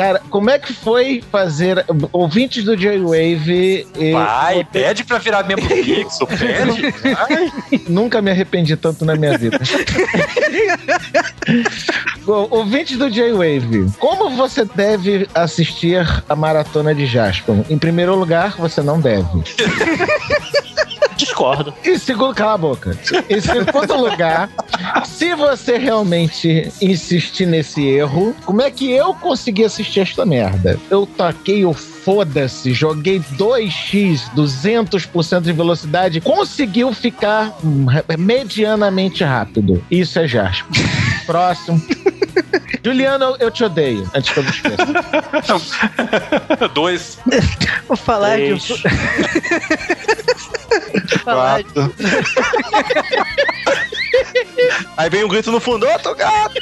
cara, como é que foi fazer ouvintes do J-Wave? e- Vai, pede pra virar membro fixo, pede. Nunca me arrependi tanto na minha vida. Bom, ouvintes do J-Wave, como você deve assistir a maratona de Jasper? Em primeiro lugar, você não deve. Discordo. Em segundo, cala a boca. Em segundo lugar, se você realmente insistir nesse erro, como é que eu consegui assistir esta merda? Eu taquei o foda-se, joguei 2x, 200% de velocidade, conseguiu ficar medianamente rápido. Isso é Jasper. Próximo. Juliano, eu te odeio. Antes que eu me esqueça. Dois. Vou falar Três. de- Quatro. Aí vem um grito no fundo, outro gato!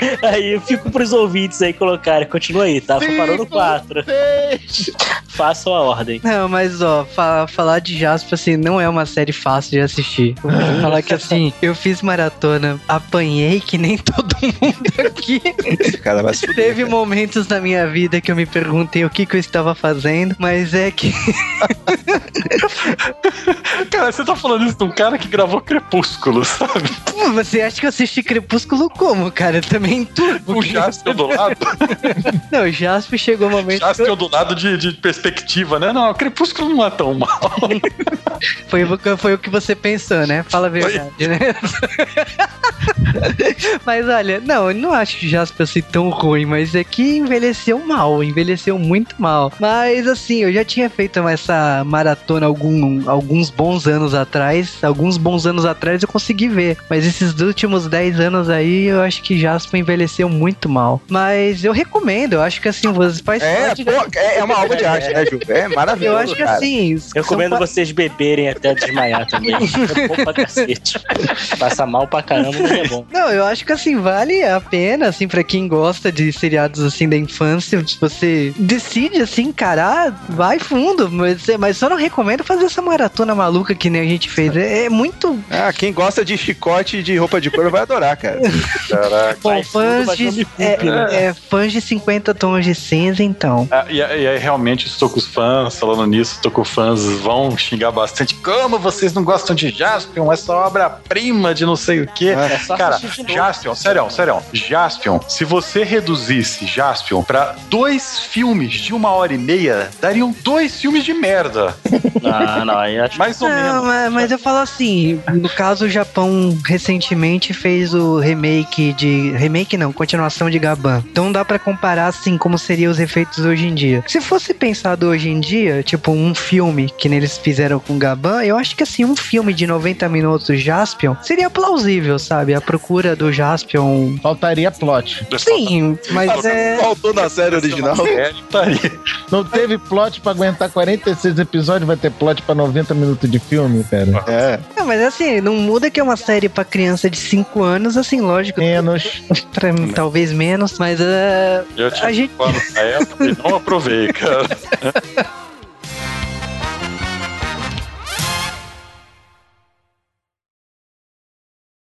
Aí eu fico pros ouvintes aí colocarem. Continua aí, tá? Parou no 4. Seis. Façam a ordem. Não, mas ó, fa- falar de Jasper, assim, não é uma série fácil de assistir. Eu vou falar que assim, eu fiz maratona, apanhei que nem todo mundo aqui. Esse cara fuder, Teve cara. momentos na minha vida que eu me perguntei o que, que eu estava fazendo, mas é que Cara, você tá falando isso de um cara que gravou Crepúsculo, sabe? Pô, você acha que eu assisti Crepúsculo como, cara? Também turbo. O Jasper do lado. Não, o Jasper chegou um momento que Jasper do lado de, de perspectiva, né? Não, Crepúsculo não é tão mal. foi, o- foi o que você pensou, né? Fala a verdade, né? mas olha, não, eu não acho o Jasper assim tão ruim, mas é que envelheceu mal, envelheceu muito mal. Mas assim, eu já tinha feito essa maratona algum, alguns bons anos atrás. Alguns bons anos atrás eu consegui ver. Mas esses últimos 10 anos aí, eu acho que Jasper envelheceu muito mal. Mas eu recomendo, eu acho que assim, você faz É, pô, é, é uma obra de arte. né, Ju? É maravilhoso. Eu acho que cara. assim. São recomendo pa- vocês beberem até desmaiar também. É bom pra cacete. Passa mal pra caramba, mas é bom. Não, eu acho que assim, vale a pena, assim, pra quem gosta de seriados assim da infância, se você decide assim, encarar, vai fundo. Mas, mas só não recomendo fazer essa maratona maluca que nem a gente fez. É, é muito. Ah, quem gosta de chicote e de roupa de couro vai adorar, cara. Caraca. Bom, fãs de, é, né? é, fãs de 50 tons de cinza, então. Ah, e, e aí, realmente, estou com os fãs, falando nisso, estou com fãs, vão xingar bastante. Como vocês não gostam de Jaspion? Essa obra-prima de não sei o quê. É só Cara. Jaspion, sério, sério. Jaspion, se você reduzisse Jaspion pra dois filmes de uma hora e meia, dariam dois filmes de merda. Não, não, aí acho Mais ou Não, menos. mas, mas eu falo assim, no caso o Japão recentemente fez o remake de remake não, continuação de Gaban. Então dá pra comparar assim como seriam os efeitos hoje em dia. Se fosse pensado hoje em dia, tipo um filme que eles fizeram com Gaban, eu acho que assim um filme de 90 minutos Jaspion seria plausível, sabe? A procura do Jaspion. Faltaria plot. Sim, mas é Faltou na série original. Não teve plot pra aguentar 46 episódios, vai ter plot pra 90 minutos de filme, cara. É. Não, mas assim, não muda que é uma série pra criança de 5 anos, assim, lógico. Menos. Pra, talvez menos, mas é. Eu tinha A gente- plano na época e não aprovei, cara.